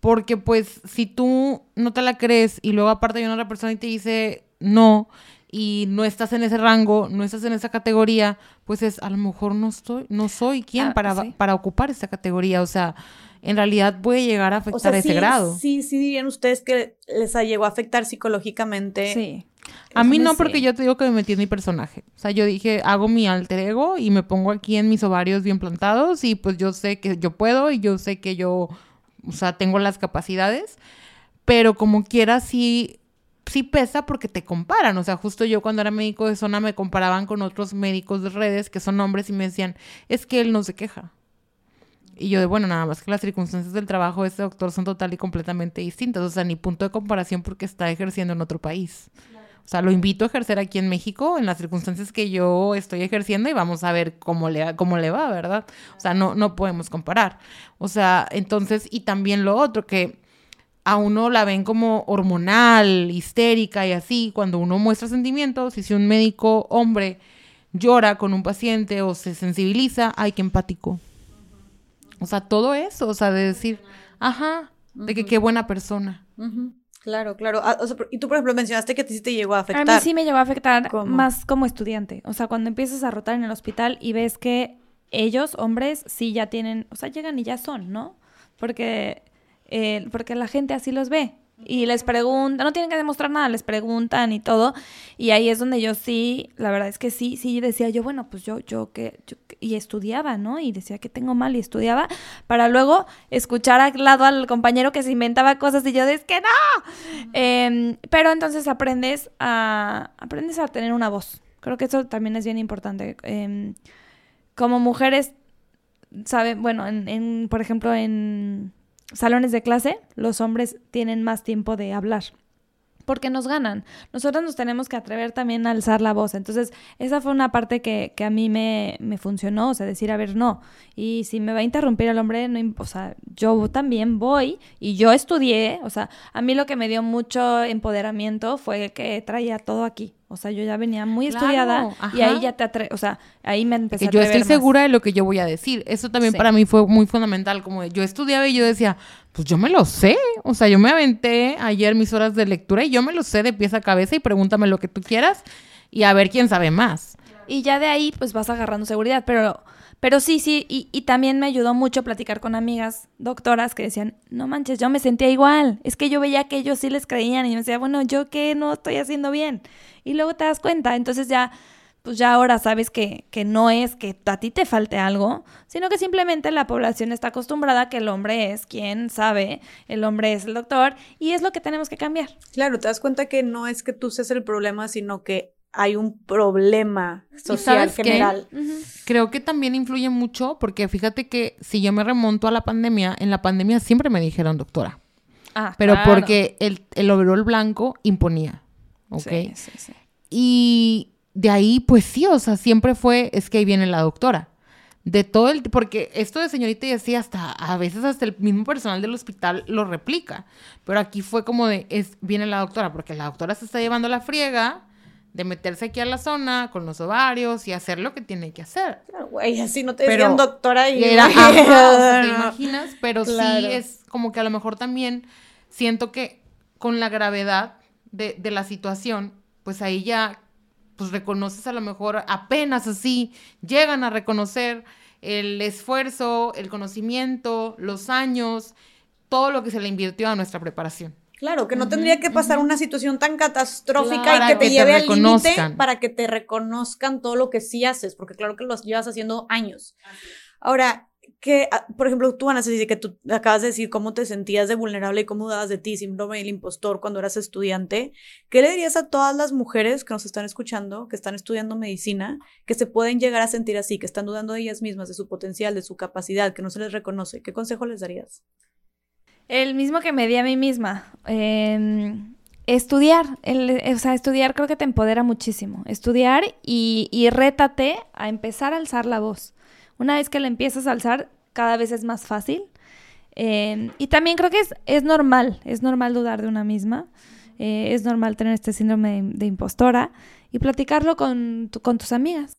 Speaker 2: porque pues si tú no te la crees y luego aparte hay una otra persona y te dice no y no estás en ese rango, no estás en esa categoría, pues es a lo mejor no estoy, no soy quien
Speaker 3: Ah,
Speaker 2: para,
Speaker 3: sí.
Speaker 2: para ocupar esa categoría, o sea, en realidad puede llegar a afectar
Speaker 1: O sea,
Speaker 2: ese
Speaker 1: sí,
Speaker 2: grado.
Speaker 1: Sí, sí dirían ustedes que les llegó a afectar psicológicamente.
Speaker 3: Sí.
Speaker 2: A mí no, porque yo te digo que me metí en mi personaje. O sea, yo dije, hago mi alter ego y me pongo aquí en mis ovarios bien plantados y pues yo sé que yo puedo y yo sé que yo, o sea, tengo las capacidades, pero como quiera sí, sí pesa porque te comparan. O sea, justo yo cuando era médico de zona me comparaban con otros médicos de redes que son hombres y me decían, es que él no se queja. Y yo de, bueno, nada más que las circunstancias del trabajo de este doctor son total y completamente distintas. O sea, ni punto de comparación porque está ejerciendo en otro país. O sea, lo invito a ejercer aquí en México en las circunstancias que yo estoy ejerciendo y vamos a ver cómo le, cómo le va, ¿verdad? O sea, no, no podemos comparar. O sea, entonces, y también lo otro, que a uno la ven como hormonal, histérica y así, cuando uno muestra sentimientos, y si un médico hombre llora con un paciente o se sensibiliza, ay, qué empático. O sea, todo eso, o sea, de decir, ajá, de que qué buena persona.
Speaker 1: Claro, claro. Ah, y tú, por ejemplo, mencionaste que a ti sí te llegó a afectar.
Speaker 3: A mí sí me llegó a afectar más como estudiante. O sea, cuando empiezas a rotar en el hospital y ves que ellos, hombres, sí ya tienen, o sea, llegan y ya son, ¿no? Porque, eh, porque la gente así los ve y les preguntan, no tienen que demostrar nada, les preguntan y todo. Y ahí es donde yo sí, la verdad es que sí, sí decía yo, bueno, pues yo, yo que, y estudiaba, ¿no? Y decía que tengo mal y estudiaba, para luego escuchar al lado al compañero que se inventaba cosas y yo es que no. Em, pero entonces aprendes a, aprendes a tener una voz. Creo que eso también es bien importante. Em, como mujeres, saben, bueno, en, por ejemplo, en salones de clase, los hombres tienen más tiempo de hablar porque nos ganan. Nosotros nos tenemos que atrever también a alzar la voz. Entonces, esa fue una parte que, que a mí me, me, funcionó, o sea, decir, a ver, no. Y si me va a interrumpir el hombre, no, o sea, yo también voy y yo estudié, o sea, a mí lo que me dio mucho empoderamiento fue que traía todo aquí. O sea, yo ya venía muy estudiada y ahí ya te atre o sea, ahí me empecé
Speaker 2: que a yo estoy segura de lo que yo voy a decir. Eso también para mí fue muy fundamental. Como yo estudiaba y yo decía, pues yo me lo sé. O sea, yo me aventé ayer mis horas de lectura y yo me lo sé de pies a cabeza y pregúntame lo que tú quieras y a ver quién sabe más.
Speaker 3: Y ya de ahí, pues vas agarrando seguridad. Pero pero sí, sí, y, también me ayudó mucho platicar con amigas doctoras que decían, no manches, yo me sentía igual, es que yo veía que ellos sí les creían y me decía, bueno, yo qué no estoy haciendo bien. Y luego te das cuenta, entonces ya, pues ya ahora sabes que, que no es que a ti te falte algo, sino que simplemente la población está acostumbrada a que el hombre es quien sabe, el hombre es el doctor y es lo que tenemos que cambiar.
Speaker 1: Claro, te das cuenta que no es que tú seas el problema, sino que hay un problema social general.
Speaker 2: Creo que también influye mucho porque fíjate que si yo me remonto a la pandemia, en la pandemia siempre me dijeron doctora. Ah, pero porque el, el overall blanco imponía. ¿Ok? Sí, sí, sí. Y de ahí, pues sí, o sea, siempre fue, es que ahí viene la doctora. De todo el, porque esto de señorita y así hasta, a veces hasta el mismo personal del hospital lo replica. Pero aquí fue como de, es, viene la doctora, porque la doctora se está llevando la friega de meterse aquí a la zona con los ovarios y hacer lo que tiene que hacer.
Speaker 1: Claro, güey, así no te decían doctora y...
Speaker 2: Era, (laughs) te imaginas, pero sí es como que a lo mejor también siento que con la gravedad de, de la situación, pues ahí ya pues reconoces a lo mejor apenas así, llegan a reconocer el esfuerzo, el conocimiento, los años, todo lo que se le invirtió a nuestra preparación.
Speaker 1: Claro, que no tendría que pasar una situación tan catastrófica y que te lleve al límite para que te reconozcan todo lo que sí haces, porque claro que lo llevas haciendo años. Ahora, que, ah, por ejemplo, tú, Ana, dice que tú acabas de decir cómo te sentías de vulnerable y cómo dudabas de ti, síndrome del impostor cuando eras estudiante. ¿Qué le dirías a todas las mujeres que nos están escuchando, que están estudiando medicina, que se pueden llegar a sentir así, que están dudando de ellas mismas, de su potencial, de su capacidad, que no se les reconoce? ¿Qué consejo les darías?
Speaker 3: El mismo que me di a mí misma. Em, estudiar, o sea, estudiar creo que te empodera muchísimo. Estudiar y, y rétate a empezar a alzar la voz. Una vez que la empiezas a alzar, cada vez es más fácil. Em, y también creo que es, es normal, es normal dudar de una misma. Eh, es normal tener este síndrome de, impostora y platicarlo con, con tus amigas.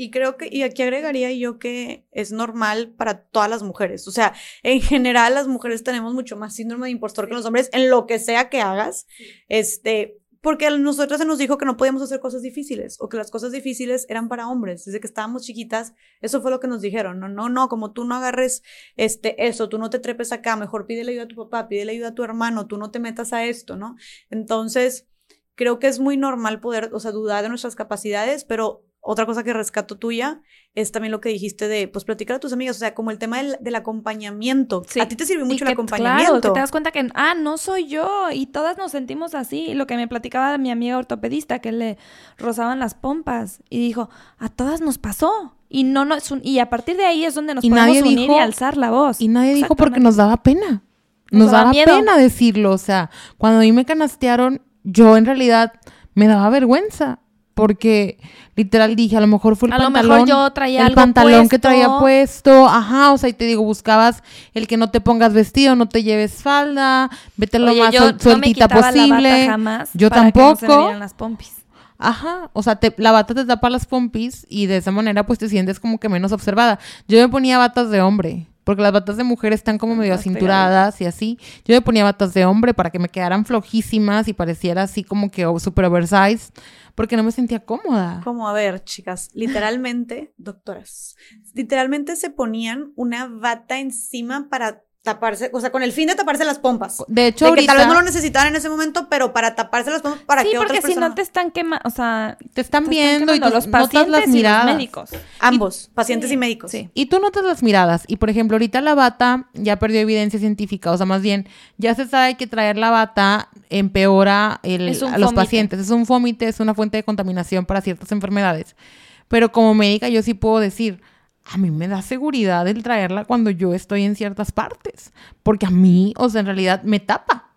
Speaker 1: Y creo que, y aquí agregaría yo que es normal para todas las mujeres. O sea, en general las mujeres tenemos mucho más síndrome de impostor que los hombres en lo que sea que hagas. Este, porque a nosotros se nos dijo que no podíamos hacer cosas difíciles o que las cosas difíciles eran para hombres. Desde que estábamos chiquitas, eso fue lo que nos dijeron. No, no, no, como tú no agarres este, eso, tú no te trepes acá, mejor pídele ayuda a tu papá, pídele ayuda a tu hermano, tú no te metas a esto, ¿no? Entonces, creo que es muy normal poder, o sea, dudar de nuestras capacidades, pero otra cosa que rescato tuya es también lo que dijiste de, pues, platicar a tus amigos, o sea, como el tema del, del acompañamiento.
Speaker 3: Sí.
Speaker 1: A ti te sirve
Speaker 3: Y
Speaker 1: mucho
Speaker 3: que,
Speaker 1: el acompañamiento.
Speaker 3: Claro, que te das cuenta que, ah, no soy yo, y todas nos sentimos así. Lo que me platicaba mi amiga ortopedista, que le rozaban las pompas, y dijo, a todas nos pasó. Y no, no, es un- y a partir de ahí es donde nos
Speaker 2: Y
Speaker 3: podemos
Speaker 2: nadie
Speaker 3: unir
Speaker 2: dijo-
Speaker 3: y alzar la voz.
Speaker 2: Y nadie dijo porque nos daba pena.
Speaker 3: Nos
Speaker 2: Nos,
Speaker 3: daba
Speaker 2: daba pena decirlo. O sea, cuando a mí me canastearon, yo en realidad me daba vergüenza. Porque literal dije, a lo mejor fue el
Speaker 3: A lo mejor
Speaker 2: pantalón.
Speaker 3: yo traía
Speaker 2: el
Speaker 3: algo
Speaker 2: pantalón que traía
Speaker 3: puesto.
Speaker 2: Ajá, o sea, y te digo, buscabas el que no te pongas vestido, no te lleves falda, vete lo
Speaker 3: Oye,
Speaker 2: más
Speaker 3: yo
Speaker 2: suel-
Speaker 3: no me
Speaker 2: sueltita
Speaker 3: la
Speaker 2: posible.
Speaker 3: bata jamás
Speaker 2: yo
Speaker 3: para que no se me
Speaker 2: tampoco.
Speaker 3: vieran las pompis.
Speaker 2: Ajá, o sea, te- la bata te tapa las pompis y de esa manera pues te sientes como que menos observada. Yo me ponía batas de hombre, porque las batas de mujer están como medio acinturadas y así. Yo me ponía batas de hombre para que me quedaran flojísimas y pareciera así como que super oversized, porque no me sentía cómoda.
Speaker 1: Como, a ver, chicas, literalmente, (laughs) doctoras, literalmente se ponían una bata encima para taparse, o sea, con el fin de taparse las pompas.
Speaker 2: De hecho,
Speaker 1: De que tal vez no lo
Speaker 2: ahorita
Speaker 1: necesitaban en ese momento, pero para taparse las pompas, para
Speaker 3: sí,
Speaker 1: que
Speaker 3: porque
Speaker 1: otras
Speaker 3: si
Speaker 1: personas...
Speaker 3: no te están quemando, o sea,
Speaker 2: te están
Speaker 3: te
Speaker 2: viendo y tú
Speaker 3: los
Speaker 2: notas las
Speaker 3: y los
Speaker 2: miradas.
Speaker 3: médicos.
Speaker 1: Ambos, pacientes
Speaker 3: Sí.
Speaker 1: y médicos.
Speaker 3: Sí.
Speaker 2: Y tú notas las miradas. Y por ejemplo, ahorita la bata ya perdió evidencia científica. O sea, más bien, ya se sabe que traer la bata empeora el- a los pacientes. Es un fómite, es una fuente de contaminación para ciertas enfermedades. Pero como médica, yo sí puedo decir. A mí me da seguridad el traerla cuando yo estoy en ciertas partes. Porque a mí, o sea, en realidad me tapa.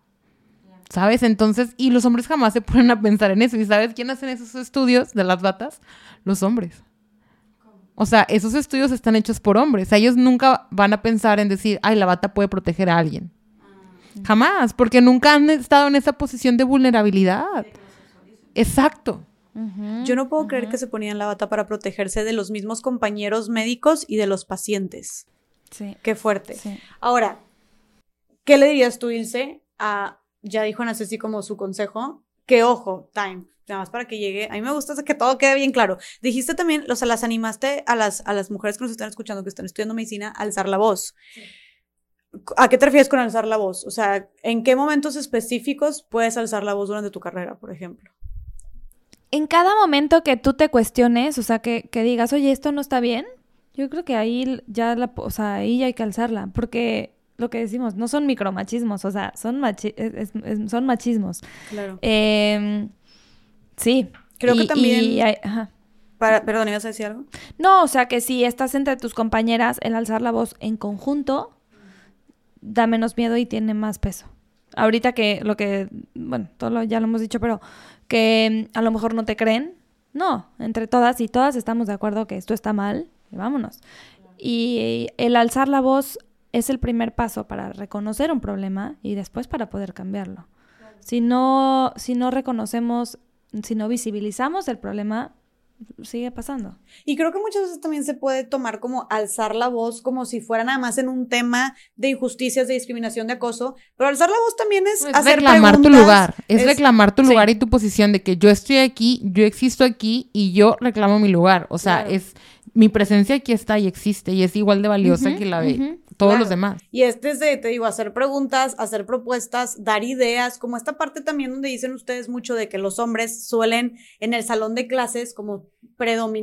Speaker 2: ¿Sabes? Entonces, y los hombres jamás se ponen a pensar en eso. ¿Y sabes quién hacen esos estudios de las batas? Los hombres. O sea, esos estudios están hechos por hombres. O sea, ellos nunca van a pensar en decir, ay, la bata puede proteger a alguien. Jamás, porque nunca han estado en esa posición de vulnerabilidad. Exacto.
Speaker 1: Yo no puedo creer que se ponían la bata para protegerse de los mismos compañeros médicos y de los pacientes.
Speaker 3: Sí.
Speaker 1: Qué fuerte.
Speaker 3: Sí.
Speaker 1: Ahora, ¿qué le dirías tú, Ilse? A, ya dijo Ana Ceci como su consejo, que ojo, time, nada más para que llegue. A mí me gusta que todo quede bien claro. Dijiste también, o sea, las animaste a las, a las mujeres que nos están escuchando, que están estudiando medicina, a alzar la voz. ¿A qué te refieres con alzar la voz? O sea, ¿en qué momentos específicos puedes alzar la voz durante tu carrera, por ejemplo?
Speaker 3: En cada momento que tú te cuestiones, o sea, que, que digas, oye, esto no está bien, yo creo que ahí ya la, o sea, ahí ya hay que alzarla, porque lo que decimos, no son micromachismos, o sea, son, machi- es- es- son machismos.
Speaker 1: Claro.
Speaker 3: Eh, sí.
Speaker 1: Creo que también-
Speaker 3: y hay- ajá.
Speaker 1: Para, perdón, ¿ibas a decir algo?
Speaker 3: No, o sea que si estás entre tus compañeras, el alzar la voz en conjunto da menos miedo y tiene más peso. Ahorita que lo que, bueno, todo lo- ya lo hemos dicho, pero que a lo mejor no te creen. No, entre todas y todas estamos de acuerdo que esto está mal, y vámonos. Y el alzar la voz es el primer paso para reconocer un problema y después para poder cambiarlo. Si no, si no reconocemos, si no visibilizamos el problema, sigue pasando.
Speaker 1: Y creo que muchas veces también se puede tomar como alzar la voz como si fuera nada más en un tema de injusticias, de discriminación, de acoso, pero alzar la voz también es,
Speaker 2: Es
Speaker 1: hacer
Speaker 2: reclamar tu lugar. Es, reclamar tu
Speaker 1: sí.
Speaker 2: lugar y tu posición de que yo estoy aquí, yo existo aquí y yo reclamo mi lugar. O sea,
Speaker 1: Claro.
Speaker 2: es mi presencia aquí está y existe y es igual de valiosa que la de. Todos
Speaker 1: Claro.
Speaker 2: los demás.
Speaker 1: Y es desde, te digo, hacer preguntas, hacer propuestas, dar ideas, como esta parte también donde dicen ustedes mucho de que los hombres suelen en el salón de clases como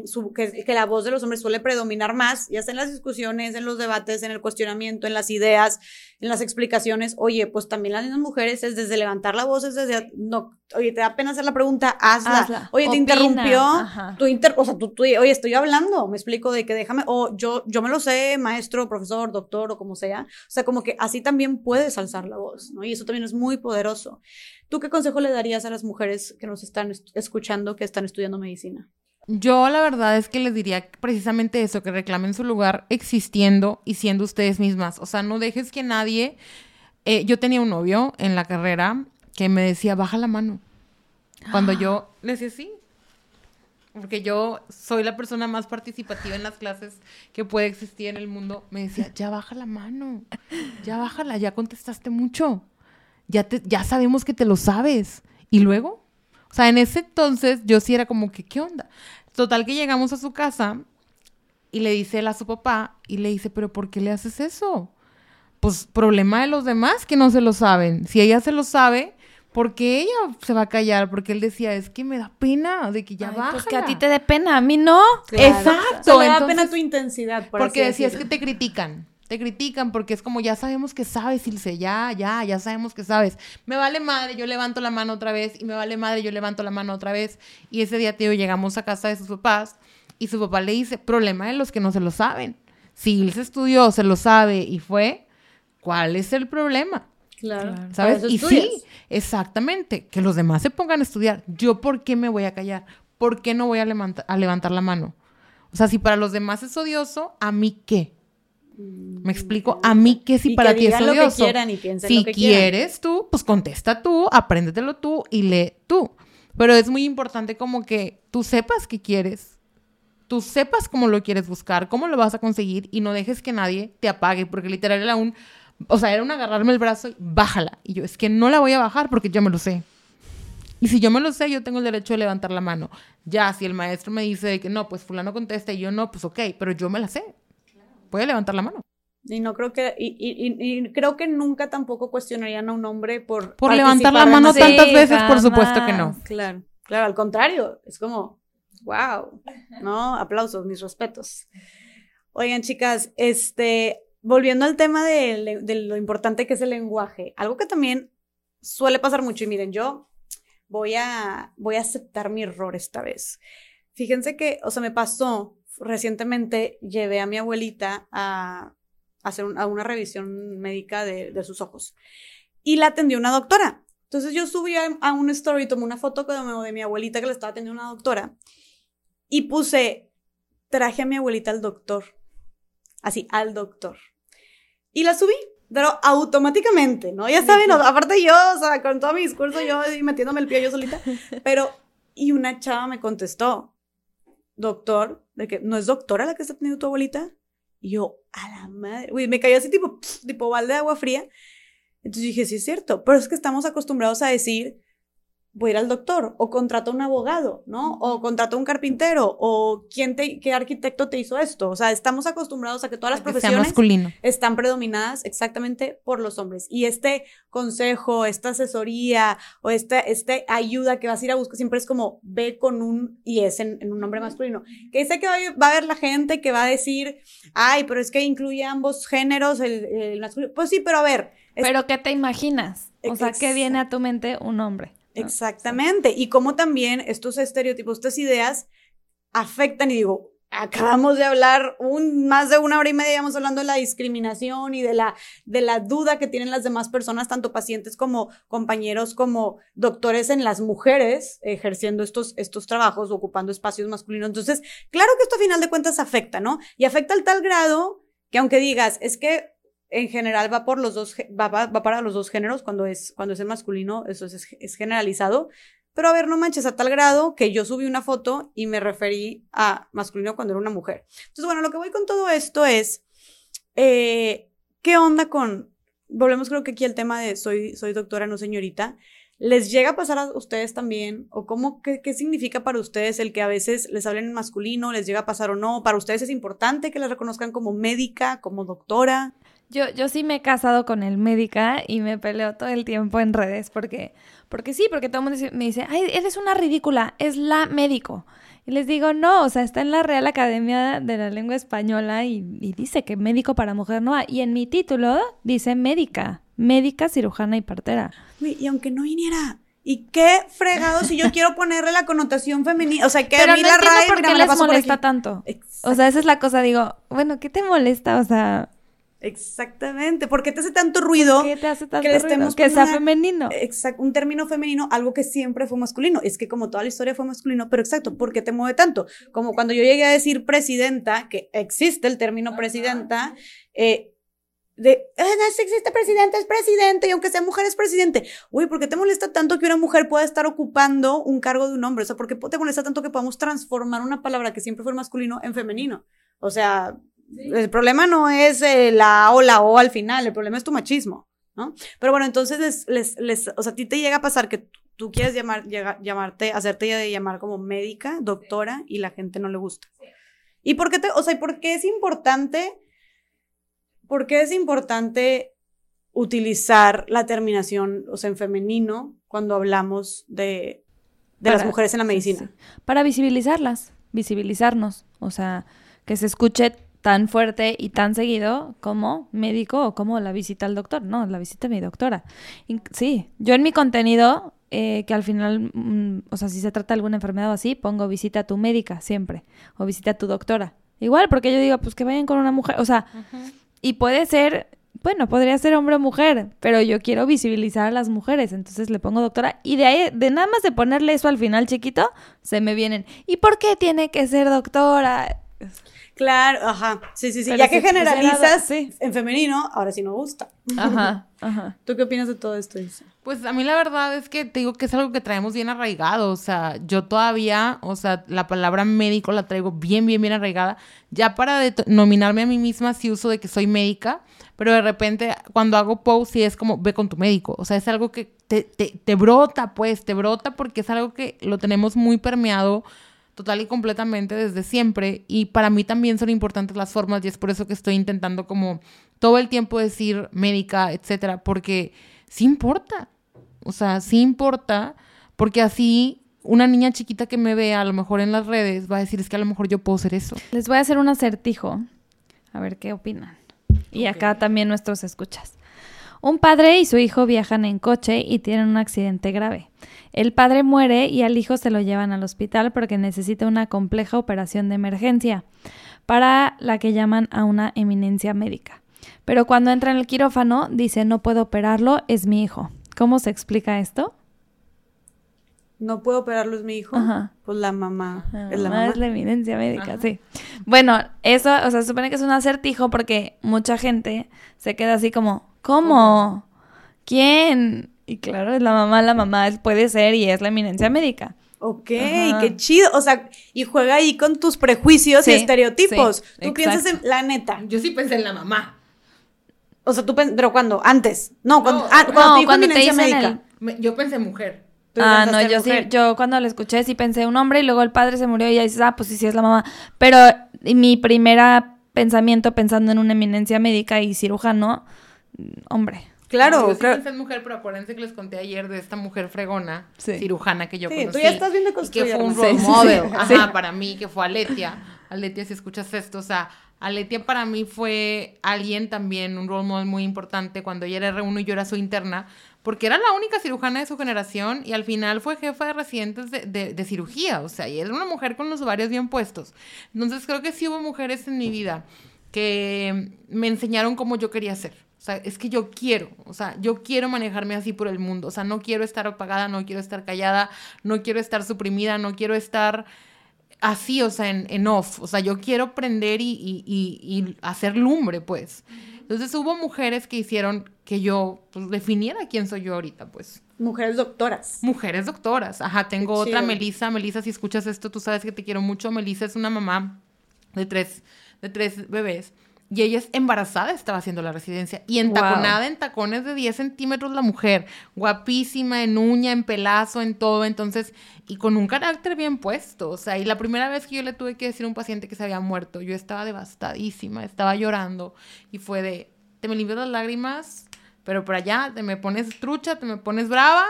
Speaker 1: su- que, que la voz de los hombres suele predominar más, ya sea en las discusiones, en los debates, en el cuestionamiento, en las ideas, en las explicaciones. Oye, pues también las mismas mujeres es desde levantar la voz, es desde, no, oye, te da pena hacer la pregunta, hazla.
Speaker 3: Hazla.
Speaker 1: Oye, te interrumpió,
Speaker 3: Ajá.
Speaker 1: tú inter- o sea, tú, tú- oye, estoy hablando, me explico de que déjame, o yo, yo me lo sé, maestro, profesor, doctor o como sea. O sea, como que así también puedes alzar la voz, ¿no? Y eso también es muy poderoso. ¿Tú qué consejo le darías a las mujeres que nos están est- escuchando, que están estudiando medicina?
Speaker 2: Yo la verdad es que les diría precisamente eso, que reclamen su lugar existiendo y siendo ustedes mismas. O sea, no dejes que nadie... eh, yo tenía un novio en la carrera que me decía, baja la mano. Cuando yo le decía sí. Porque yo soy la persona más participativa en las clases que puede existir en el mundo. Me decía, ya baja la mano. Ya bájala, ya contestaste mucho. Ya, te, ya sabemos que te lo sabes. Y luego, o sea, en ese entonces yo sí era como que, ¿qué onda? Total que llegamos a su casa y le dice él a su papá y le dice, pero ¿por qué le haces eso? Pues problema de los demás que no se lo saben. Si ella se lo sabe, ¿Por qué ella se va a callar? Porque él decía, es que me da pena de que ya va.
Speaker 3: Pues que a ti te dé pena, a mí no.
Speaker 2: Exacto.
Speaker 1: O sea, le da pena tu intensidad. Por
Speaker 2: porque decías que
Speaker 1: decirlo.
Speaker 2: te critican. Te critican porque es como, ya sabemos que sabes, Ilse, ya, ya, ya sabemos que sabes. Me vale madre, yo levanto la mano otra vez, y me vale madre, yo levanto la mano otra vez. Y ese día, tío, llegamos a casa de sus papás, y su papá le dice, problema de los que no se lo saben. Si Ilse estudió, se lo sabe y fue, ¿cuál es el problema?
Speaker 1: Claro.
Speaker 2: ¿Sabes? Y sí, exactamente, que los demás se pongan a estudiar. ¿Yo por qué me voy a callar? ¿Por qué no voy a, levanta- a levantar la mano? O sea, si para los demás es odioso, ¿a mí qué? ¿Me explico? ¿A mí qué si
Speaker 1: Y
Speaker 2: para
Speaker 1: que
Speaker 2: ti es
Speaker 1: digan lo que
Speaker 2: odioso?
Speaker 1: quieran y piensen
Speaker 2: si
Speaker 1: lo que quieran.
Speaker 2: quieres tú, pues contesta tú, apréndetelo tú y lee tú. Pero es muy importante como que tú sepas qué quieres, tú sepas cómo lo quieres buscar, cómo lo vas a conseguir y no dejes que nadie te apague, porque literal era un, o sea, era un agarrarme el brazo y bájala. Y yo, es que no la voy a bajar porque yo me lo sé. Y si yo me lo sé, yo tengo el derecho de levantar la mano. Ya, si el maestro me dice que no, pues fulano contesta y yo no, pues ok, pero yo me la sé. Puede levantar la mano.
Speaker 1: Y no creo que, y, y- y- y creo que nunca tampoco cuestionarían a un hombre por.
Speaker 2: Por levantar la
Speaker 1: en
Speaker 2: mano tantas
Speaker 3: Sí,
Speaker 2: veces, por supuesto que no.
Speaker 1: Claro, claro, al contrario, es como, wow, ¿no? Aplausos, mis respetos. Oigan, chicas, este, volviendo al tema de, lo importante que es el lenguaje, algo que también suele pasar mucho, y miren, yo voy a, voy a aceptar mi error esta vez. Fíjense que, o sea, me pasó recientemente, llevé a mi abuelita a hacer a una revisión médica de, sus ojos y la atendió una doctora. Entonces yo subí a, a un story, tomé una foto de mi abuelita que le estaba atendiendo una doctora y puse, traje a mi abuelita al doctor. Así, al doctor. Y la subí, pero automáticamente, ¿no? Ya saben, aparte yo, o sea, con todo mi discurso, yo metiéndome el pie yo solita, (laughs) pero, y una chava me contestó, doctor, de que, ¿no es doctora la que está teniendo tu abuelita? Y yo, a la madre, uy, me cayó así tipo, pf, tipo balde de agua fría. Entonces dije, sí es cierto, pero es que estamos acostumbrados a decir, voy a ir al doctor, o contrata un abogado, ¿no? O contrata un carpintero, o ¿quién te, qué arquitecto te hizo esto. O sea, estamos acostumbrados a que todas las
Speaker 2: Que
Speaker 1: profesiones
Speaker 2: masculino.
Speaker 1: están predominadas exactamente por los hombres. Y este consejo, esta asesoría o esta, esta ayuda que vas a ir a buscar siempre es como ve con un, y es en, en un nombre masculino. Que sé que va, a- va a haber la gente que va a decir, ay, pero es que incluye ambos géneros, el, el masculino. Pues sí, pero a ver. es-
Speaker 3: Pero ¿qué te imaginas? O sea, ¿qué viene a tu mente un hombre?
Speaker 1: Exactamente. Y cómo también estos estereotipos, estas ideas afectan, y digo, acabamos de hablar un, más de una hora y media, llevamos hablando de la discriminación y de la, de la duda que tienen las demás personas, tanto pacientes como compañeros, como doctores en las mujeres, ejerciendo estos, estos trabajos, ocupando espacios masculinos. Entonces, claro que esto a final de cuentas afecta, ¿no? Y afecta al tal grado que aunque digas, es que en general va por los dos, va, va para los dos géneros, cuando es, cuando es el masculino, eso es, es generalizado. Pero a ver, no manches, a tal grado que yo subí una foto y me referí a masculino cuando era una mujer. Entonces, bueno, lo que voy con todo esto es, eh, ¿qué onda con, volvemos creo que aquí al tema de soy, soy doctora, no señorita, ¿les llega a pasar a ustedes también? ¿O cómo, qué, qué significa para ustedes el que a veces les hablen en masculino, les llega a pasar o no? ¿Para ustedes es importante que les reconozcan como médica, como doctora?
Speaker 3: Yo, yo sí me he casado con el médica y me peleo todo el tiempo en redes porque, porque sí, porque todo el mundo me dice, ay, eres una ridícula, es la médico. Y les digo, no, o sea, está en la Real Academia de la Lengua Española y, y dice que médico para mujer no hay. Y en mi título dice médica, médica, cirujana y partera.
Speaker 1: Y aunque no viniera. ¿Y qué fregado si yo (laughs) quiero ponerle la connotación femenina? O sea, que
Speaker 3: Pero
Speaker 1: a mí
Speaker 3: no
Speaker 1: la
Speaker 3: entiendo por qué les
Speaker 1: por
Speaker 3: molesta tanto. O sea, esa es la cosa, digo, bueno, ¿qué te molesta? O sea,
Speaker 1: Exactamente. ¿Por qué te hace tanto ruido?
Speaker 3: ¿qué te hace tanto
Speaker 1: que
Speaker 3: ruido? Que sea
Speaker 1: una-
Speaker 3: femenino.
Speaker 1: Exacto, un término femenino, algo que siempre fue masculino. Es que como toda la historia fue masculino, pero exacto, ¿por qué te mueve tanto? Como cuando yo llegué a decir presidenta, que existe el término presidenta, eh, de, "Ah, no, si existe presidente, es presidente, y aunque sea mujer, es presidente. Uy, ¿por qué te molesta tanto que una mujer pueda estar ocupando un cargo de un hombre? O sea, ¿por qué te molesta tanto que podamos transformar una palabra que siempre fue masculino en femenino? O sea, el problema no es eh, la O, la O al final, el problema es tu machismo, ¿no? Pero bueno, entonces les, les, les- o sea, a ti te llega a pasar que tú quieres llamar, llega- llamarte, hacerte de llamar como médica, doctora, y la gente no le gusta. ¿Y por qué te, o sea, ¿y por qué es importante? ¿Por qué es importante utilizar la terminación, o sea, en femenino, cuando hablamos de, de las mujeres en la
Speaker 3: sí,
Speaker 1: medicina.
Speaker 3: sí. Para visibilizarlas, visibilizarnos. O sea, que se escuche tan fuerte y tan seguido como médico o como la visita al doctor. No, la visita a mi doctora. Sí, yo en mi contenido, eh, que al final, mm, o sea, si se trata de alguna enfermedad o así, pongo visita a tu médica siempre. O visita a tu doctora. Igual, porque yo digo, pues que vayan con una mujer. O sea, y puede ser, bueno, podría ser hombre o mujer, pero yo quiero visibilizar a las mujeres, entonces le pongo doctora y de ahí, de nada más de ponerle eso al final chiquito, se me vienen. ¿Y por qué tiene que ser doctora?
Speaker 1: Claro, ajá. Sí, sí, sí.
Speaker 3: Pero
Speaker 1: ya que generalizas
Speaker 3: sí.
Speaker 1: en femenino, ahora sí no gusta.
Speaker 3: Ajá, (laughs) ajá.
Speaker 1: ¿Tú qué opinas de todo esto, Isa?
Speaker 2: Pues a mí la verdad es que te digo que es algo que traemos bien arraigado, o sea, yo todavía, o sea, la palabra médico la traigo bien, bien, bien arraigada. Ya para denominarme a mí misma sí uso de que soy médica, pero de repente cuando hago post sí es como ve con tu médico, o sea, es algo que te, te, te brota, pues, te brota porque es algo que lo tenemos muy permeado total y completamente desde siempre y para mí también son importantes las formas y es por eso que estoy intentando como todo el tiempo decir médica, etcétera, porque sí importa. O sea, sí importa porque así una niña chiquita que me vea a lo mejor en las redes va a decir es que a lo mejor yo puedo ser eso.
Speaker 3: Les voy a hacer un acertijo, a ver qué opinan. Y acá también nuestros escuchas. Un padre y su hijo viajan en coche y tienen un accidente grave. El padre muere y al hijo se lo llevan al hospital porque necesita una compleja operación de emergencia, para la que llaman a una eminencia médica. Pero cuando entra en el quirófano, dice no puedo operarlo, es mi hijo. ¿Cómo se explica esto?
Speaker 1: No puedo operarlo, es mi hijo.
Speaker 3: Ajá.
Speaker 1: Pues la mamá.
Speaker 3: Ah,
Speaker 1: es la
Speaker 3: mamá
Speaker 1: mamá.
Speaker 3: es la eminencia médica,
Speaker 2: Ajá.
Speaker 3: sí. Bueno, eso, o sea, se supone que es un acertijo porque mucha gente se queda así como, ¿cómo? ¿Quién? Y claro, es la mamá, la mamá es- puede ser y es la eminencia médica.
Speaker 1: Ok,
Speaker 3: Ajá.
Speaker 1: qué chido. O sea, y juega ahí con tus prejuicios
Speaker 3: Sí,
Speaker 1: y estereotipos.
Speaker 3: sí,
Speaker 1: tú
Speaker 3: exacto.
Speaker 1: piensas en la neta.
Speaker 2: Yo sí pensé en la mamá.
Speaker 1: O sea, tú pero cuando antes. No, cuando,
Speaker 2: No,
Speaker 1: ah,
Speaker 2: no,
Speaker 1: cuando te dijo
Speaker 3: cuando te dicen
Speaker 1: médica.
Speaker 2: Me- yo pensé mujer.
Speaker 1: Tú
Speaker 3: ah, no, yo sí, yo cuando lo escuché sí pensé un hombre y luego el padre se murió y ya dices, ah, pues sí, sí es la mamá. Pero mi primera pensamiento pensando en una eminencia médica y cirujano, mm, hombre.
Speaker 1: Claro,
Speaker 2: yo sí
Speaker 1: claro.
Speaker 2: pensé en mujer, pero acuérdense que les conté ayer de esta mujer fregona,
Speaker 3: Sí.
Speaker 2: cirujana que yo
Speaker 1: Sí, tú
Speaker 2: conocí.
Speaker 1: ya estás bien
Speaker 2: Y que fue un role
Speaker 3: Sí, sí,
Speaker 2: model,
Speaker 3: sí.
Speaker 2: ajá,
Speaker 3: Sí.
Speaker 2: para mí, que fue Aletia. Aletia, si escuchas esto, o sea, Aletia para mí fue alguien también, un role model muy importante cuando ella era R1 y yo era su interna, porque era la única cirujana de su generación y al final fue jefa de residentes de, de- cirugía, o sea, y era una mujer con los ovarios bien puestos. Entonces creo que sí hubo mujeres en mi vida que me enseñaron cómo yo quería ser. O sea, es que yo quiero, o sea, yo quiero manejarme así por el mundo. O sea, no quiero estar apagada, no quiero estar callada, no quiero estar suprimida, no quiero estar así, o sea, en, off. O sea, yo quiero prender y- y- y hacer lumbre, pues. Entonces hubo mujeres que hicieron que yo pues, definiera quién soy yo ahorita, pues.
Speaker 1: Mujeres doctoras.
Speaker 2: Mujeres doctoras. Ajá, tengo
Speaker 1: Qué
Speaker 2: otra,
Speaker 1: chido.
Speaker 2: Melissa. Melissa, si escuchas esto, tú sabes que te quiero mucho. Melissa es una mamá de tres, de tres bebés. Y ella es embarazada, estaba haciendo la residencia. Y entaconada en tacones de 10 centímetros la mujer. Guapísima, en uña, en pelazo, en todo. Entonces, y con un carácter bien puesto. O sea, y la primera vez que yo le tuve que decir a un paciente que se había muerto, yo estaba devastadísima, estaba llorando. Y fue de, te me limpias las lágrimas, pero por allá te me pones trucha, te me pones brava,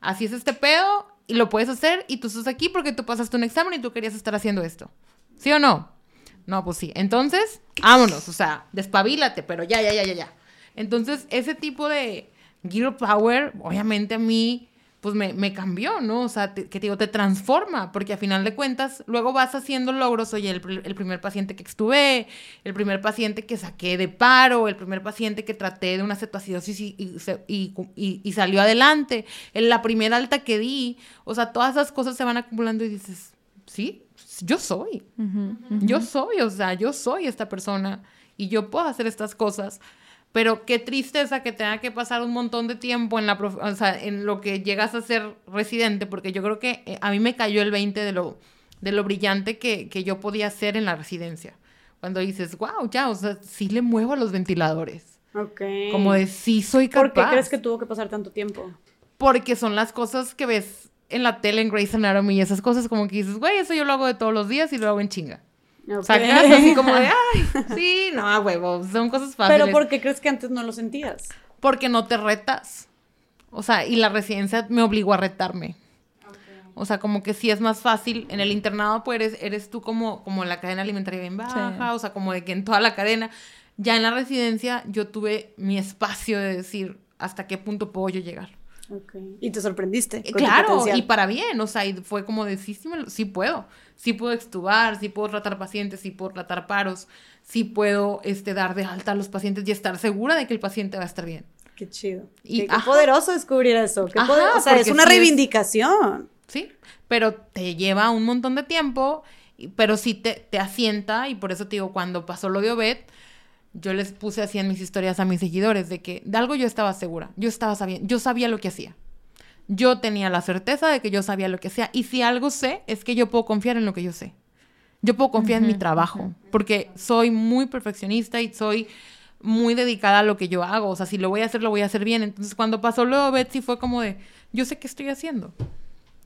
Speaker 2: así es este pedo, y lo puedes hacer, y tú estás aquí porque tú pasaste un examen y tú querías estar haciendo esto. ¿Sí o no? No, pues sí. Entonces, vámonos, o sea, despabilate, pero ya, ya, ya, ya, ya. Entonces, ese tipo de girl power, obviamente a mí, pues me, me cambió, ¿no? O sea, te- que te digo, te transforma, porque a final de cuentas, luego vas haciendo logros, oye, el, el primer paciente que extuve, el primer paciente que saqué de paro, el primer paciente que traté de una cetoacidosis y, y, y- y- y salió adelante, en la primera alta que di, o sea, todas esas cosas se van acumulando y dices, sí, yo soy. Yo soy, o sea, yo soy esta persona y yo puedo hacer estas cosas. Pero qué tristeza que tenga que pasar un montón de tiempo en, la o sea, en lo que llegas a ser residente, porque yo creo que eh, a mí me cayó el 20 de lo, de lo brillante que, que yo podía hacer en la residencia. Cuando dices, wow, ya, o sea, sí le muevo a los ventiladores.
Speaker 1: Ok.
Speaker 2: Como de sí soy capaz.
Speaker 1: ¿Por qué crees que tuvo que pasar tanto tiempo?
Speaker 2: Porque son las cosas que ves en la tele, en Grey's Anatomy y esas cosas como que dices, güey, eso yo lo hago de todos los días y lo hago en chinga.
Speaker 1: Ok.
Speaker 2: Sacas así como de, (laughs) ay, sí, no, huevo, son cosas fáciles.
Speaker 1: Pero ¿por qué crees que antes no lo sentías?
Speaker 2: Porque no te retas. O sea, y la residencia me obligó a retarme. O sea, como que sí es más fácil. En el internado, pues eres, eres tú como, como la cadena alimentaria bien baja, o sea, como de que en toda la cadena. Ya en la residencia yo tuve mi espacio de decir hasta qué punto puedo yo llegar.
Speaker 1: Okay. Y te sorprendiste.
Speaker 2: Eh, claro, y para bien, o sea, y fue como de sí, sí, puedo. Sí puedo extubar, sí puedo tratar pacientes, sí puedo tratar paros, sí puedo este, dar de alta a los pacientes y estar segura de que el paciente va a estar bien.
Speaker 1: Qué chido. Y, qué, poderoso descubrir eso. Qué o sea, es una reivindicación.
Speaker 2: sí, pero te lleva un montón de tiempo, pero sí te, te asienta y por eso te digo, cuando pasó lo de Obed, yo les puse así en mis historias a mis seguidores de que de algo yo estaba segura, yo estaba sabiendo, yo sabía lo que hacía. Yo tenía la certeza de que yo sabía lo que hacía y si algo sé es que yo puedo confiar en lo que yo sé. Yo puedo confiar en mi trabajo porque soy muy perfeccionista y soy muy dedicada a lo que yo hago. O sea, si lo voy a hacer, lo voy a hacer bien. Entonces, cuando pasó luego Betsy fue como de, yo sé qué estoy haciendo.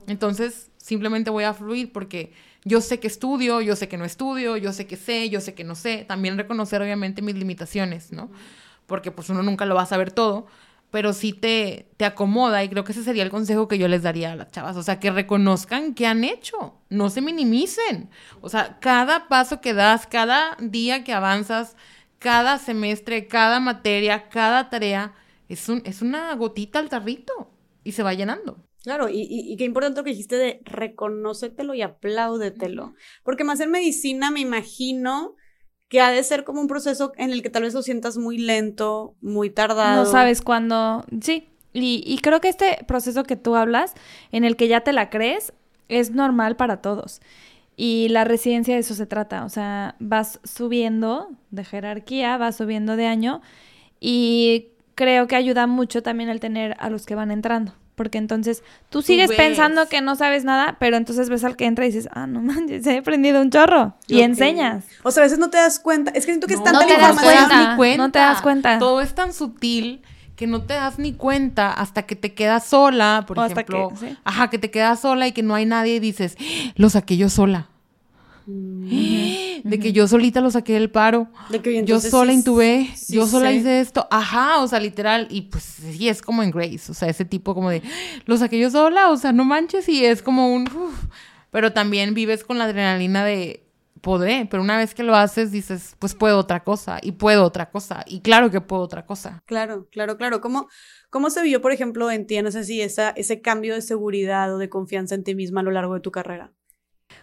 Speaker 2: Entonces, simplemente voy a fluir porque yo sé que estudio, yo sé que no estudio, yo sé que sé, yo sé que no sé. También reconocer, obviamente, mis limitaciones, ¿no? Porque pues uno nunca lo va a saber todo, pero sí te, te acomoda y creo que ese sería el consejo que yo les daría a las chavas. O sea, que reconozcan qué han hecho, no se minimicen. O sea, cada paso que das, cada día que avanzas, cada semestre, cada materia, cada tarea, es, un, es una gotita al tarrito y se va llenando.
Speaker 1: Claro, y, qué importante lo que dijiste de reconócetelo y apláudetelo. Porque más en medicina me imagino que ha de ser como un proceso en el que tal vez lo sientas muy lento, muy tardado.
Speaker 3: No sabes cuándo. Sí. Y, y creo que este proceso que tú hablas, en el que ya te la crees, es normal para todos. Y la residencia de eso se trata. O sea, vas subiendo de jerarquía, vas subiendo de año. Y creo que ayuda mucho también el tener a los que van entrando porque entonces tú sigues pensando que no sabes nada, pero entonces ves al que entra y dices, ah, no (laughs) manches, he aprendido un chorro. Y enseñas.
Speaker 1: O sea, a veces no te das cuenta. Es que siento que es
Speaker 2: tanta
Speaker 1: no te
Speaker 2: das cuenta, No te das cuenta. Todo es tan sutil que no te das ni cuenta hasta que te quedas sola, por ejemplo. Ajá, que te quedas sola y que no hay nadie y dices, lo saqué yo sola. De que yo solita lo saqué del paro. De que yo sola intubé, yo sola hice esto. Ajá, o sea, literal. Y pues sí, es como en Grace. O sea, ese tipo como de, lo saqué yo sola, o sea, no manches. Y es como un... Pero también vives con la adrenalina de, podré, pero una vez que lo haces dices, pues puedo otra cosa y puedo otra cosa y claro que puedo otra cosa.
Speaker 1: Claro, claro, claro. ¿Cómo, cómo se vio, por ejemplo, en ti, no sé si esa, ese cambio de seguridad o de confianza en ti misma a lo largo de tu carrera?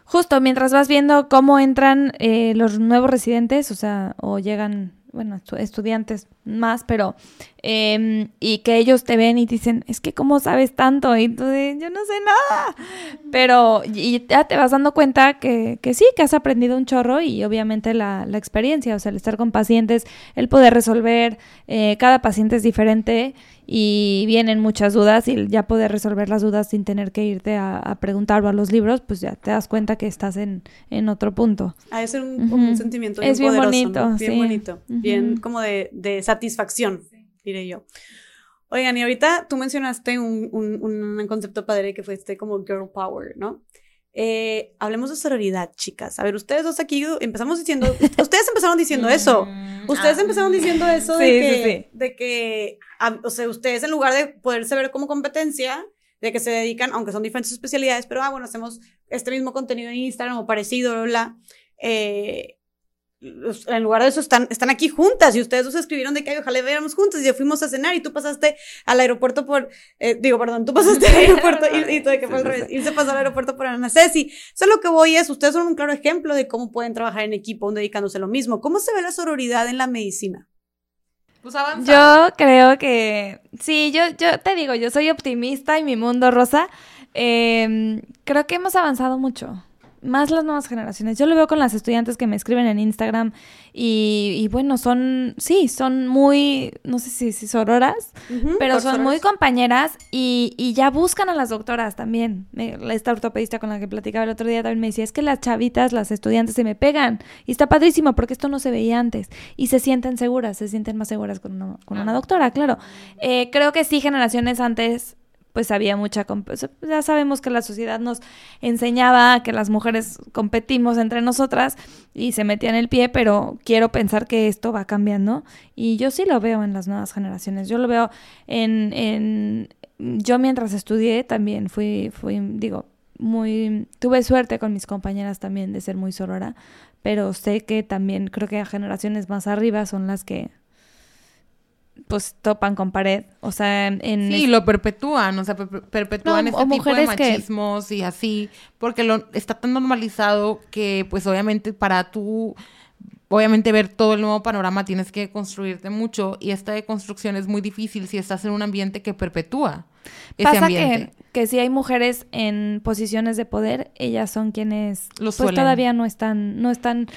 Speaker 3: Justo mientras vas viendo cómo entran eh, los nuevos residentes, o sea, o llegan, bueno, estudiantes más, pero, em, y que ellos te ven y dicen, es que cómo sabes tanto, y tú dices, yo no sé nada, pero y ya te vas dando cuenta que, que sí, que has aprendido un chorro y obviamente la, la experiencia, o sea, el estar con pacientes, el poder resolver, eh, cada paciente es diferente y vienen muchas dudas y ya poder resolver las dudas sin tener que irte a, preguntar o a los libros, pues ya te das cuenta que estás en, en otro punto.
Speaker 1: Ah, es un, un sentimiento bien es bien bonito, bien bonito, bien como de, de satisfacción, diré yo. Oigan, y ahorita tú mencionaste un, un, un concepto padre que fue este como girl power, ¿no? Eh, hablemos de sororidad, chicas. A ver, ustedes dos aquí empezamos diciendo, (laughs) ustedes empezaron diciendo eso. Mm, ustedes ah. empezaron diciendo eso de que, de que, o sea, ustedes en lugar de poderse ver como competencia, de que se dedican, aunque son diferentes especialidades, pero ah, bueno, hacemos este mismo contenido en Instagram o parecido, bla, eh, en lugar de eso están, están aquí juntas y ustedes dos escribieron de que ojalá veamos juntas y ya fuimos a cenar y tú pasaste al aeropuerto por, eh, digo, perdón, tú pasaste al (laughs) aeropuerto y, y, de que fue al revés, y se pasó al aeropuerto por Ana Ceci. Eso lo que voy es, ustedes son un claro ejemplo de cómo pueden trabajar en equipo, dedicándose a lo mismo. ¿Cómo se ve la sororidad en la medicina?
Speaker 3: Pues yo creo que, sí, yo, yo te digo, yo soy optimista y mi mundo rosa. Em, creo que hemos avanzado mucho más las nuevas generaciones. Yo lo veo con las estudiantes que me escriben en Instagram y, bueno, son, sí, son muy, no sé si, si sororas, pero son muy compañeras y, y, ya buscan a las doctoras también. Esta ortopedista con la que platicaba el otro día también me decía, es que las chavitas, las estudiantes se me pegan y está padrísimo porque esto no se veía antes y se sienten seguras, se sienten más seguras con una, con una doctora, claro. Eh, creo que sí, generaciones antes pues había mucha... Ya sabemos que la sociedad nos enseñaba que las mujeres competimos entre nosotras y se metían el pie, pero quiero pensar que esto va cambiando y yo sí lo veo en las nuevas generaciones. Yo lo veo en... en yo mientras estudié también fui, fui, digo, muy... Tuve suerte con mis compañeras también de ser muy sorora, pero sé que también creo que a generaciones más arriba son las que pues topan con pared, o sea, en...
Speaker 2: Sí, lo perpetúan, o sea, perpetúan este tipo de machismos y así, porque lo está tan normalizado que pues obviamente para tú, obviamente ver todo el nuevo panorama tienes que construirte mucho y esta deconstrucción es muy difícil si estás en un ambiente que perpetúa ese
Speaker 3: Pasa
Speaker 2: ambiente.
Speaker 3: Que, que si hay mujeres en posiciones de poder, ellas son quienes pues todavía no están, no están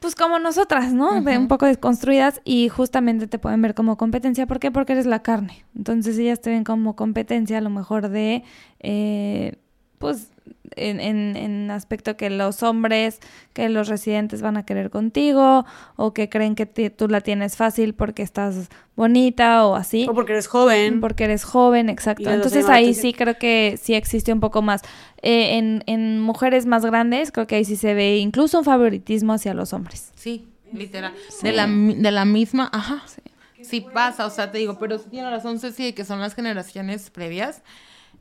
Speaker 3: pues como nosotras, ¿no? Un poco desconstruidas y justamente te pueden ver como competencia. ¿Por qué? Porque eres la carne. Entonces ellas te ven como competencia a lo mejor de, eh, pues en, en, en, aspecto que los hombres, que los residentes van a querer contigo, o que creen que tú la tienes fácil porque estás bonita o así.
Speaker 1: O porque eres joven.
Speaker 3: Porque eres joven, exacto. Entonces ahí sí creo que sí existe un poco más. Eh, en, en mujeres más grandes, creo que ahí sí se ve incluso un favoritismo hacia los hombres.
Speaker 2: Sí, literal. De, la, de la misma, ajá. Sí. sí pasa, o sea, te digo, pero sí tiene razón Ceci, que son las generaciones previas,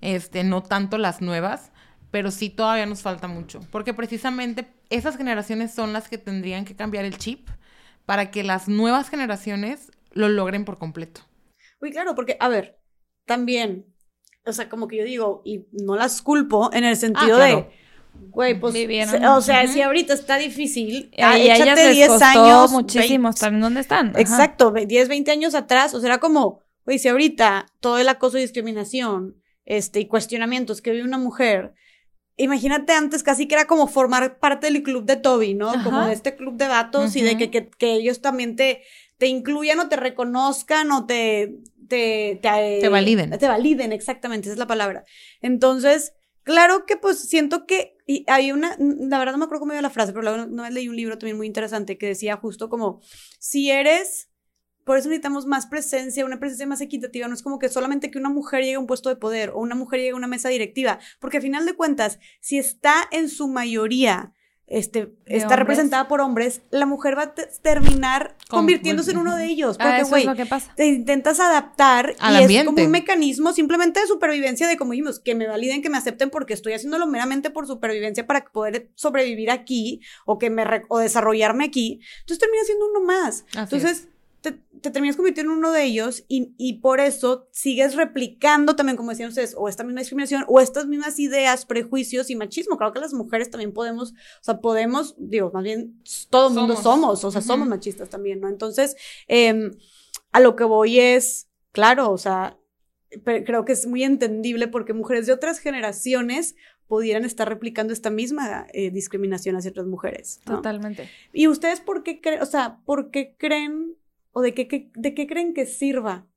Speaker 2: este, no tanto las nuevas pero sí todavía nos falta mucho, porque precisamente esas generaciones son las que tendrían que cambiar el chip para que las nuevas generaciones lo logren por completo.
Speaker 1: Uy, claro, porque, a ver, también, o sea, como que yo digo, y no las culpo en el sentido ah, de, güey, pues, o sea, si ahorita está difícil,
Speaker 3: y a échate 10 años. muchísimo ¿saben dónde están?
Speaker 1: Exacto, 10, 20 años atrás, o sea, era como, güey, si ahorita todo el acoso y discriminación, este, y cuestionamientos que vive una mujer, imagínate antes casi que era como formar parte del club de Toby, ¿no? Como de este club de datos y de que, que, que, ellos también te, te incluyan o te reconozcan o te... Te,
Speaker 2: te, te validen.
Speaker 1: Te validen, exactamente, esa es la palabra. Entonces, claro que pues siento que y hay una, la verdad no me acuerdo cómo iba la frase, pero no, no leí un libro también muy interesante que decía justo como, si eres por eso necesitamos más presencia, una presencia más equitativa. No es como que solamente que una mujer llegue a un puesto de poder o una mujer llegue a una mesa directiva, porque al final de cuentas, si está en su mayoría este, está representada por hombres, la mujer va a terminar convirtiéndose en uno de ellos.
Speaker 3: Ah, porque, güey, te
Speaker 1: intentas adaptar y es como un mecanismo simplemente de supervivencia de, como dijimos, que me validen, que me acepten porque estoy haciéndolo meramente por supervivencia para poder sobrevivir aquí o que me o desarrollarme aquí. Entonces termina siendo uno más. Entonces, te, terminas convirtiendo en uno de ellos y, y, por eso sigues replicando también, como decían ustedes, o esta misma discriminación o estas mismas ideas, prejuicios y machismo. Claro que las mujeres también podemos, o sea, podemos, digo, más bien todo el mundo somos, o sea, somos machistas también, ¿no? Entonces, eh, a lo que voy es, claro, o sea, creo que es muy entendible porque mujeres de otras generaciones pudieran estar replicando esta misma eh, discriminación hacia otras mujeres.
Speaker 3: Totalmente.
Speaker 1: ¿Y ustedes por qué creen, o sea, por qué creen ¿O de qué, de qué creen que sirva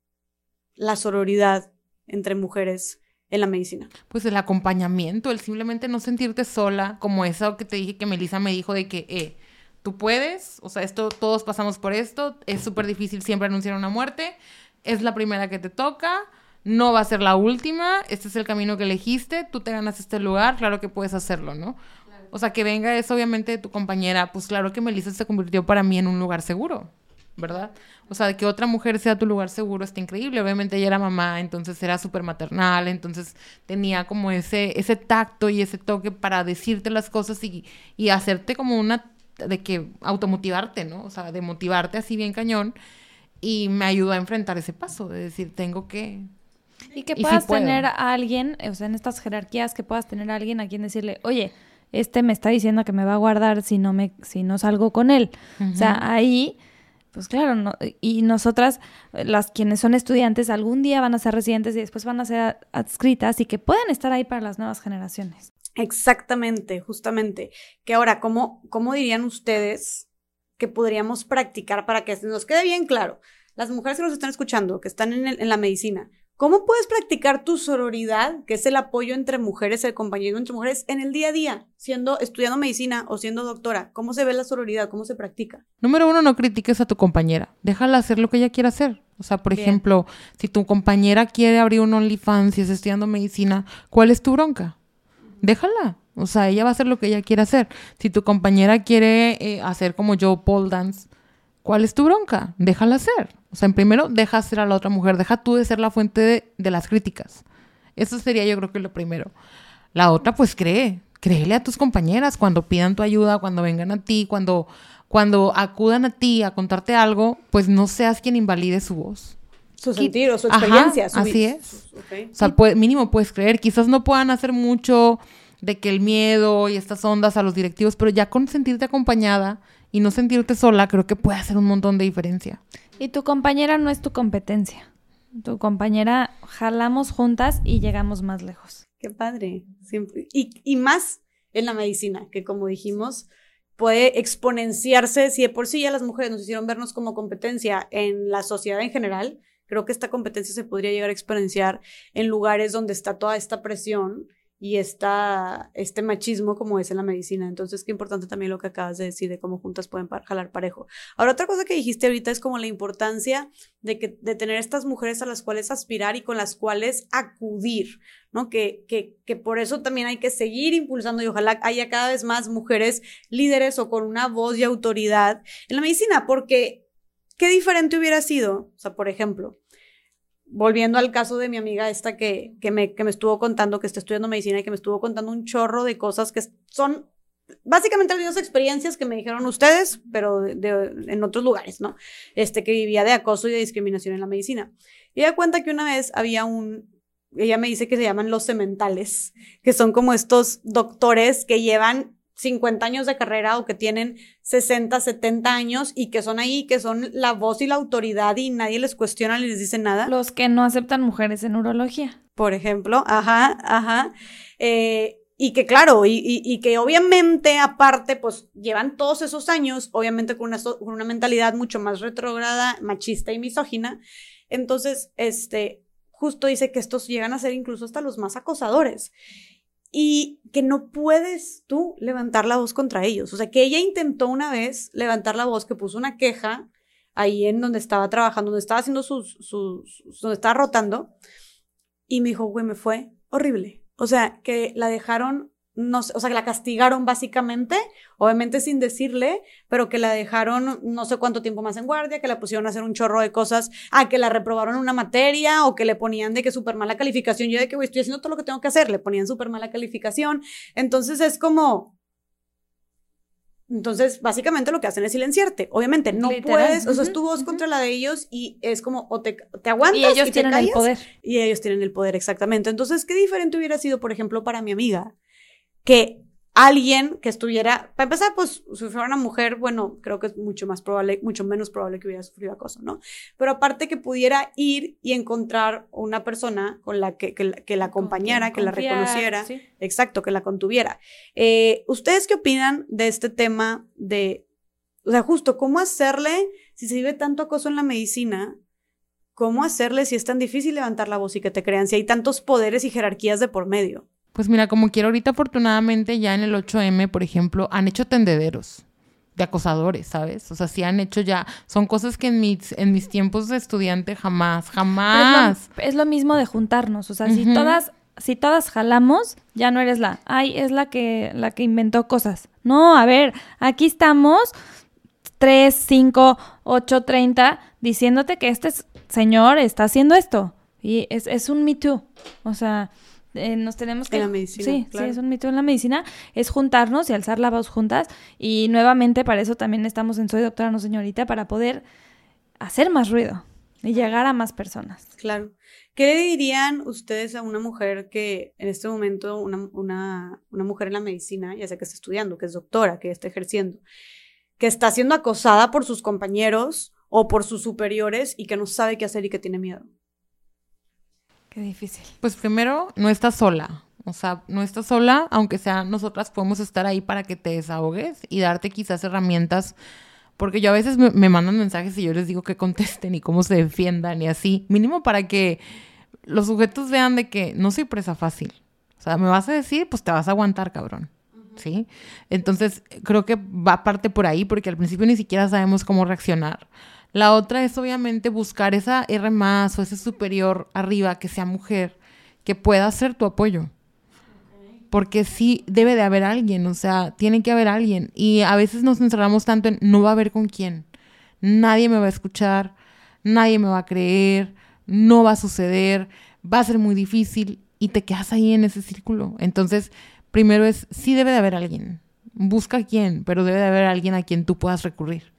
Speaker 1: la sororidad entre mujeres en la medicina?
Speaker 2: Pues el acompañamiento, el simplemente no sentirte sola, como eso que te dije que Melissa me dijo de que, eh, tú puedes, o sea, esto, todos pasamos por esto, es súper difícil siempre anunciar una muerte, es la primera que te toca, no va a ser la última, este es el camino que elegiste, tú te ganas este lugar, claro que puedes hacerlo, ¿no? O sea, que venga eso obviamente de tu compañera, pues claro que Melissa se convirtió para mí en un lugar seguro. ¿Verdad? O sea, que otra mujer sea tu lugar seguro está increíble. Obviamente ella era mamá, entonces era súper maternal, entonces tenía como ese, ese tacto y ese toque para decirte las cosas y, y hacerte como una, de que automotivarte, ¿no? O sea, de motivarte así bien cañón. Y me ayudó a enfrentar ese paso, de decir, tengo que...
Speaker 3: Y que puedas tener a alguien, o sea, en estas jerarquías, que puedas tener a alguien a quien decirle, oye, este me está diciendo que me va a guardar si no me si no salgo con él. O sea, ahí pues claro, no, y nosotras, las quienes son estudiantes, algún día van a ser residentes y después van a ser adscritas y que puedan estar ahí para las nuevas generaciones.
Speaker 1: Exactamente, justamente. Que ahora, ¿cómo, cómo dirían ustedes que podríamos practicar para que nos quede bien claro? Las mujeres que nos están escuchando, que están en, en la medicina, ¿Cómo puedes practicar tu sororidad, que es el apoyo entre mujeres, el compañerismo entre mujeres, en el día a día, siendo estudiando medicina o siendo doctora? ¿Cómo se ve la sororidad? ¿Cómo se practica?
Speaker 2: Número uno, no critiques a tu compañera. Déjala hacer lo que ella quiera hacer. O sea, por ejemplo, si tu compañera quiere abrir un OnlyFans y está estudiando medicina, ¿cuál es tu bronca? Déjala. O sea, ella va a hacer lo que ella quiere hacer. Si tu compañera quiere eh, hacer como yo pole dance, ¿cuál es tu bronca? Déjala hacer. O sea, en primero, deja hacer a la otra mujer. Deja tú de ser la fuente de, de las críticas. Eso sería yo creo que lo primero. La otra, pues cree. Créele a tus compañeras cuando pidan tu ayuda, cuando vengan a ti, cuando, cuando acudan a ti a contarte algo, pues no seas quien invalide su voz.
Speaker 1: Su sentir o su experiencia.
Speaker 2: Ajá, así es. O sea, mínimo puedes creer. Quizás no puedan hacer mucho de que el miedo y estas ondas a los directivos, pero ya con sentirte acompañada y no sentirte sola, creo que puede hacer un montón de diferencia.
Speaker 3: Y tu compañera no es tu competencia. Tu compañera jalamos juntas y llegamos más lejos.
Speaker 1: Qué padre. Siempre. Y, y más en la medicina, que como dijimos, puede exponenciarse. Si de por sí ya las mujeres nos hicieron vernos como competencia en la sociedad en general, creo que esta competencia se podría llegar a exponenciar en lugares donde está toda esta presión y esta, este machismo como es en la medicina. Entonces, qué importante también lo que acabas de decir de cómo juntas pueden jalar parejo. Ahora, otra cosa que dijiste ahorita es como la importancia de, que, de tener estas mujeres a las cuales aspirar y con las cuales acudir, ¿no? Que, que, que por eso también hay que seguir impulsando y ojalá haya cada vez más mujeres líderes o con una voz y autoridad en la medicina, porque qué diferente hubiera sido, o sea, por ejemplo, volviendo al caso de mi amiga esta que, que, me, que me estuvo contando, que está estudiando medicina y que me estuvo contando un chorro de cosas que son básicamente las mismas experiencias que me dijeron ustedes, pero de, en otros lugares, ¿no? Este, que vivía de acoso y de discriminación en la medicina. Y ella cuenta que una vez había un, ella me dice que se llaman los sementales, que son como estos doctores que llevan 50 años de carrera o que tienen 60, 70 años y que son ahí, que son la voz y la autoridad y nadie les cuestiona ni les dice nada.
Speaker 3: Los que no aceptan mujeres en urología.
Speaker 1: Por ejemplo, ajá, ajá. Eh, y que claro, y, y, que obviamente aparte, pues llevan todos esos años, obviamente con una, con una mentalidad mucho más retrógrada, machista y misógina. Entonces, este, justo dice que estos llegan a ser incluso hasta los más acosadores y que no puedes tú levantar la voz contra ellos. O sea, que ella intentó una vez levantar la voz, que puso una queja ahí en donde estaba trabajando, donde estaba haciendo sus, sus, donde estaba rotando, y me dijo, güey, me fue horrible. O sea, que la dejaron no o sea, que la castigaron básicamente, obviamente sin decirle, pero que la dejaron no sé cuánto tiempo más en guardia, que la pusieron a hacer un chorro de cosas, a que la reprobaron una materia o que le ponían de que súper mala calificación. Yo de que, güey, estoy haciendo todo lo que tengo que hacer, le ponían súper mala calificación. Entonces es como... Entonces, básicamente lo que hacen es silenciarte. Obviamente, no puedes, o sea, es tu voz contra la de ellos y es como, o te, te aguantas
Speaker 3: y ellos tienen el poder.
Speaker 1: Y ellos tienen el poder, exactamente. Entonces, ¿qué diferente hubiera sido, por ejemplo, para mi amiga? Que alguien que estuviera, para empezar, pues si fuera una mujer, bueno, creo que es mucho más probable, mucho menos probable que hubiera sufrido acoso, ¿no? Pero aparte que pudiera ir y encontrar una persona con la que, que, la acompañara, que la reconociera, exacto, que la contuviera. Eh, ¿Ustedes qué opinan de este tema de, o sea, justo cómo hacerle, si se vive tanto acoso en la medicina, cómo hacerle si es tan difícil levantar la voz y que te crean, si hay tantos poderes y jerarquías de por medio?
Speaker 2: Pues mira, como quiero ahorita afortunadamente ya en el 8M, por ejemplo, han hecho tendederos de acosadores, ¿sabes? O sea, sí han hecho ya, son cosas que en mis, en mis tiempos de estudiante jamás, jamás.
Speaker 3: Es lo, mismo de juntarnos, o sea, si todas, si todas jalamos, ya no eres la, ay, es la que, la que inventó cosas. No, a ver, aquí estamos, 3, 5, 8, 30, diciéndote que este señor está haciendo esto. Y es, es un Me Too. O sea, eh, nos tenemos que...
Speaker 1: En la medicina,
Speaker 3: Sí, sí, es un mito en la medicina, es juntarnos y alzar la voz juntas y nuevamente para eso también estamos en Soy Doctora No Señorita, para poder hacer más ruido y llegar a más personas.
Speaker 1: Claro. ¿Qué le dirían ustedes a una mujer que en este momento, una, una, una mujer en la medicina, ya sea que está estudiando, que es doctora, que está ejerciendo, que está siendo acosada por sus compañeros o por sus superiores y que no sabe qué hacer y que tiene miedo?
Speaker 3: Qué difícil.
Speaker 2: Pues primero, no estás sola. O sea, no estás sola, aunque sea nosotras podemos estar ahí para que te desahogues y darte quizás herramientas. Porque yo a veces me, mandan mensajes y yo les digo que contesten y cómo se defiendan y así. Mínimo para que los sujetos vean de que no soy presa fácil. O sea, me vas a decir, pues te vas a aguantar, cabrón. ¿Sí? Entonces, creo que va parte por ahí porque al principio ni siquiera sabemos cómo reaccionar. La otra es obviamente buscar esa R más o ese superior arriba que sea mujer, que pueda ser tu apoyo. Porque sí debe de haber alguien, o sea, tiene que haber alguien. Y a veces nos encerramos tanto en no va a haber con quién. Nadie me va a escuchar, nadie me va a creer, no va a suceder, va a ser muy difícil y te quedas ahí en ese círculo. Entonces, primero es, sí debe de haber alguien. Busca quién, pero debe de haber alguien a quien tú puedas recurrir.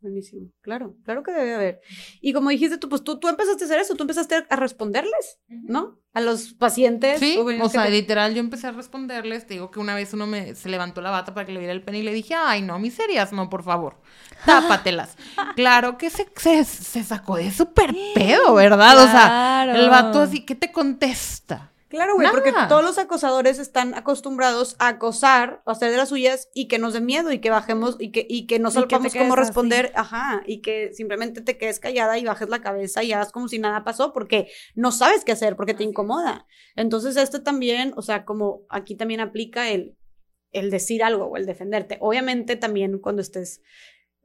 Speaker 1: Buenísimo, claro, claro que debe haber. Y como dijiste tú, pues tú, tú empezaste a hacer eso, tú empezaste a responderles, ¿no? A los pacientes.
Speaker 2: Sí, o sea, literal, yo empecé a responderles, te digo que una vez uno me, se levantó la bata para que le viera el pene y le dije, ay, no, miserias, no, por favor, (laughs) tápatelas. claro que se, se, se sacó de súper pedo, ¿verdad? O sea, el vato así, ¿qué te contesta?
Speaker 1: Claro, güey, porque todos los acosadores están acostumbrados a acosar, a hacer de las suyas y que nos dé miedo y que bajemos y que, y que no sepamos cómo responder, ajá, y que simplemente te quedes callada y bajes la cabeza y hagas como si nada pasó porque no sabes qué hacer, porque te incomoda. Entonces, este también, o sea, como aquí también aplica el, el decir algo o el defenderte. Obviamente también cuando estés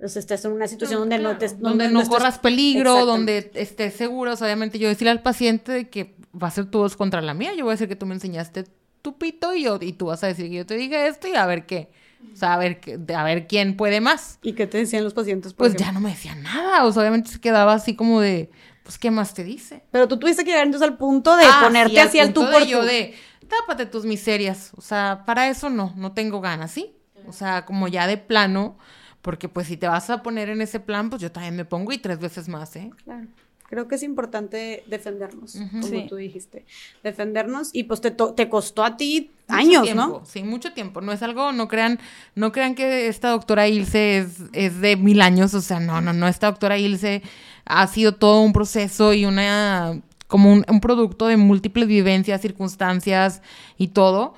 Speaker 1: entonces estás en una situación donde no te
Speaker 2: donde, no, corras peligro, donde estés seguro. obviamente yo decirle al paciente que va a ser tu voz contra la mía. Yo voy a decir que tú me enseñaste tu pito y, yo, y tú vas a decir que yo te dije esto y a ver qué. O sea, a ver, a ver quién puede más.
Speaker 1: ¿Y qué te decían los pacientes?
Speaker 2: Pues ya no me decían nada. O sea, obviamente se quedaba así como de, pues, ¿qué más te dice?
Speaker 1: Pero tú tuviste que llegar entonces al punto de ah, ponerte así al tú por
Speaker 2: yo de, tápate tus miserias. O sea, para eso no, no tengo ganas, ¿sí? O sea, como ya de plano, porque pues si te vas a poner en ese plan, pues yo también me pongo y tres veces más, ¿eh?
Speaker 1: Claro. Creo que es importante defendernos, como tú dijiste. Defendernos y pues te, te costó a ti años,
Speaker 2: ¿no? Sí, mucho tiempo. No es algo, no crean, no crean que esta doctora Ilse es, es de mil años. O sea, no, no, no. Esta doctora Ilse ha sido todo un proceso y una como un, un producto de múltiples vivencias, circunstancias y todo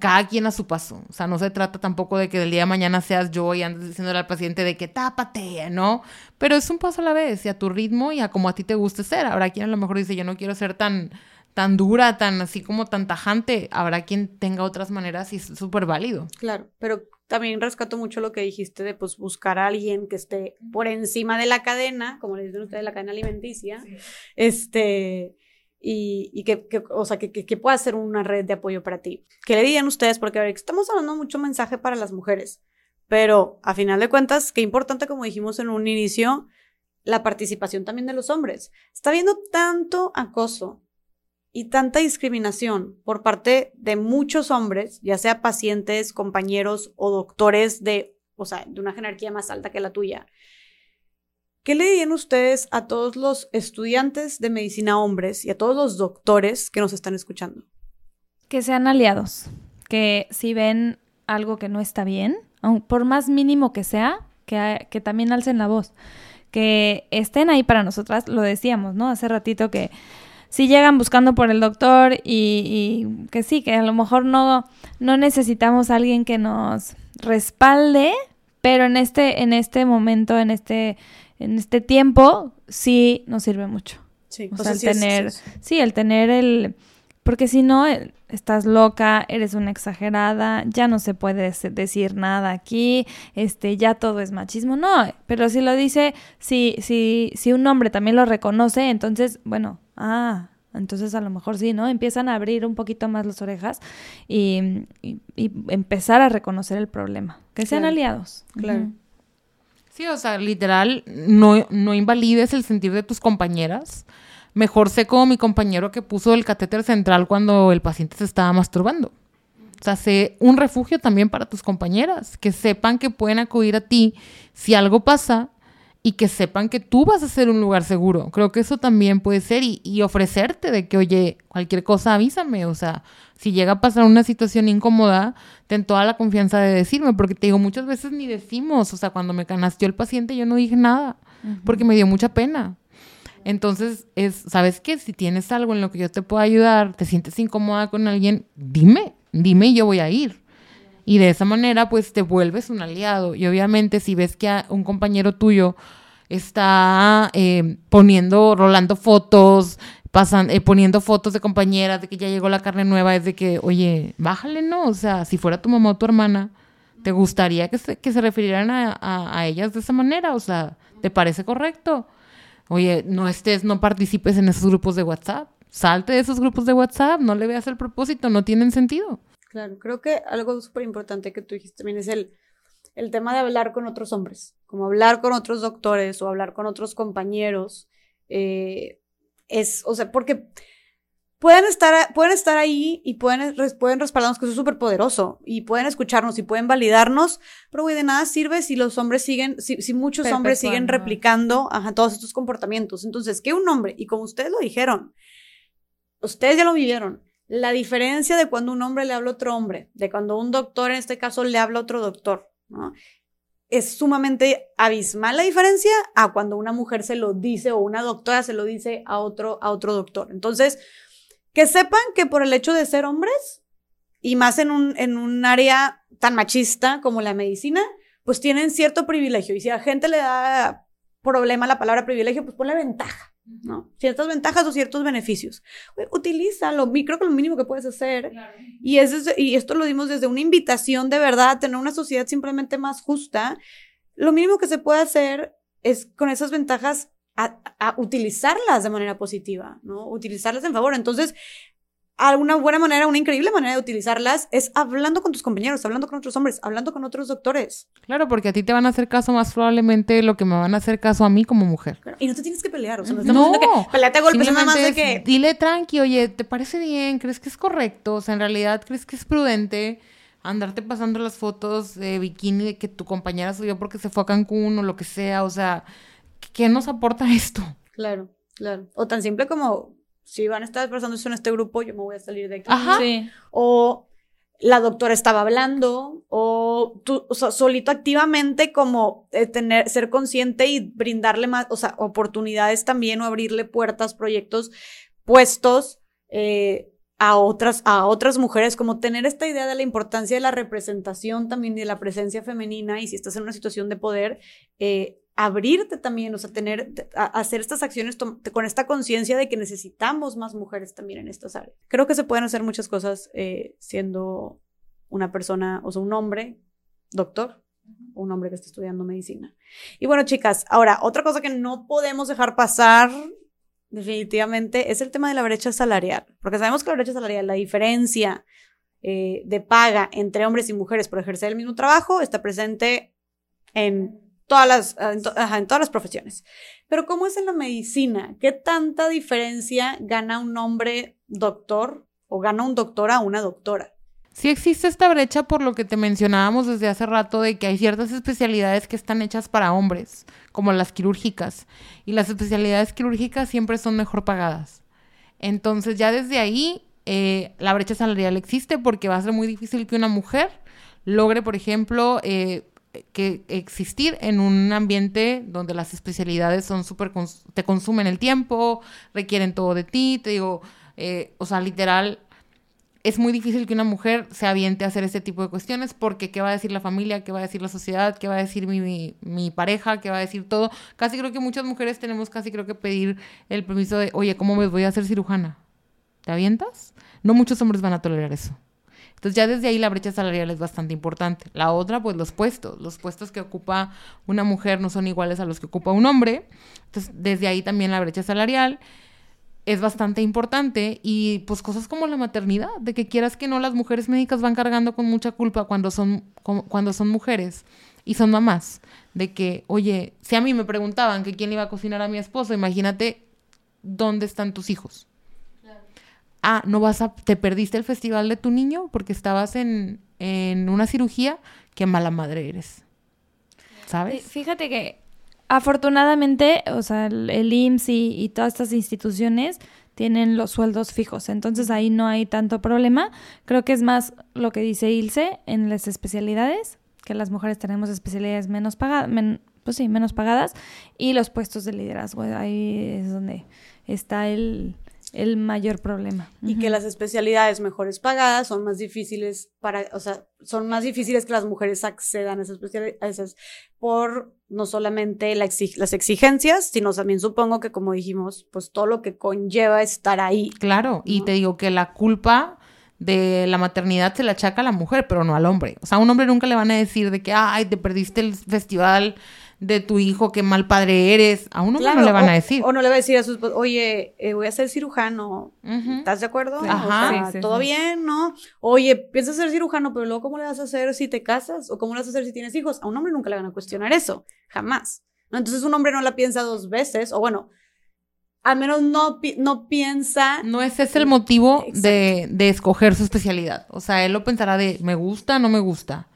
Speaker 2: cada quien a su paso. O sea, no se trata tampoco de que del día de mañana seas yo y andes diciéndole al paciente de que tápate, ¿no? Pero es un paso a la vez y a tu ritmo y a como a ti te guste ser. Habrá quien a lo mejor dice, yo no quiero ser tan, tan dura, tan así como tan tajante. Habrá quien tenga otras maneras y es súper válido.
Speaker 1: Claro, pero también rescato mucho lo que dijiste de pues buscar a alguien que esté por encima de la cadena, como le dicen ustedes, la cadena alimenticia. Este y, que, o sea, que, que, pueda ser una red de apoyo para ti. ¿Qué le dirían ustedes? Porque a ver, estamos hablando mucho mensaje para las mujeres, pero a final de cuentas, qué importante, como dijimos en un inicio, la participación también de los hombres. Está habiendo tanto acoso y tanta discriminación por parte de muchos hombres, ya sea pacientes, compañeros o doctores de, o sea, de una jerarquía más alta que la tuya, ¿Qué le dirían ustedes a todos los estudiantes de medicina hombres y a todos los doctores que nos están escuchando?
Speaker 3: Que sean aliados, que si ven algo que no está bien, por más mínimo que sea, que, también alcen la voz, que estén ahí para nosotras, lo decíamos, ¿no? Hace ratito que si llegan buscando por el doctor y, y, que sí, que a lo mejor no, no necesitamos a alguien que nos respalde, pero en este, en este momento, en este en este tiempo sí nos sirve mucho. Sí, o sea, el tener, sí, el tener el, porque si no, eh, estás loca, eres una exagerada, ya no se puede decir nada aquí, este, ya todo es machismo. No, pero si lo dice, si, si, si un hombre también lo reconoce, entonces, bueno, ah, entonces a lo mejor sí, ¿no? Empiezan a abrir un poquito más las orejas y, empezar a reconocer el problema. Que sean aliados.
Speaker 1: Claro.
Speaker 2: Sí, o sea, literal, no, no invalides el sentir de tus compañeras. Mejor sé como mi compañero que puso el catéter central cuando el paciente se estaba masturbando. O sea, sé un refugio también para tus compañeras, que sepan que pueden acudir a ti si algo pasa y que sepan que tú vas a ser un lugar seguro. Creo que eso también puede ser y, y, ofrecerte de que, oye, cualquier cosa avísame. O sea, si llega a pasar una situación incómoda, ten toda la confianza de decirme, porque te digo, muchas veces ni decimos. O sea, cuando me canasteó el paciente yo no dije nada, porque me dio mucha pena. Entonces, es, ¿sabes qué? Si tienes algo en lo que yo te pueda ayudar, te sientes incómoda con alguien, dime, dime y yo voy a ir. Y de esa manera, pues te vuelves un aliado. Y obviamente, si ves que un compañero tuyo está eh, poniendo, rolando fotos, pasan, eh, poniendo fotos de compañeras de que ya llegó la carne nueva, es de que, oye, bájale, ¿no? O sea, si fuera tu mamá o tu hermana, ¿te gustaría que se, que se refirieran a, a, ellas de esa manera? O sea, ¿Te parece correcto? Oye, no estés, no participes en esos grupos de WhatsApp. Salte de esos grupos de WhatsApp, no le veas el propósito, no tienen sentido.
Speaker 1: Claro, creo que algo súper importante que tú dijiste también es el, el tema de hablar con otros hombres, como hablar con otros doctores o hablar con otros compañeros. Eh, es, o sea, porque pueden estar, pueden estar ahí y pueden, pueden respaldarnos que eso es súper poderoso y pueden escucharnos y pueden validarnos, pero güey, de nada sirve si los hombres siguen, si, si muchos hombres siguen replicando ajá, todos estos comportamientos. Entonces, que un hombre, y como ustedes lo dijeron, ustedes ya lo vivieron, la diferencia de cuando un hombre le habla a otro hombre, de cuando un doctor en este caso le habla a otro doctor. Es sumamente abismal la diferencia a cuando una mujer se lo dice o una doctora se lo dice a otro, a otro doctor. Entonces, que sepan que por el hecho de ser hombres, y más en un, en un área tan machista como la medicina, pues tienen cierto privilegio. Y si a la gente le da problema la palabra privilegio, pues ponle ventaja, ¿no? Ciertas ventajas o ciertos beneficios. Utilízalo, creo que lo mínimo que puedes hacer. Y, es y esto lo dimos desde una invitación de verdad a tener una sociedad simplemente más justa. Lo mínimo que se puede hacer es con esas ventajas a, utilizarlas de manera positiva, ¿no? Utilizarlas en favor. Entonces, una buena manera, una increíble manera de utilizarlas es hablando con tus compañeros, hablando con otros hombres, hablando con otros doctores.
Speaker 2: Claro, porque a ti te van a hacer caso más probablemente lo que me van a hacer caso a mí como mujer.
Speaker 1: Y no te tienes que pelear, o sea, no estamos no, que peleate a golpes, nada más de que...
Speaker 2: Dile tranqui, oye, ¿te parece bien? ¿Crees que es correcto? O sea, en realidad, ¿crees que es prudente andarte pasando las fotos de bikini de que tu compañera subió porque se fue a Cancún o lo que sea? O sea, ¿qué nos aporta esto?
Speaker 1: Claro, claro. O tan simple como, si van a estar pasando eso en este grupo, yo me voy a salir de aquí.
Speaker 2: Ajá. Sí.
Speaker 1: O la doctora estaba hablando, o tú, o sea, solito activamente como eh, tener, ser consciente y brindarle más, o sea, oportunidades también o abrirle puertas, proyectos, puestos, eh, a otras, a otras mujeres, como tener esta idea de la importancia de la representación también de la presencia femenina y si estás en una situación de poder, eh, abrirte también, o sea, tener, hacer estas acciones con esta conciencia de que necesitamos más mujeres también en estas áreas. Creo que se pueden hacer muchas cosas eh, siendo una persona, o sea, un hombre, doctor, un hombre que está estudiando medicina. Y bueno, chicas, ahora, otra cosa que no podemos dejar pasar definitivamente es el tema de la brecha salarial, porque sabemos que la brecha salarial, la diferencia eh, de paga entre hombres y mujeres por ejercer el mismo trabajo está presente en todas las, ah, en, todas las profesiones. Pero ¿cómo es en la medicina? ¿Qué tanta diferencia gana un hombre doctor o gana un doctor a una doctora?
Speaker 2: Sí existe esta brecha por lo que te mencionábamos desde hace rato de que hay ciertas especialidades que están hechas para hombres, como las quirúrgicas, y las especialidades quirúrgicas siempre son mejor pagadas. Entonces ya desde ahí eh, la brecha salarial existe porque va a ser muy difícil que una mujer logre, por ejemplo, eh, que existir en un ambiente donde las especialidades son súper, te consumen el tiempo, requieren todo de ti, te digo, eh, o sea, literal, es muy difícil que una mujer se aviente a hacer este tipo de cuestiones porque qué va a decir la familia, qué va a decir la sociedad, qué va a decir mi, mi, pareja, qué va a decir todo. Casi creo que muchas mujeres tenemos casi creo que pedir el permiso de, oye, ¿cómo me voy a hacer cirujana? ¿Te avientas? No muchos hombres van a tolerar eso. Entonces ya desde ahí la brecha salarial es bastante importante. La otra, pues los puestos. Los puestos que ocupa una mujer no son iguales a los que ocupa un hombre. Entonces desde ahí también la brecha salarial es bastante importante y pues cosas como la maternidad, de que quieras que no las mujeres médicas van cargando con mucha culpa cuando son, cuando son mujeres y son mamás, de que, oye, si a mí me preguntaban que quién iba a cocinar a mi esposo, imagínate dónde están tus hijos ah, no vas a, te perdiste el festival de tu niño porque estabas en, en una cirugía, qué mala madre eres. ¿Sabes?
Speaker 3: Fíjate que afortunadamente, o sea, el, IMSS y, todas estas instituciones tienen los sueldos fijos, entonces ahí no hay tanto problema. Creo que es más lo que dice Ilse en las especialidades, que las mujeres tenemos especialidades menos pagadas, pues sí, menos pagadas, y los puestos de liderazgo, ahí es donde está el, el mayor problema.
Speaker 1: Y que las especialidades mejores pagadas son más difíciles para, o sea, son más difíciles que las mujeres accedan a esas especialidades por no solamente las exigencias, sino también supongo que como dijimos, pues todo lo que conlleva estar ahí.
Speaker 2: Claro, y te digo que la culpa de la maternidad se la achaca a la mujer, pero no al hombre. O sea, a un hombre nunca le van a decir de que, ay, te perdiste el festival de tu hijo, qué mal padre eres. A un hombre no le van a decir.
Speaker 1: O no le va a decir a sus oye, eh, voy a ser cirujano. ¿Estás de acuerdo? Ajá. ¿Todo bien? ¿No? Oye, piensas ser cirujano, pero luego, ¿cómo le vas a hacer si te casas? ¿O cómo le vas a hacer si tienes hijos? A un hombre nunca le van a cuestionar eso. Jamás. Entonces, un hombre no la piensa dos veces. O bueno, al menos no, no piensa.
Speaker 2: No ese es el motivo de, de, escoger su especialidad. O sea, él lo pensará de, ¿me gusta no me gusta?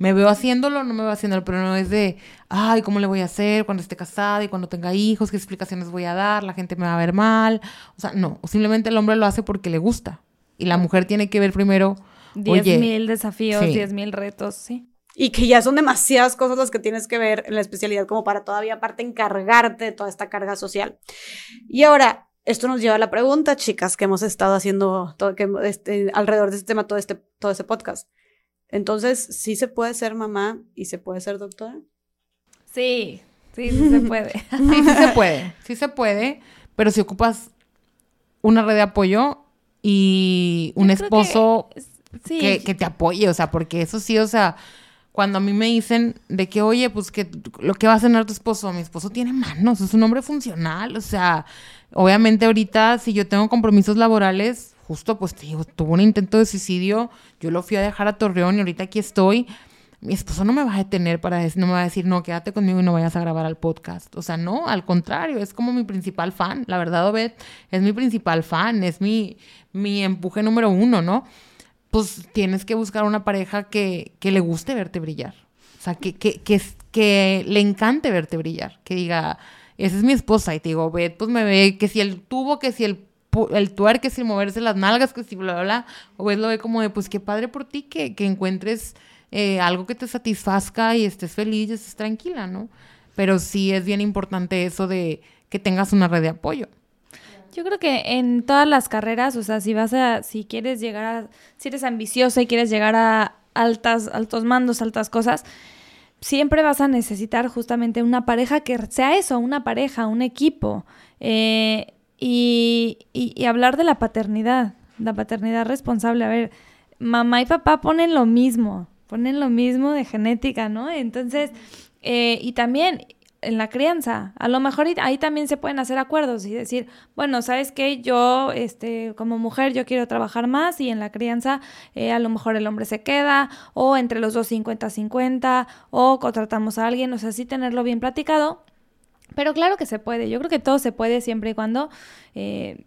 Speaker 2: Me veo haciéndolo, no me veo haciéndolo, pero no es de, ay, ¿cómo le voy a hacer cuando esté casada y cuando tenga hijos? ¿Qué explicaciones voy a dar? La gente me va a ver mal. O sea, no, simplemente el hombre lo hace porque le gusta. Y la mujer tiene que ver primero.
Speaker 3: Diez mil desafíos, diez mil retos, sí.
Speaker 1: Y que ya son demasiadas cosas las que tienes que ver en la especialidad como para todavía aparte encargarte de toda esta carga social. Y ahora, esto nos lleva a la pregunta, chicas, que hemos estado haciendo todo, que, este, alrededor de este tema todo este, todo este podcast. Entonces, ¿sí se puede ser mamá y se puede ser doctora?
Speaker 3: Sí, sí, sí se puede. (laughs)
Speaker 2: sí, sí se puede, sí se puede, pero si ocupas una red de apoyo y un esposo que, que, te apoye, o sea, porque eso sí, o sea, cuando a mí me dicen de que, oye, pues que lo que va a cenar tu esposo, mi esposo tiene manos, es un hombre funcional, o sea, obviamente ahorita si yo tengo compromisos laborales, justo pues te digo, tuvo un intento de suicidio, yo lo fui a dejar a Torreón y ahorita aquí estoy. Mi esposo no me va a detener para no me va a decir, no, quédate conmigo y no vayas a grabar al podcast. O sea, no, al contrario, es como mi principal fan. La verdad, Obed, es mi principal fan, es mi, mi empuje número uno, ¿no? Pues tienes que buscar una pareja que, que le guste verte brillar. O sea, que, que, que, que le encante verte brillar. Que diga, esa es mi esposa. Y te digo, Obed, pues me ve que si el tubo, que si el el tuerque sin moverse las nalgas, que si bla, bla, bla, o ves lo ve como de, pues qué padre por ti que, que encuentres eh, algo que te satisfazca y estés feliz y estés tranquila, ¿no? Pero sí es bien importante eso de que tengas una red de apoyo.
Speaker 3: Yo creo que en todas las carreras, o sea, si vas a, si quieres llegar a, si eres ambiciosa y quieres llegar a altas, altos mandos, altas cosas, siempre vas a necesitar justamente una pareja que sea eso, una pareja, un equipo. Eh, y, y, hablar de la paternidad, la paternidad responsable. A ver, mamá y papá ponen lo mismo, ponen lo mismo de genética, ¿no? Entonces, eh, y también en la crianza, a lo mejor ahí también se pueden hacer acuerdos y decir, bueno, ¿sabes qué? Yo, este, como mujer, yo quiero trabajar más y en la crianza eh, a lo mejor el hombre se queda o entre los dos 50-50 o contratamos a alguien, o sea, sí tenerlo bien platicado pero claro que se puede, yo creo que todo se puede siempre y cuando eh,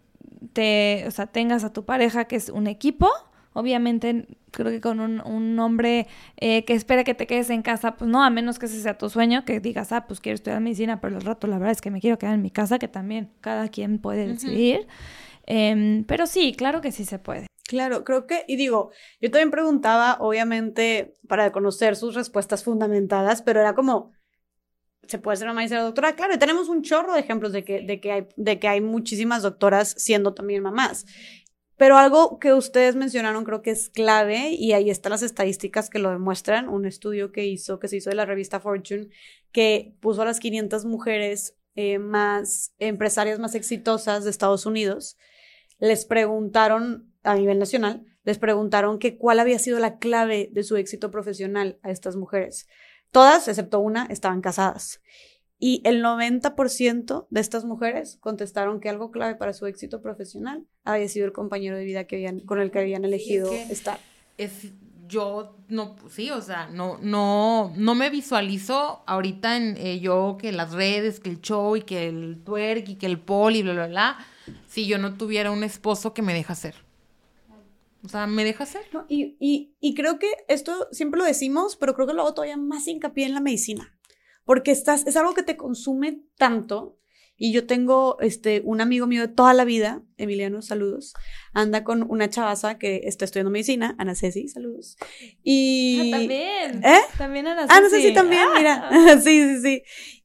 Speaker 3: te, o sea, tengas a tu pareja que es un equipo, obviamente creo que con un, un hombre eh, que espera que te quedes en casa, pues no, a menos que ese sea tu sueño, que digas, ah, pues quiero estudiar medicina, pero el rato la verdad es que me quiero quedar en mi casa, que también cada quien puede decidir. Em, pero sí, claro que sí se puede.
Speaker 1: Claro, creo que, y digo, yo también preguntaba, obviamente, para conocer sus respuestas fundamentadas, pero era como, se puede ser y ser doctora. Claro, y tenemos un chorro de ejemplos de que, de que, hay, de que hay muchísimas doctoras siendo también mamás. Pero algo que ustedes mencionaron creo que es clave y ahí están las estadísticas que lo demuestran. Un estudio que hizo, que se hizo de la revista Fortune, que puso a las 500 mujeres eh, más empresarias más exitosas de Estados Unidos. Les preguntaron a nivel nacional, les preguntaron que cuál había sido la clave de su éxito profesional a estas mujeres. Todas, excepto una, estaban casadas. Y el 90% de estas mujeres contestaron que algo clave para su éxito profesional había sido el compañero de vida que habían, con el que habían elegido estar.
Speaker 2: Es, yo no, sí, o sea, no, no, no me visualizo ahorita en eh, yo que las redes, que el show y que el twerk y que el poli, bla, bla, bla, si yo no tuviera un esposo que me deja hacer. O sea, me deja hacer.
Speaker 1: y, y, y, creo que esto siempre lo decimos, pero creo que lo hago todavía más hincapié en la medicina. Porque estás, es algo que te consume tanto. Y yo tengo este, un amigo mío de toda la vida, Emiliano, saludos, anda con una chavaza que está estudiando medicina, Ana Ceci, saludos. Y...
Speaker 3: Ah, también.
Speaker 1: ¿Eh?
Speaker 3: También Ana Ceci.
Speaker 1: Ana Ceci también, mira. (laughs) sí, sí, sí.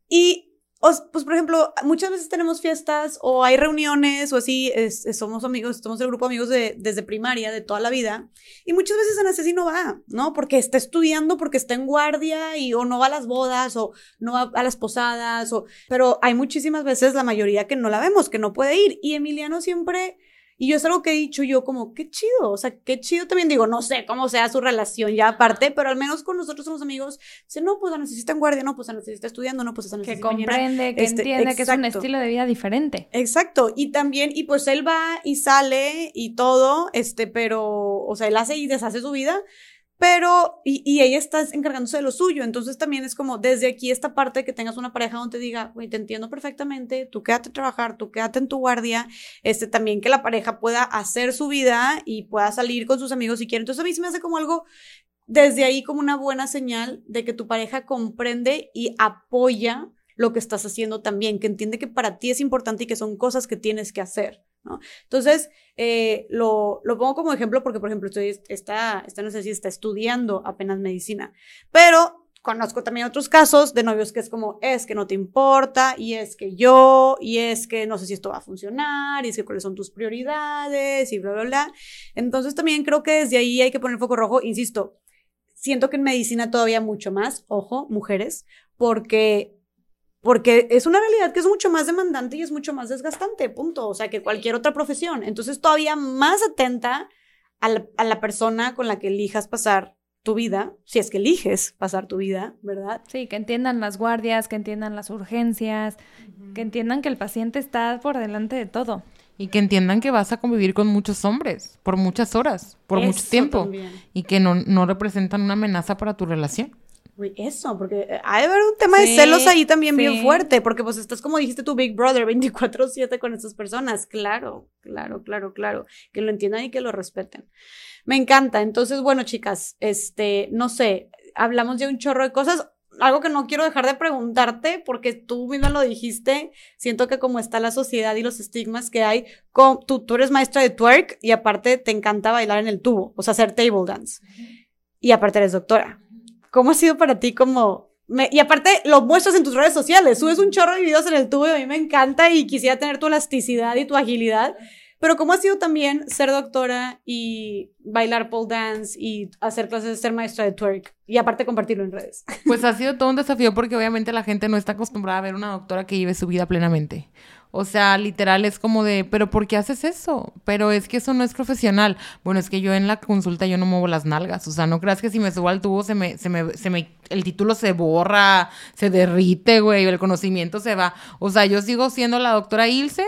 Speaker 1: Y pues, por ejemplo, muchas veces tenemos fiestas o hay reuniones o así, somos amigos, somos el grupo de amigos de, desde primaria, de toda la vida, y muchas veces Ana Ceci no va, ¿no? Porque está estudiando, porque está en guardia y o no va a las bodas o no va a las posadas, o, pero hay muchísimas veces, la mayoría que no la vemos, que no puede ir, y Emiliano siempre Y yo es algo que he dicho yo como, qué chido, o sea, qué chido también digo, no sé cómo sea su relación ya aparte, pero al menos con nosotros somos amigos, dice, no, pues la necesita en guardia, no, pues la necesita estudiando, no, pues la necesita
Speaker 3: Que comprende, que
Speaker 1: Este,
Speaker 3: entiende que es un
Speaker 1: exacto.
Speaker 3: estilo de vida diferente.
Speaker 1: Exacto, y también, y pues él va y sale y todo, este, pero, o sea, él hace y deshace su vida, pero, y, ella está encargándose de lo suyo, entonces también es como desde aquí esta parte que tengas una pareja donde te diga, güey, te entiendo perfectamente, tú quédate a trabajar, tú quédate en tu guardia, este, también que la pareja pueda hacer su vida y pueda salir con sus amigos si quiere, entonces a mí se me hace como algo desde ahí como una buena señal de que tu pareja comprende y apoya lo que estás haciendo también, que entiende que para ti es importante y que son cosas que tienes que hacer, Entonces, eh, lo, lo pongo como ejemplo porque, por ejemplo, estoy, esta, esta no sé si está estudiando apenas medicina, pero conozco también otros casos de novios que es como, es que no te importa, y es que yo, y es que no sé si esto va a funcionar, y es que cuáles son tus prioridades, y bla, bla, bla. Entonces, también creo que desde ahí hay que poner foco rojo, insisto, siento que en medicina todavía mucho más, ojo, mujeres, porque porque es una realidad que es mucho más demandante y es mucho más desgastante, punto. O sea, que cualquier otra profesión. Entonces, todavía más atenta a la, a la persona con la que elijas pasar tu vida, si es que eliges pasar tu vida, ¿verdad?
Speaker 3: Sí, que entiendan las guardias, que entiendan las urgencias, que entiendan que el paciente está por delante de todo.
Speaker 2: Y que entiendan que vas a convivir con muchos hombres por muchas horas, por mucho tiempo.
Speaker 1: también.
Speaker 2: Y que no, no representan una amenaza para tu relación.
Speaker 1: Eso, porque eh, hay de haber un tema de celos ahí también bien fuerte, porque pues estás como dijiste tu Big Brother 24/7 con estas personas. Claro, claro, claro, claro. Que lo entiendan y que lo respeten. Me encanta. Entonces, bueno, chicas, este, no sé, hablamos de un chorro de cosas. Algo que no quiero dejar de preguntarte, porque tú misma lo dijiste, siento que como está la sociedad y los estigmas que hay, con, tú, tú eres maestra de twerk y aparte te encanta bailar en el tubo, o sea, hacer table dance. Y aparte eres doctora. ¿Cómo ha sido para ti como... y aparte lo muestras en tus redes sociales, subes un chorro de videos en el tubo y a mí me encanta y quisiera tener tu elasticidad y tu agilidad, pero ¿cómo ha sido también ser doctora y bailar pole dance y hacer clases de ser maestra de twerk y aparte compartirlo en redes?
Speaker 2: Pues ha sido todo un desafío porque obviamente la gente no está acostumbrada a ver una doctora que vive su vida plenamente. O sea, literal es como de, pero ¿por qué haces eso? Pero es que eso no es profesional. Bueno, es que yo en la consulta yo no muevo las nalgas. O sea, no creas que si me subo al tubo se me, se me, se me, el título se borra, se derrite, güey, el conocimiento se va. O sea, yo sigo siendo la doctora Ilse,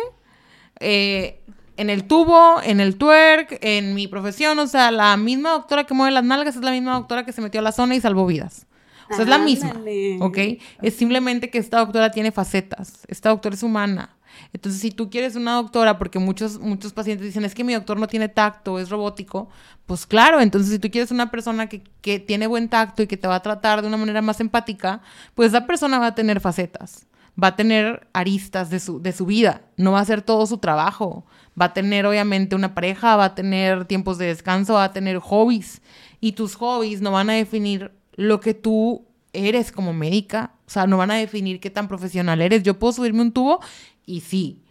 Speaker 2: eh, en el tubo, en el twerk, en mi profesión. O sea, la misma doctora que mueve las nalgas es la misma doctora que se metió a la zona y salvó vidas. O sea, es la misma. ¿ok? Es simplemente que esta doctora tiene facetas. Esta doctora es humana. Entonces, si tú quieres una doctora, porque muchos, muchos pacientes dicen, es que mi doctor no tiene tacto, es robótico, pues claro, entonces si tú quieres una persona que, que tiene buen tacto y que te va a tratar de una manera más empática, pues esa persona va a tener facetas, va a tener aristas de su, de su vida, no va a ser todo su trabajo, va a tener obviamente una pareja, va a tener tiempos de descanso, va a tener hobbies, y tus hobbies no van a definir lo que tú eres como médica, o sea, no van a definir qué tan profesional eres. Yo puedo subirme un tubo y sí,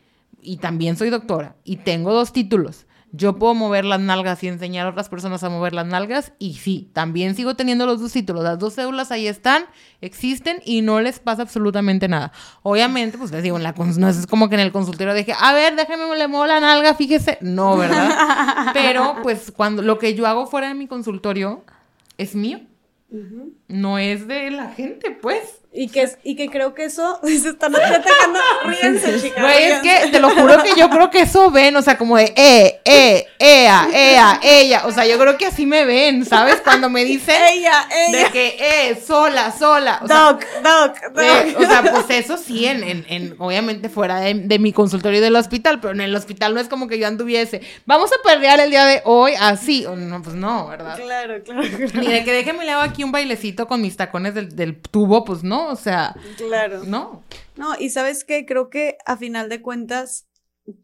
Speaker 2: y también soy doctora y tengo dos títulos. Yo puedo mover las nalgas y enseñar a otras personas a mover las nalgas y sí, también sigo teniendo los dos títulos. Las dos cédulas ahí están, existen y no les pasa absolutamente nada. Obviamente, pues les digo, en la no es como que en el consultorio dije, a ver, déjeme le muevo la nalga, fíjese. No, ¿verdad? (laughs) Pero pues cuando lo que yo hago fuera de mi consultorio es mío. No es de la gente, pues.
Speaker 1: Y que, es- y que creo que eso (laughs) se están atacando. (laughs) Ríense, chicas.
Speaker 2: Güey, es que te lo juro que yo creo que eso ven, o sea, como de eh, eh, ea, ea, ella. O sea, yo creo que así me ven, ¿sabes? Cuando me dicen
Speaker 1: Ella, ella.
Speaker 2: de que eh, sola, sola. O sea,
Speaker 1: Doc, doc,
Speaker 2: eh,
Speaker 1: doc.
Speaker 2: o sea, pues eso sí, en, en, en- obviamente fuera de, de mi consultorio y del hospital, pero en el hospital no es como que yo anduviese. Vamos a perrear el día de hoy así. O No, pues no, ¿verdad?
Speaker 1: Claro, claro,
Speaker 2: Ni de que déjeme le hago aquí un bailecito con mis tacones del, del tubo, pues no, o sea,
Speaker 1: claro.
Speaker 2: no.
Speaker 1: No, y sabes qué, creo que a final de cuentas,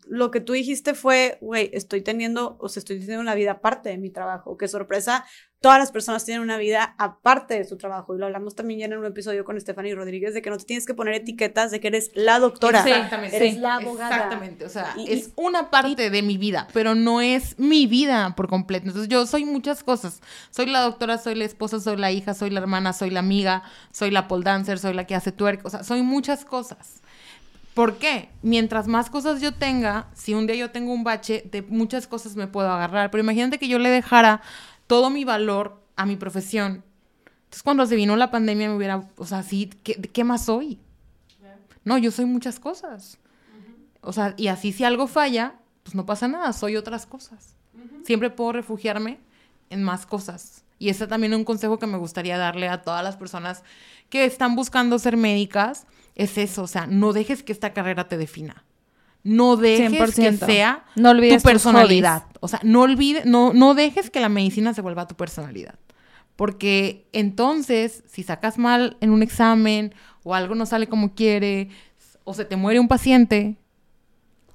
Speaker 1: lo que tú dijiste fue, güey, estoy teniendo, o sea, estoy teniendo una vida aparte de mi trabajo. Qué sorpresa, todas las personas tienen una vida aparte de su trabajo. Y lo hablamos también ya en un episodio con Stephanie Rodríguez, de que no te tienes que poner etiquetas de que eres la doctora.
Speaker 2: Exactamente.
Speaker 1: Eres
Speaker 2: sí,
Speaker 1: la abogada.
Speaker 2: Exactamente. O sea,
Speaker 1: Y-
Speaker 2: es una parte de mi vida, pero no es mi vida por completo. Entonces, yo soy muchas cosas. Soy la doctora, soy la esposa, soy la hija, soy la hermana, soy la amiga, soy la pole dancer, soy la que hace twerk. O sea, soy muchas cosas. ¿Por qué? Mientras más cosas yo tenga, si un día yo tengo un bache, de muchas cosas me puedo agarrar. Pero imagínate que yo le dejara todo mi valor a mi profesión. Entonces, cuando se vino la pandemia, me hubiera, o sea, sí, ¿qué, qué más soy? No, yo soy muchas cosas. O sea, y así si algo falla, pues no pasa nada, soy otras cosas. Siempre puedo refugiarme en más cosas. Y ese también es un consejo que me gustaría darle a todas las personas que están buscando ser médicas es eso, o sea, no dejes que esta carrera te defina. No dejes que sea
Speaker 3: no
Speaker 2: tu personalidad. O sea, no olvides, no, no dejes que la medicina se vuelva tu personalidad. Porque entonces, si sacas mal en un examen o algo no sale como quiere o se te muere un paciente,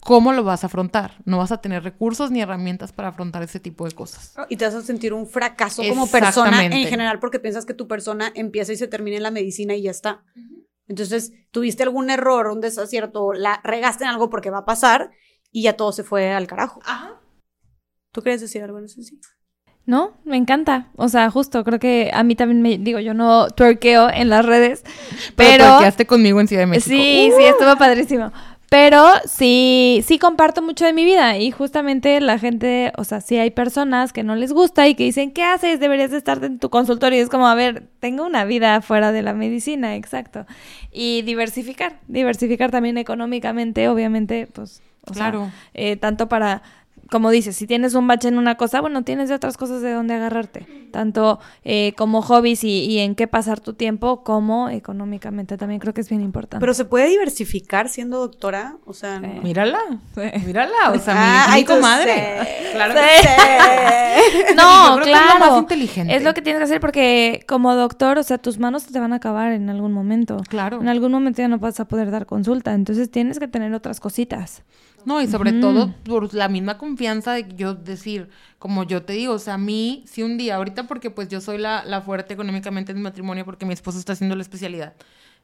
Speaker 2: ¿cómo lo vas a afrontar? No vas a tener recursos ni herramientas para afrontar ese tipo de cosas.
Speaker 1: Y te vas a sentir un fracaso como persona en general porque piensas que tu persona empieza y se termina en la medicina y ya está. Entonces, tuviste algún error, un desacierto, la regaste en algo porque va a pasar y ya todo se fue al carajo. Ajá. ¿Tú quieres decir algo en? Sí.
Speaker 3: No, me encanta. O sea, justo, creo que a mí también me digo, yo no twerkeo en las redes, pero.
Speaker 2: Pero conmigo en Ciudad de México.
Speaker 3: Sí, sí, estuvo padrísimo. Pero sí, sí comparto mucho de mi vida y justamente la gente, o sea, sí hay personas que no les gusta y que dicen, ¿qué haces? Deberías estar en tu consultorio. Y es como, a ver, tengo una vida fuera de la medicina, exacto. Y diversificar, diversificar también económicamente, obviamente, pues, claro. Eh, tanto para como dices, si tienes un bache en una cosa, bueno, tienes de otras cosas de donde agarrarte, tanto eh, como hobbies y, en qué pasar tu tiempo, como económicamente también creo que es bien importante.
Speaker 1: Pero se puede diversificar siendo doctora, o sea,
Speaker 2: mírala, mírala, o sea, mi, comadre.
Speaker 3: Claro que (laughs) No, claro. Es lo más inteligente. Es lo que tienes que hacer porque como doctor, o sea, tus manos te van a acabar en algún momento. Claro. En algún momento ya no vas a poder dar consulta, entonces tienes que tener otras cositas.
Speaker 2: No, y sobre todo por la misma confianza de yo decir, como yo te digo, o sea, a mí, si un día, ahorita porque pues yo soy la, la fuerte económicamente en mi matrimonio porque mi esposo está haciendo la especialidad,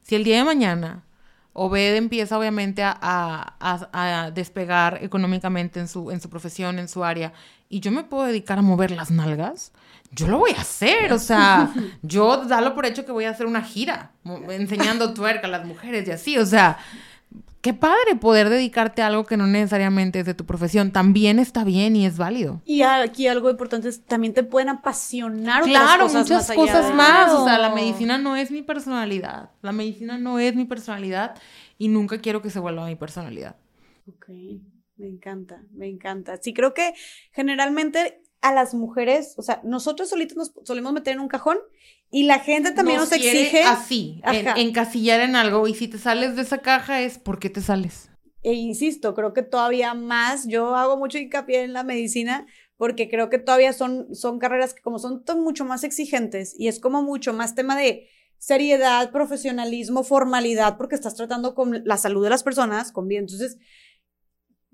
Speaker 2: si el día de mañana Obed empieza obviamente a, a, a, despegar económicamente en su, en su profesión, en su área, y yo me puedo dedicar a mover las nalgas, yo lo voy a hacer, o sea, (laughs) yo dalo por hecho que voy a hacer una gira enseñando tuerca a las mujeres y así, o sea, qué padre poder dedicarte a algo que no necesariamente es de tu profesión. También está bien y es válido.
Speaker 1: Y aquí algo importante es también te pueden apasionar
Speaker 2: claro, otras cosas muchas cosas más. O sea, la medicina no es mi personalidad. La medicina no es mi personalidad y nunca quiero que se vuelva mi personalidad.
Speaker 1: Ok, me encanta, me encanta. Sí, creo que generalmente a las mujeres, o sea, nosotros solitos nos solemos meter en un cajón y la gente también nos, exige
Speaker 2: así, encasillar en algo y si te sales de esa caja es ¿por qué te sales?
Speaker 1: E insisto, creo que todavía más, yo hago mucho hincapié en la medicina porque creo que todavía son, son carreras que como son mucho más exigentes y es como mucho más tema de seriedad, profesionalismo, formalidad, porque estás tratando con la salud de las personas, con bien. Entonces,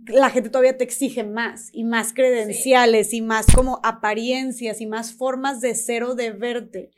Speaker 1: la gente todavía te exige más y más credenciales y más como apariencias y más formas de ser o de verte.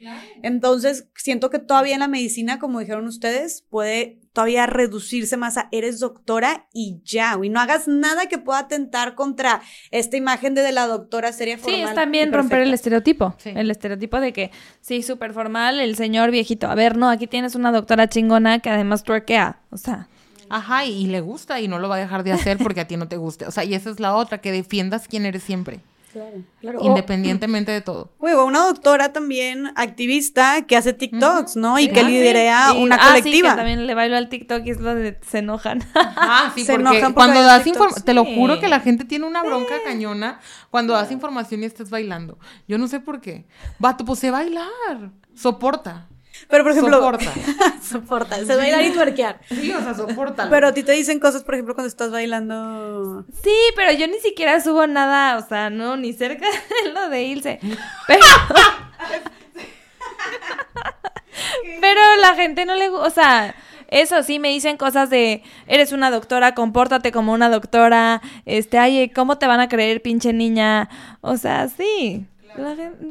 Speaker 1: Entonces, siento que todavía en la medicina, como dijeron ustedes, puede todavía reducirse más a eres doctora y ya, y no hagas nada que pueda atentar contra esta imagen de, la doctora seria formal.
Speaker 3: Sí, es también romper el estereotipo, el estereotipo de que sí, súper formal, el señor viejito, a ver, no, aquí tienes una doctora chingona que además tuerquea, o sea...
Speaker 2: Ajá, y, le gusta y no lo va a dejar de hacer porque a ti no te guste. O sea, y esa es la otra, que defiendas quién eres siempre. Claro, claro. Independientemente de todo.
Speaker 1: Huevo, una doctora también activista que hace TikToks, ¿no? Y que liderea una colectiva. Ah, sí,
Speaker 3: que también le bailo al TikTok y es lo de se enojan.
Speaker 2: Ah, sí, se enojan cuando das información, te lo juro que la gente tiene una bronca cañona cuando das información y estás bailando. Yo no sé por qué. Vato, pues sé bailar. Soporta.
Speaker 1: Pero, por ejemplo.
Speaker 2: Soporta. (laughs)
Speaker 1: soporta. Se bailar y tuerquear.
Speaker 2: Sí, o sea, soporta.
Speaker 1: Pero a ti te dicen cosas, por ejemplo, cuando estás bailando.
Speaker 3: Sí, pero yo ni siquiera subo nada, o sea, no, ni cerca de lo de Ilse. Pero. (laughs) pero la gente no le gusta, o sea. Eso sí, me dicen cosas de, eres una doctora, compórtate como una doctora, este, ay, ¿cómo te van a creer, pinche niña? O sea, sí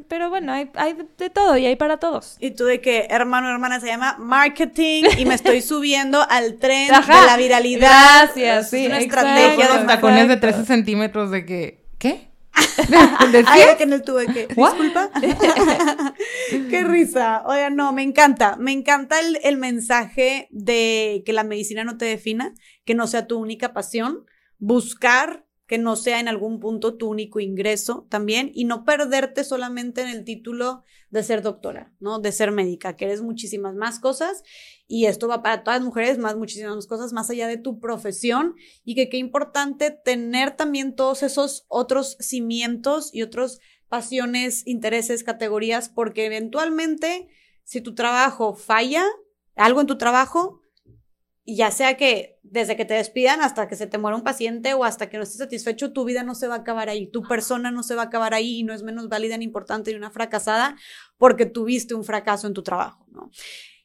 Speaker 3: pero bueno, hay, hay, de todo y hay para todos.
Speaker 1: Y tú de que hermano hermana se llama marketing y me estoy (laughs) subiendo al tren de la viralidad.
Speaker 3: Gracias, sí.
Speaker 2: Una estrategia de tacones de 13 centímetros de que, ¿qué? (laughs)
Speaker 1: Ay, que en el tuve que. Disculpa. (laughs) Qué risa. Oigan, no, me encanta. Me encanta el, el mensaje de que la medicina no te defina, que no sea tu única pasión. Buscar que no sea en algún punto tu único ingreso también y no perderte solamente en el título de ser doctora, ¿no? De ser médica, que eres muchísimas más cosas y esto va para todas las mujeres, más muchísimas más cosas más allá de tu profesión y que qué importante tener también todos esos otros cimientos y otros pasiones, intereses, categorías, porque eventualmente si tu trabajo falla, algo en tu trabajo, ya sea que desde que te despidan hasta que se te muera un paciente o hasta que no estés satisfecho, tu vida no se va a acabar ahí, tu persona no se va a acabar ahí y no es menos válida ni importante ni una fracasada porque tuviste un fracaso en tu trabajo, ¿no?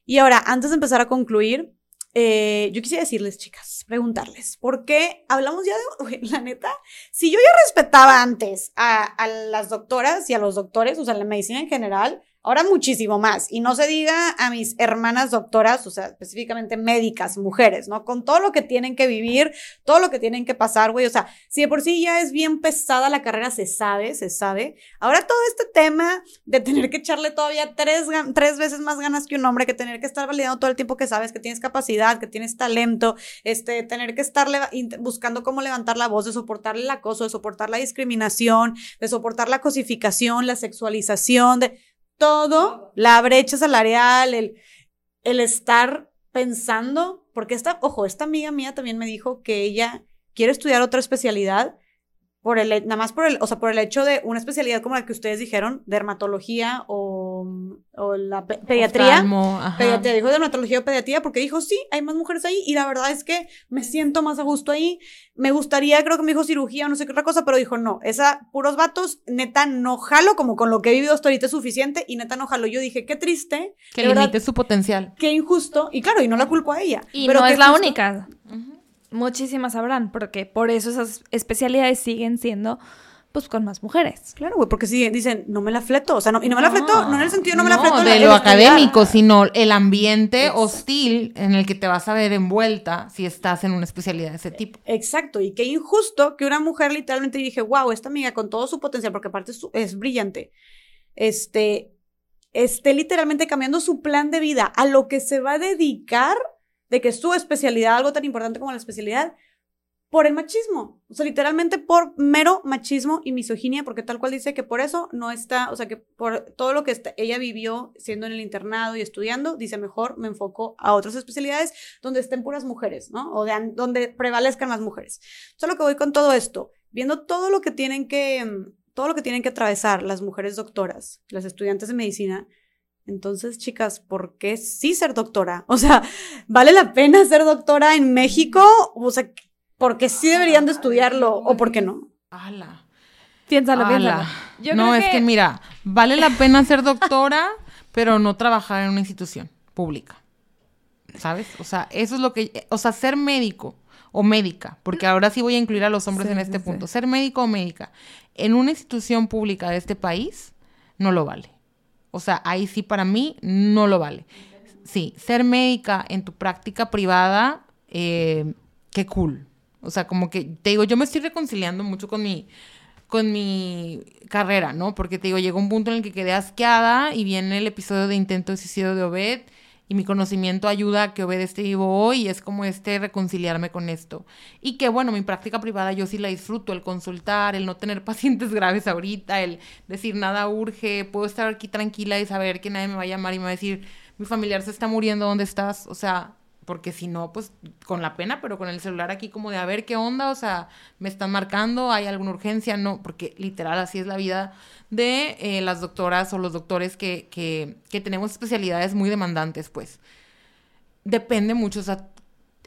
Speaker 1: Y ahora, antes de empezar a concluir, eh, yo quisiera decirles, chicas, preguntarles, ¿por qué hablamos ya de, (laughs) la neta? Si yo ya respetaba antes a, a las doctoras y a los doctores, o sea, la medicina en general, Ahora muchísimo más. Y no se diga a mis hermanas doctoras, o sea, específicamente médicas, mujeres, ¿no? Con todo lo que tienen que vivir, todo lo que tienen que pasar, güey. O sea, si de por sí ya es bien pesada la carrera, se sabe, se sabe. Ahora todo este tema de tener que echarle todavía tres, tres veces más ganas que un hombre, que tener que estar validando todo el tiempo que sabes que tienes capacidad, que tienes talento, este, tener que estar buscando cómo levantar la voz, de soportar el acoso, de soportar la discriminación, de soportar la cosificación, la sexualización, de todo, la brecha salarial, el, el estar pensando, porque esta, ojo, esta amiga mía también me dijo que ella quiere estudiar otra especialidad por el, nada más por el, o sea, por el hecho de una especialidad como la que ustedes dijeron, dermatología o, o la pediatría. Pediatría, dijo dermatología o pediatría porque dijo, sí, hay más mujeres ahí y la verdad es que me siento más a gusto ahí. Me gustaría, creo que me dijo cirugía o no sé qué otra cosa, pero dijo, no, esa, puros vatos, neta, no jalo, como con lo que he vivido hasta ahorita es suficiente y neta no jalo. Yo dije, qué triste.
Speaker 2: Que limite su potencial.
Speaker 1: Qué injusto. Y claro, y no la culpo a ella.
Speaker 3: Y pero no es la única muchísimas habrán, porque por eso esas especialidades siguen siendo pues con más mujeres.
Speaker 1: Claro, güey, porque si dicen, no me la fleto, o sea, no, y no me la fleto, no en el sentido no me la fleto.
Speaker 2: de lo académico, sino el ambiente hostil en el que te vas a ver envuelta si estás en una especialidad de ese tipo.
Speaker 1: Exacto, y qué injusto que una mujer literalmente dije, wow, esta amiga con todo su potencial, porque aparte es, es brillante, este, esté literalmente cambiando su plan de vida a lo que se va a dedicar de que su especialidad, algo tan importante como la especialidad, por el machismo. O sea, literalmente por mero machismo y misoginia, porque tal cual dice que por eso no está, o sea, que por todo lo que ella vivió siendo en el internado y estudiando, dice mejor me enfoco a otras especialidades donde estén puras mujeres, ¿no? O de, donde prevalezcan las mujeres. Solo que voy con todo esto, viendo todo lo que tienen que, todo lo que tienen que atravesar las mujeres doctoras, las estudiantes de medicina, entonces, chicas, ¿por qué sí ser doctora? (laughs) O sea, ¿vale la pena ser doctora en México? O sea, ¿por qué sí deberían de estudiarlo o por qué no?
Speaker 2: Ala.
Speaker 3: Piénsalo, piénsalo.
Speaker 2: no, es que... mira, vale la pena ser doctora, (laughs) pero no trabajar en una institución pública. ¿Sabes? O sea, eso es lo que, o sea, ser médico o médica, porque ahora sí voy a incluir a los hombres en este punto, ser médico o médica en una institución pública de este país no lo vale. O sea, ahí sí para mí no lo vale. Sí, ser médica en tu práctica privada, eh, qué cool. O sea, como que te digo, yo me estoy reconciliando mucho con mi, con mi carrera, ¿no? Porque te digo, llegó un punto en el que quedé asqueada y viene el episodio de intento de suicidio de Obed y mi conocimiento ayuda a que Obed esté vivo hoy y es como este reconciliarme con esto. Y que bueno, mi práctica privada yo sí la disfruto, el consultar, el no tener (laughs) pacientes graves ahorita, el decir nada urge, puedo estar aquí tranquila y saber que nadie me va a llamar y me va a decir, mi familiar se está muriendo, ¿dónde estás? O sea, porque si no, pues con la pena, pero con el celular aquí como de a ver qué onda, o sea, me están marcando, hay alguna urgencia, no, porque literal así es la vida de eh, las doctoras o los doctores que, que, que, tenemos especialidades muy demandantes, pues. Depende mucho, o sea,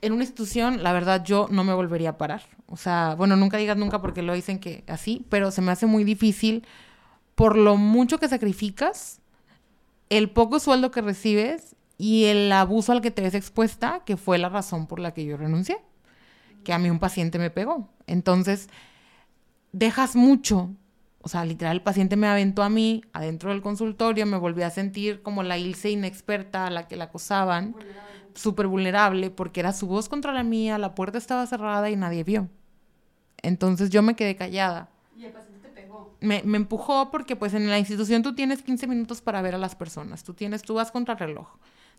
Speaker 2: en una institución, la verdad, yo no me volvería a parar. O sea, bueno, nunca digas nunca porque lo dicen que así, pero se me hace muy difícil por lo mucho que sacrificas, el poco sueldo que recibes y el abuso al que te ves expuesta, que fue la razón por la que yo renuncié, que a mí un paciente me pegó. Entonces, dejas mucho, o sea, literal, el paciente me aventó a mí adentro del consultorio, me volví a sentir como la Ilse inexperta a la que la acosaban, súper vulnerable, porque era su voz contra la mía, la puerta estaba cerrada y nadie vio. Entonces yo me quedé callada.
Speaker 1: ¿Y el paciente te pegó?
Speaker 2: Me, me, empujó porque pues en la institución tú tienes 15 minutos para ver a las personas. Tú tienes, tú vas contra el reloj.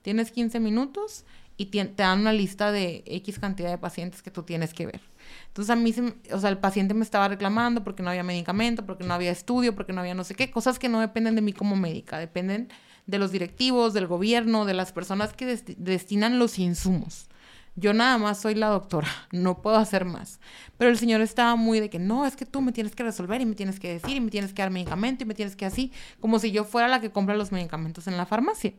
Speaker 2: Tienes 15 minutos y te, dan una lista de X cantidad de pacientes que tú tienes que ver. Entonces a mí, o sea, el paciente me estaba reclamando porque no había medicamento, porque no había estudio, porque no había no sé qué, cosas que no dependen de mí como médica, dependen de los directivos, del gobierno, de las personas que destinan los insumos. Yo nada más soy la doctora, no puedo hacer más. Pero el señor estaba muy de que no, es que tú me tienes que resolver y me tienes que decir y me tienes que dar medicamento y me tienes que así, como si yo fuera la que compra los medicamentos en la farmacia.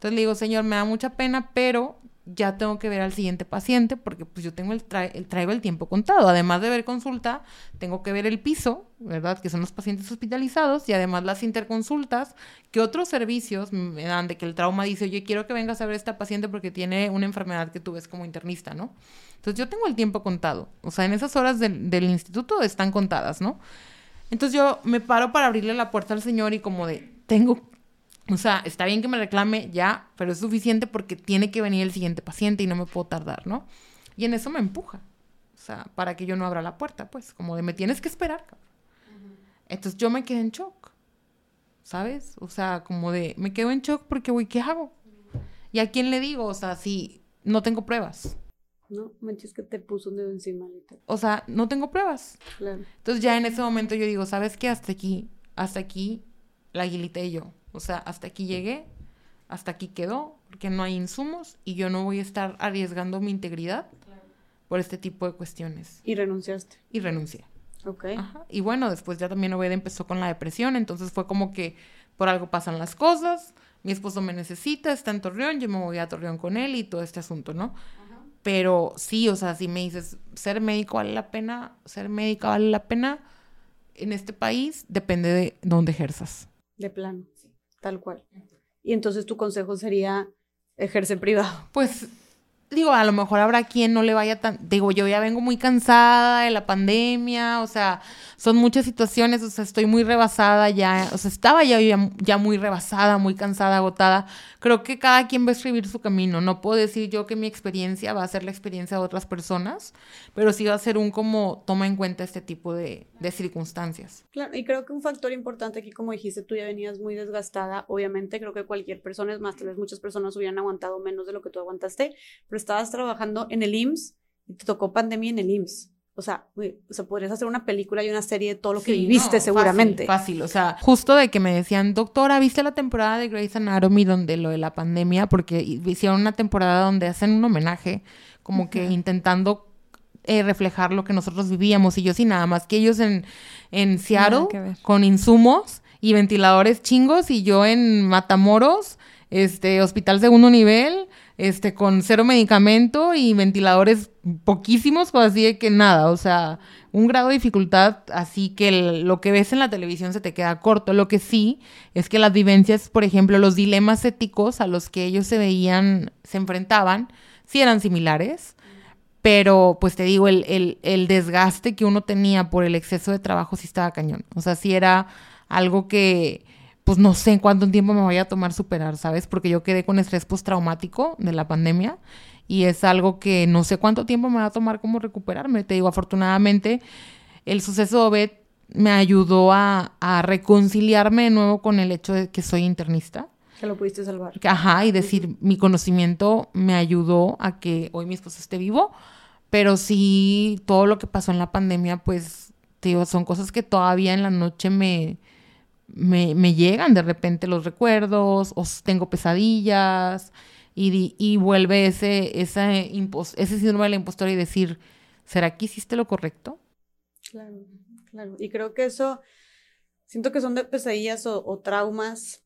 Speaker 2: Entonces le digo, señor, me da mucha pena, pero ya tengo que ver al siguiente paciente porque pues yo tengo el, traigo el tiempo contado. Además de ver consulta, tengo que ver el piso, ¿verdad? Que son los pacientes hospitalizados y además las interconsultas, que otros servicios me dan de que el trauma dice, oye, quiero que vengas a ver a esta paciente porque tiene una enfermedad que tú ves como internista, ¿no? Entonces yo tengo el tiempo contado. O sea, en esas horas del instituto están contadas, ¿no? Entonces yo me paro para abrirle la puerta al señor y como de, tengo o sea, está bien que me reclame ya, pero es suficiente porque tiene que venir el siguiente paciente y no me puedo tardar, ¿no? Y en eso me empuja. O sea, para que yo no abra la puerta, pues, como de me tienes que esperar, cabrón. Entonces yo me quedé en shock, ¿sabes? O sea, como de me quedo en shock porque, güey, ¿qué hago? ¿Y a quién le digo? O sea, si no tengo pruebas.
Speaker 1: No, manches que te puso un dedo encima.
Speaker 2: O sea, no tengo pruebas. Claro. Entonces ya en ese momento yo digo, ¿sabes qué? Hasta aquí, hasta aquí, la aguilita y yo. O sea, hasta aquí llegué, hasta aquí quedó, porque no hay insumos y yo no voy a estar arriesgando mi integridad por este tipo de cuestiones.
Speaker 1: ¿Y renunciaste?
Speaker 2: Y renuncié.
Speaker 1: Ok.
Speaker 2: Y bueno, después ya también Obed empezó con la depresión, entonces fue como que por algo pasan las cosas, mi esposo me necesita, está en Torreón, yo me voy a Torreón con él y todo este asunto, ¿no? Pero sí, o sea, si me dices, ser médico vale la pena, ser médica vale la pena, en este país depende de dónde ejerzas.
Speaker 1: De plano tal cual. Y entonces tu consejo sería ejercer privado.
Speaker 2: Pues digo, a lo mejor habrá quien no le vaya tan, digo, yo ya vengo muy cansada de la pandemia, o sea, son muchas situaciones, o sea, estoy muy rebasada ya, o sea, estaba ya, ya, muy rebasada, muy cansada, agotada. Creo que cada quien va a escribir su camino, no puedo decir yo que mi experiencia va a ser la experiencia de otras personas, pero sí va a ser un como toma en cuenta este tipo de, de circunstancias.
Speaker 1: Claro, y creo que un factor importante aquí, como dijiste, tú ya venías muy desgastada, obviamente creo que cualquier persona, es más, tal vez muchas personas hubieran aguantado menos de lo que tú aguantaste, pero estabas trabajando en el IMSS y te tocó pandemia en el IMSS. O sea, o sea, podrías hacer una película y una serie de todo lo que viviste seguramente.
Speaker 2: Fácil, o sea, justo de que me decían, doctora, ¿viste la temporada de Grey's Anatomy donde lo de la pandemia? Porque hicieron una temporada donde hacen un homenaje, como que intentando eh, reflejar lo que nosotros vivíamos y yo sí nada más que ellos en, en Seattle con insumos y ventiladores chingos y yo en Matamoros, este, hospital segundo nivel, este, con cero medicamento y ventiladores poquísimos, pues así de que nada, o sea, un grado de dificultad así que lo que ves en la televisión se te queda corto. Lo que sí es que las vivencias, por ejemplo, los dilemas éticos a los que ellos se veían, se enfrentaban, sí eran similares, pero pues te digo, el, el, el desgaste que uno tenía por el exceso de trabajo sí estaba cañón. O sea, sí era algo que pues no sé en cuánto tiempo me vaya a tomar superar, ¿sabes? Porque yo quedé con estrés postraumático de la pandemia y es algo que no sé cuánto tiempo me va a tomar como recuperarme. Te digo, afortunadamente el suceso de Obed me ayudó a, reconciliarme de nuevo con el hecho de que soy internista.
Speaker 1: Que lo pudiste salvar.
Speaker 2: Ajá, y decir, mi conocimiento me ayudó a que hoy mi esposo esté vivo, pero sí, todo lo que pasó en la pandemia, pues, te digo, son cosas que todavía en la noche me, me, llegan de repente los recuerdos, o tengo pesadillas, y, y vuelve ese, ese, ese síndrome de la impostora y decir, ¿será que hiciste lo correcto?
Speaker 1: Claro, claro. Y creo que eso, siento que son de pesadillas o, traumas,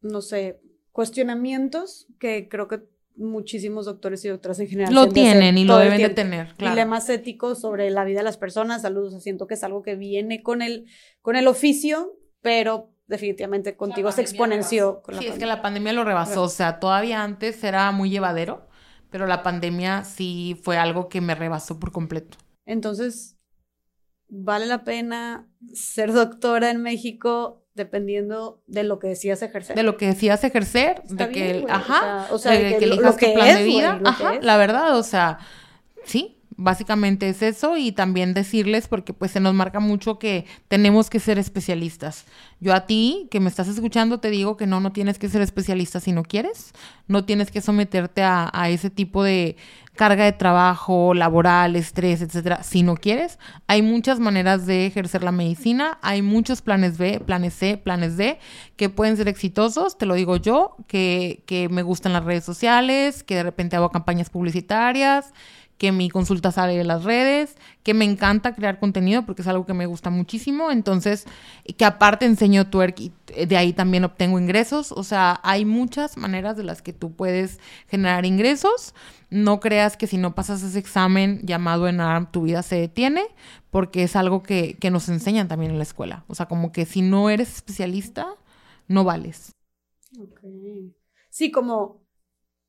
Speaker 1: no sé, cuestionamientos que creo que muchísimos doctores y doctoras en general
Speaker 2: lo tienen y lo deben de tener
Speaker 1: claro. dilemas éticos sobre la vida de las personas salud siento que es algo que viene con el con el oficio pero definitivamente contigo se exponenció.
Speaker 2: Con sí, es que la pandemia lo rebasó, o sea, todavía antes era muy llevadero, pero la pandemia sí fue algo que me rebasó por completo.
Speaker 1: Entonces, ¿vale la pena ser doctora en México dependiendo de lo que decías ejercer?
Speaker 2: De lo que decías ejercer, de que, ajá, o sea, de, que, elijas tu plan de vida, ajá, la verdad, o sea, sí, Básicamente es eso y también decirles, porque pues se nos marca mucho que tenemos que ser especialistas. Yo a ti, que me estás escuchando, te digo que no, no tienes que ser especialista si no quieres, no tienes que someterte a, ese tipo de carga de trabajo, laboral, estrés, etcétera, si no quieres. Hay muchas maneras de ejercer la medicina, hay muchos planes B, planes C, planes D, que pueden ser exitosos, te lo digo yo, que, que me gustan las redes sociales, que de repente hago campañas publicitarias, que mi consulta sale de las redes, que me encanta crear contenido porque es algo que me gusta muchísimo, entonces, que aparte enseño twerk y de ahí también obtengo ingresos, o sea, hay muchas maneras de las que tú puedes generar ingresos. No creas que si no pasas ese examen llamado ENARM tu vida se detiene, porque es algo que, que nos enseñan también en la escuela. O sea, como que si no eres especialista, no vales.
Speaker 1: Ok. Sí, como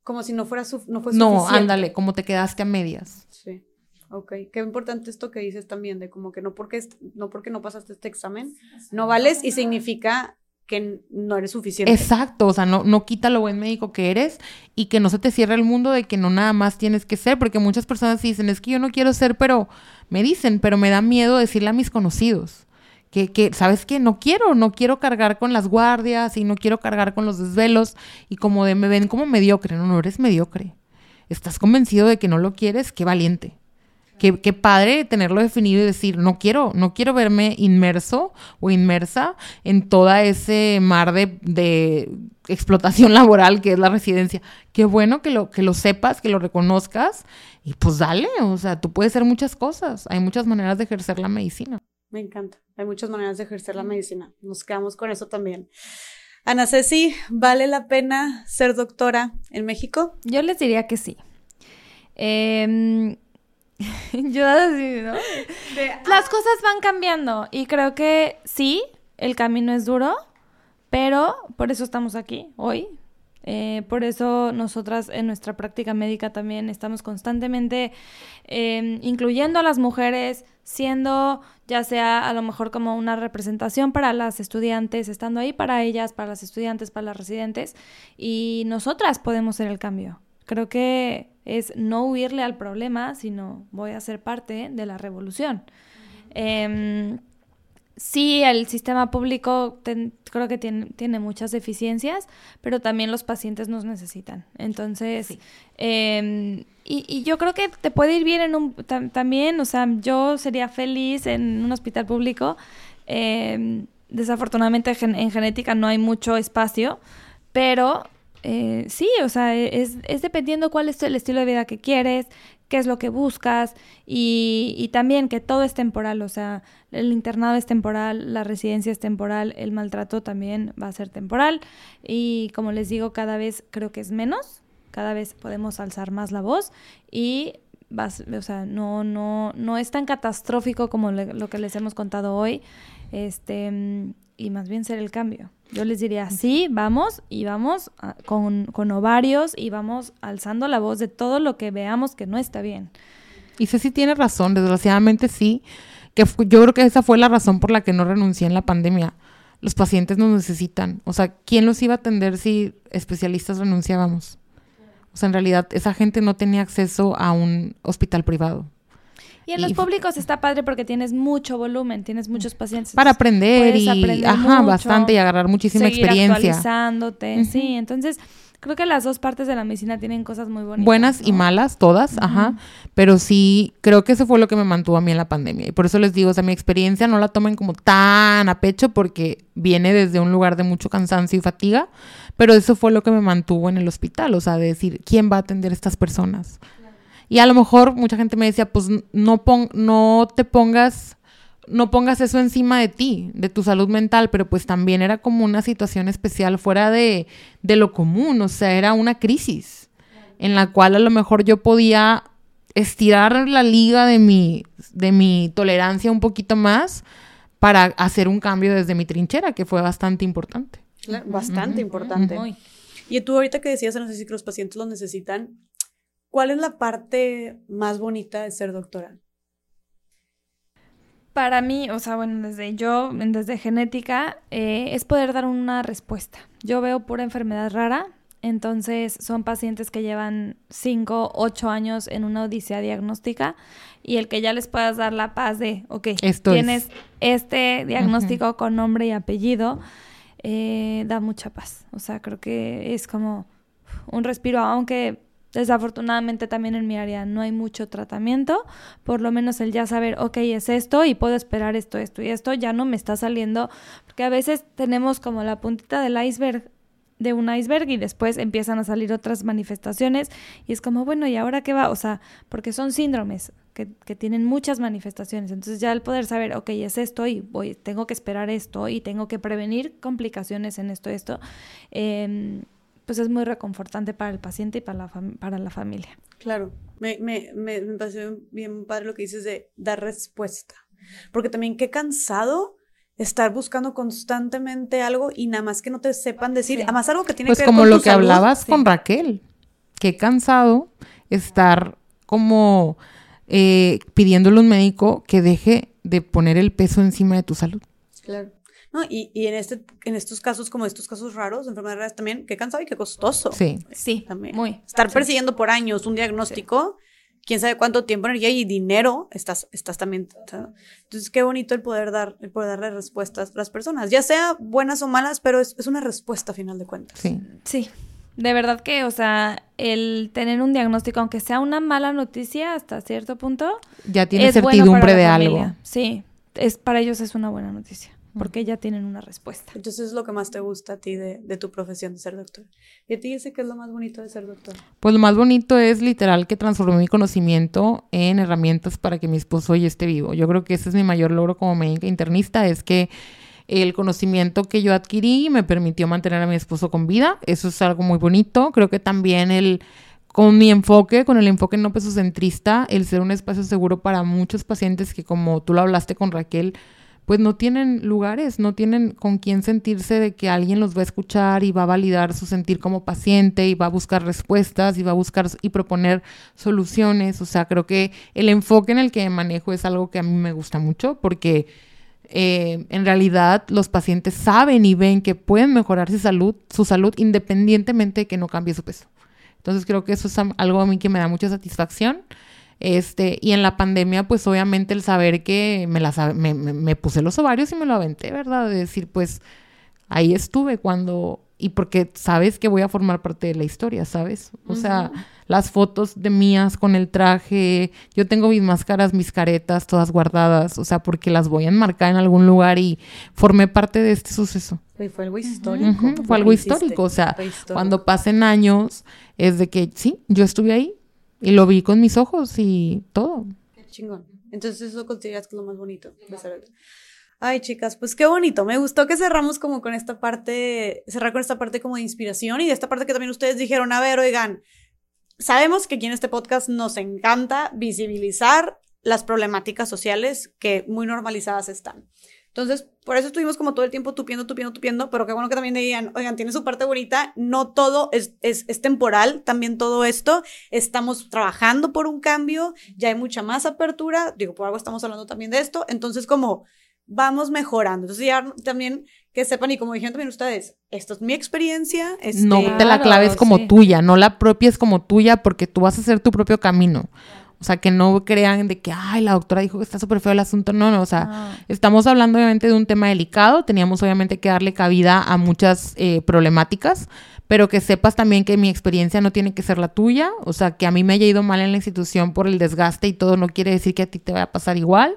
Speaker 1: como si no fuera su, no fue
Speaker 2: No,
Speaker 1: suficiente.
Speaker 2: ándale, como te quedaste a medias.
Speaker 1: Sí. Ok, qué importante esto que dices también, de como que no porque, no porque no pasaste este examen, no vales y significa que no eres suficiente.
Speaker 2: Exacto, o sea, no, no quita lo buen médico que eres y que no se te cierre el mundo de que no nada más tienes que ser, porque muchas personas dicen, es que yo no quiero ser, pero me dicen, pero me da miedo decirle a mis conocidos. Que, que, ¿sabes qué? No quiero, no quiero cargar con las guardias y no quiero cargar con los desvelos y como de me ven como mediocre. No, no eres mediocre. Estás convencido de que no lo quieres, qué valiente. Qué, qué padre tenerlo definido y decir, no quiero, no quiero verme inmerso o inmersa en toda ese mar de, de explotación (laughs) laboral que es la residencia. Qué bueno que lo, que lo sepas, que lo reconozcas y pues dale, o sea, tú puedes hacer muchas cosas. Hay muchas maneras de ejercer la medicina.
Speaker 1: Me encanta. Hay muchas maneras de ejercer la medicina. Nos quedamos con eso también. Ana Ceci, ¿vale la pena ser doctora en México?
Speaker 3: Yo les diría que sí. Em, (laughs) yo así, ¿no? Las cosas van cambiando y creo que sí, el camino es duro, pero por eso estamos aquí hoy. Eh, por eso nosotras en nuestra práctica médica también estamos constantemente eh, incluyendo a las mujeres, siendo ya sea a lo mejor como una representación para las estudiantes, estando ahí para ellas, para las estudiantes, para las residentes, y nosotras podemos ser el cambio. Creo que es no huirle al problema, sino voy a ser parte de la revolución. Sí, el sistema público ten- creo que tiene, tiene muchas deficiencias, pero también los pacientes nos necesitan. Entonces, em, y, y yo creo que te puede ir bien en un tam- también, o sea, yo sería feliz en un hospital público. Em, desafortunadamente gen- en genética no hay mucho espacio, pero eh, sí, o sea, es, es dependiendo cuál es el estilo de vida que quieres, qué es lo que buscas y, también que todo es temporal, o sea, el internado es temporal, la residencia es temporal, el maltrato también va a ser temporal y como les digo, cada vez creo que es menos, cada vez podemos alzar más la voz y vas, o sea, no, no, no es tan catastrófico como lo que les hemos contado hoy, este, mm, y más bien ser el cambio. Yo les diría, sí, vamos y vamos a- con, con ovarios y vamos alzando la voz de todo lo que veamos que no está bien.
Speaker 2: Y Ceci tiene razón, desgraciadamente sí, que yo creo que esa fue la razón por la que no renuncié en la pandemia. Los pacientes nos necesitan. O sea, ¿quién los iba a atender si especialistas renunciábamos? O sea, en realidad esa gente no tenía acceso a un hospital privado.
Speaker 3: Y en
Speaker 2: Y
Speaker 3: los públicos está padre porque tienes mucho volumen, tienes muchos pacientes.
Speaker 2: Para aprender y,
Speaker 3: aprender
Speaker 2: ajá,
Speaker 3: mucho,
Speaker 2: bastante y agarrar muchísima
Speaker 3: seguir
Speaker 2: experiencia.
Speaker 3: actualizándote,
Speaker 2: Ujú.
Speaker 3: sí. Entonces, creo que las dos partes de la medicina tienen cosas muy bonitas.
Speaker 2: Buenas y malas, todas, ajá. Pero sí, creo que eso fue lo que me mantuvo a mí en la pandemia. Y por eso les digo, o sea, mi experiencia no la tomen como tan a pecho porque viene desde un lugar de mucho cansancio y fatiga. Pero eso fue lo que me mantuvo en el hospital, o sea, de decir, ¿quién va a atender a estas personas? Y a lo mejor mucha gente me decía, pues no, pon- no te pongas, no pongas eso encima de ti, de tu salud mental, pero pues también era como una situación especial fuera de, de lo común, o sea, era una crisis en la cual a lo mejor yo podía estirar la liga de mi, de mi tolerancia un poquito más para hacer un cambio desde mi trinchera, que fue bastante importante.
Speaker 1: Claro, Bastante importante. Y tú ahorita que decías, no sé si que los pacientes los necesitan, ¿cuál es la parte más bonita de ser doctora?
Speaker 3: Para mí, o sea, bueno, desde yo, desde genética, eh, es poder dar una respuesta. Yo veo pura enfermedad rara Entonces son pacientes que llevan 5, 8 años en una odisea diagnóstica y el que ya les puedas dar la paz de, ok, tienes este diagnóstico con nombre y apellido, eh, da mucha paz. O sea, creo que es como un respiro, aunque desafortunadamente también en mi área no hay mucho tratamiento, por lo menos el ya saber, ok, es esto y puedo esperar esto, esto y esto, ya no me está saliendo, porque a veces tenemos como la puntita del iceberg de un iceberg y después empiezan a salir otras manifestaciones y es como, bueno, ¿y ahora qué va? O sea, porque son síndromes que, tienen muchas manifestaciones. Entonces ya el poder saber, ok, es esto y voy, tengo que esperar esto y tengo que prevenir complicaciones en esto, esto, em, pues es muy reconfortante para el paciente y para la, para la familia.
Speaker 1: Claro, me, me, me, me pareció bien padre lo que dices de dar respuesta, porque también qué cansado estar buscando constantemente algo y nada más que no te sepan decir, además algo que tiene
Speaker 2: pues
Speaker 1: que
Speaker 2: ver con Pues como lo que hablabas con Raquel, qué cansado estar como eh, pidiéndole a un médico que deje de poner el peso encima de tu salud.
Speaker 1: Claro. No, y, y en, este, en estos casos, como estos casos raros, enfermedades raras también, qué cansado y qué costoso.
Speaker 2: Sí.
Speaker 3: Sí, también. Muy.
Speaker 1: Estar persiguiendo por años un diagnóstico quién sabe cuánto tiempo, energía y dinero estás, estás también. Entonces, qué bonito el poder dar, el poder darle respuestas a las personas, ya sea buenas o malas, pero es, es una respuesta a final de cuentas.
Speaker 2: Sí.
Speaker 3: Sí. De verdad que, o sea, el tener un diagnóstico, aunque sea una mala noticia hasta cierto punto,
Speaker 2: ya tiene certidumbre de algo.
Speaker 3: Sí, es para ellos es una buena noticia porque ya tienen una respuesta.
Speaker 1: Entonces es lo que más te gusta a ti de, de, tu profesión de ser doctor. ¿Y a ti dice qué es lo más bonito de ser doctor?
Speaker 2: Pues lo más bonito es literal que transformé mi conocimiento en herramientas para que mi esposo hoy esté vivo. Yo creo que ese es mi mayor logro como médica internista, es que el conocimiento que yo adquirí me permitió mantener a mi esposo con vida. Eso es algo muy bonito. Creo que también el con mi enfoque, con el enfoque no pesocentrista, el ser un espacio seguro para muchos pacientes que como tú lo hablaste con Raquel, pues no tienen lugares, no tienen con quién sentirse de que alguien los va a escuchar y va a validar su sentir como paciente y va a buscar respuestas y va a buscar y proponer soluciones. O sea, creo que el enfoque en el que manejo es algo que a mí me gusta mucho porque eh, en realidad los pacientes saben y ven que pueden mejorar su salud, su salud independientemente de que no cambie su peso. Entonces creo que eso es algo a mí que me da mucha satisfacción. Este, y en la pandemia, pues obviamente el saber que me, la, me, me, puse los ovarios y me lo aventé, ¿verdad? De decir, pues ahí estuve cuando, y porque sabes que voy a formar parte de la historia, ¿sabes? O sea, las fotos de mías con el traje, yo tengo mis máscaras, mis caretas, todas guardadas, o sea, porque las voy a enmarcar en algún lugar y formé parte de este suceso.
Speaker 1: fue algo histórico.
Speaker 2: Fue algo histórico, o sea, cuando pasen años, es de que sí, yo estuve ahí, y lo vi con mis ojos y todo.
Speaker 1: Qué chingón. Entonces eso consideras que es lo más bonito Ay, chicas, pues qué bonito. Me gustó que cerramos como con esta parte, cerrar con esta parte como de inspiración y de esta parte que también ustedes dijeron, a ver, oigan, sabemos que aquí en este podcast nos encanta visibilizar las problemáticas sociales que muy normalizadas están. Entonces, por eso estuvimos como todo el tiempo tupiendo, tupiendo, tupiendo, pero qué bueno que también digan, oigan, tiene su parte bonita, no todo es, es, es, temporal, también todo esto, estamos trabajando por un cambio, ya hay mucha más apertura, digo, por algo estamos hablando también de esto, entonces como vamos mejorando, entonces ya también que sepan y como dijeron también ustedes, esto es mi experiencia. Este...
Speaker 2: No te la claves como tuya, no la propia es como tuya porque tú vas a hacer tu propio camino. O sea, que no crean de que, ay, la doctora dijo que está súper feo el asunto. No, no, o sea, ah. estamos hablando obviamente de un tema delicado. Teníamos obviamente que darle cabida a muchas eh, problemáticas, pero que sepas también que mi experiencia no tiene que ser la tuya. O sea, que a mí me haya ido mal en la institución por el desgaste y todo no quiere decir que a ti te vaya a pasar igual.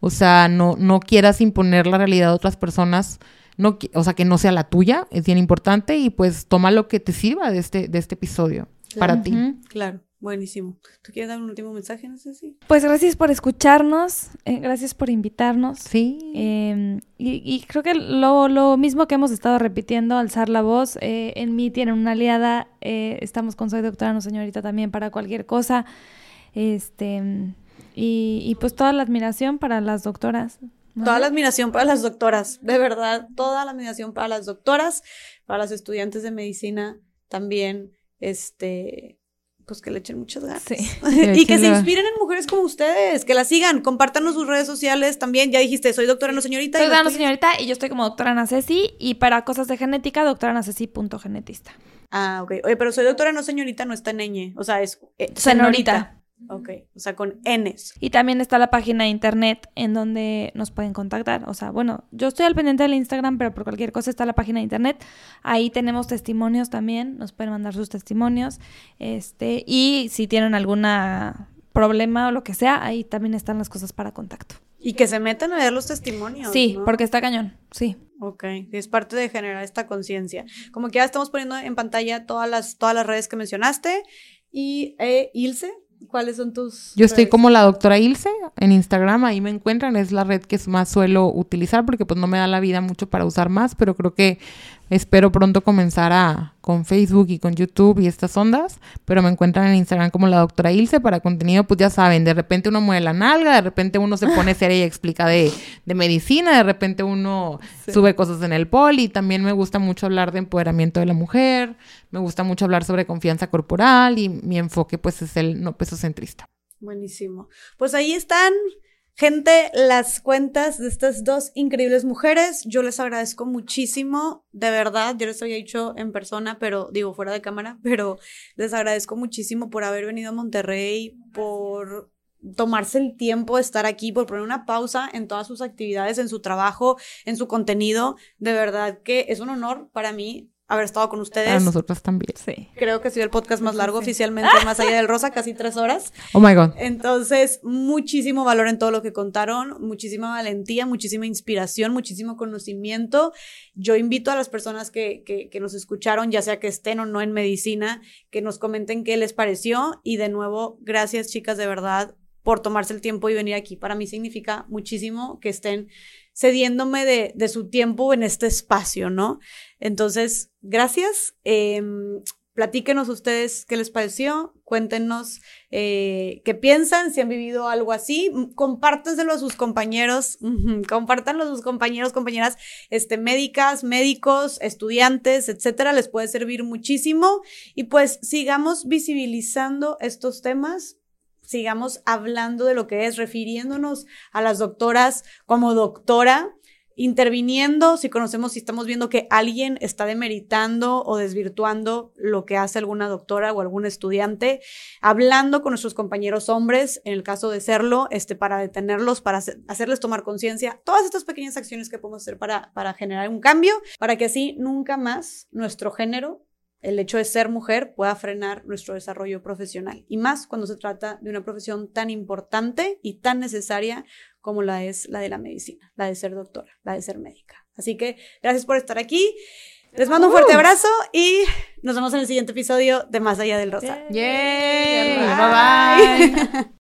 Speaker 2: O sea, no, no quieras imponer la realidad a otras personas. No, o sea, que no sea la tuya, es bien importante y pues toma lo que te sirva de este, de este episodio para ti.
Speaker 1: Claro. Buenísimo. ¿Tú quieres dar un último mensaje? No sé si.
Speaker 3: Pues gracias por escucharnos, eh, gracias por invitarnos.
Speaker 2: Sí.
Speaker 3: Em, y, creo que lo, mismo que hemos estado repitiendo, alzar la voz, eh, en mí tiene una aliada, eh, estamos con Soy Doctora, no señorita, también para cualquier cosa. Este, y, y pues toda la admiración para las doctoras.
Speaker 1: Toda la admiración para las doctoras, de verdad, toda la admiración para las doctoras, para las estudiantes de medicina también, este, pues que le echen muchas ganas. Sí. (laughs) y que se inspiren en mujeres como ustedes, que la sigan, compártanos sus redes sociales también. Ya dijiste, soy doctora no señorita.
Speaker 3: Soy doctora no señorita y yo estoy como doctora Ana Ceci y para cosas de genética, doctora Ana genetista
Speaker 1: Ah, ok. Oye, pero soy doctora, no señorita, no está en ñ. O sea, es eh,
Speaker 3: Senorita.
Speaker 1: Ok, o sea, con Ns.
Speaker 3: Y también está la página de internet en donde nos pueden contactar. O sea, bueno, yo estoy al pendiente del Instagram, pero por cualquier cosa está la página de internet. Ahí tenemos testimonios también, nos pueden mandar sus testimonios. Este, y si tienen alguna problema o lo que sea, ahí también están las cosas para contacto.
Speaker 1: Y que se metan a ver los testimonios.
Speaker 3: Sí,
Speaker 1: ¿no?
Speaker 3: porque está cañón. Sí.
Speaker 1: Ok, es parte de generar esta conciencia. Como que ya estamos poniendo en pantalla todas las, todas las redes que mencionaste. Y eh, Ilse, ¿cuáles son tus
Speaker 2: Yo estoy como la doctora Ilse en Instagram, ahí me encuentran, es la red que más suelo utilizar porque pues no me da la vida mucho para usar más, pero creo que espero pronto comenzar a con Facebook y con YouTube y estas ondas, pero me encuentran en Instagram como la doctora Ilse para contenido, pues ya saben, de repente uno mueve la nalga, de repente uno se pone seria y explica de, de medicina, de repente uno sube cosas en el poli, también me gusta mucho hablar de empoderamiento de la mujer, me gusta mucho hablar sobre confianza corporal y mi enfoque pues es el no pesocentrista.
Speaker 1: Buenísimo. Pues ahí están, gente, las cuentas de estas dos increíbles mujeres. Yo les agradezco muchísimo, de verdad. Yo les había dicho en persona, pero digo fuera de cámara, (laughs) pero les agradezco muchísimo por haber venido a Monterrey, por tomarse el tiempo de estar aquí, por poner una pausa en todas sus actividades, en su trabajo, en su contenido. De verdad que es un honor para mí haber estado con ustedes.
Speaker 2: Para nosotras también.
Speaker 3: Sí.
Speaker 1: Creo que ha sido el podcast más largo
Speaker 3: Sí.
Speaker 1: oficialmente, más allá del Rosa, casi tres horas. (laughs)
Speaker 2: Oh my God.
Speaker 1: Entonces, muchísimo valor en todo lo que contaron, muchísima valentía, muchísima inspiración, muchísimo conocimiento. Yo invito a las personas que, que, que nos escucharon, ya sea que estén o no en medicina, que nos comenten qué les pareció. Y de nuevo, gracias chicas, de verdad, por tomarse el tiempo y venir aquí. Para mí significa muchísimo que estén cediéndome de, su tiempo en este espacio, ¿no? Entonces, gracias. Eh, platíquenos ustedes qué les pareció, cuéntenos eh, qué piensan, si han vivido algo así, compártenselo a sus compañeros, (laughs) compártanlo a sus compañeros, compañeras este, médicas, médicos, estudiantes, etcétera, les puede servir muchísimo y pues sigamos visibilizando estos temas. Sigamos hablando de lo que es, refiriéndonos a las doctoras como doctora, interviniendo, si conocemos, si estamos viendo que alguien está demeritando o desvirtuando lo que hace alguna doctora o algún estudiante, hablando con nuestros compañeros hombres, en el caso de serlo, este, para detenerlos, para hacer- hacerles tomar conciencia, todas estas pequeñas acciones que podemos hacer para, para generar un cambio, para que así nunca más nuestro género el hecho de ser mujer pueda frenar nuestro desarrollo profesional. Y más cuando se trata de una profesión tan importante y tan necesaria como la es la de la medicina, la de ser doctora, la de ser médica. Así que gracias por estar aquí. Les mando un fuerte abrazo y nos vemos en el siguiente episodio de Más Allá del Rosa.
Speaker 2: Yay.
Speaker 3: Bye.
Speaker 2: Bye bye. (laughs)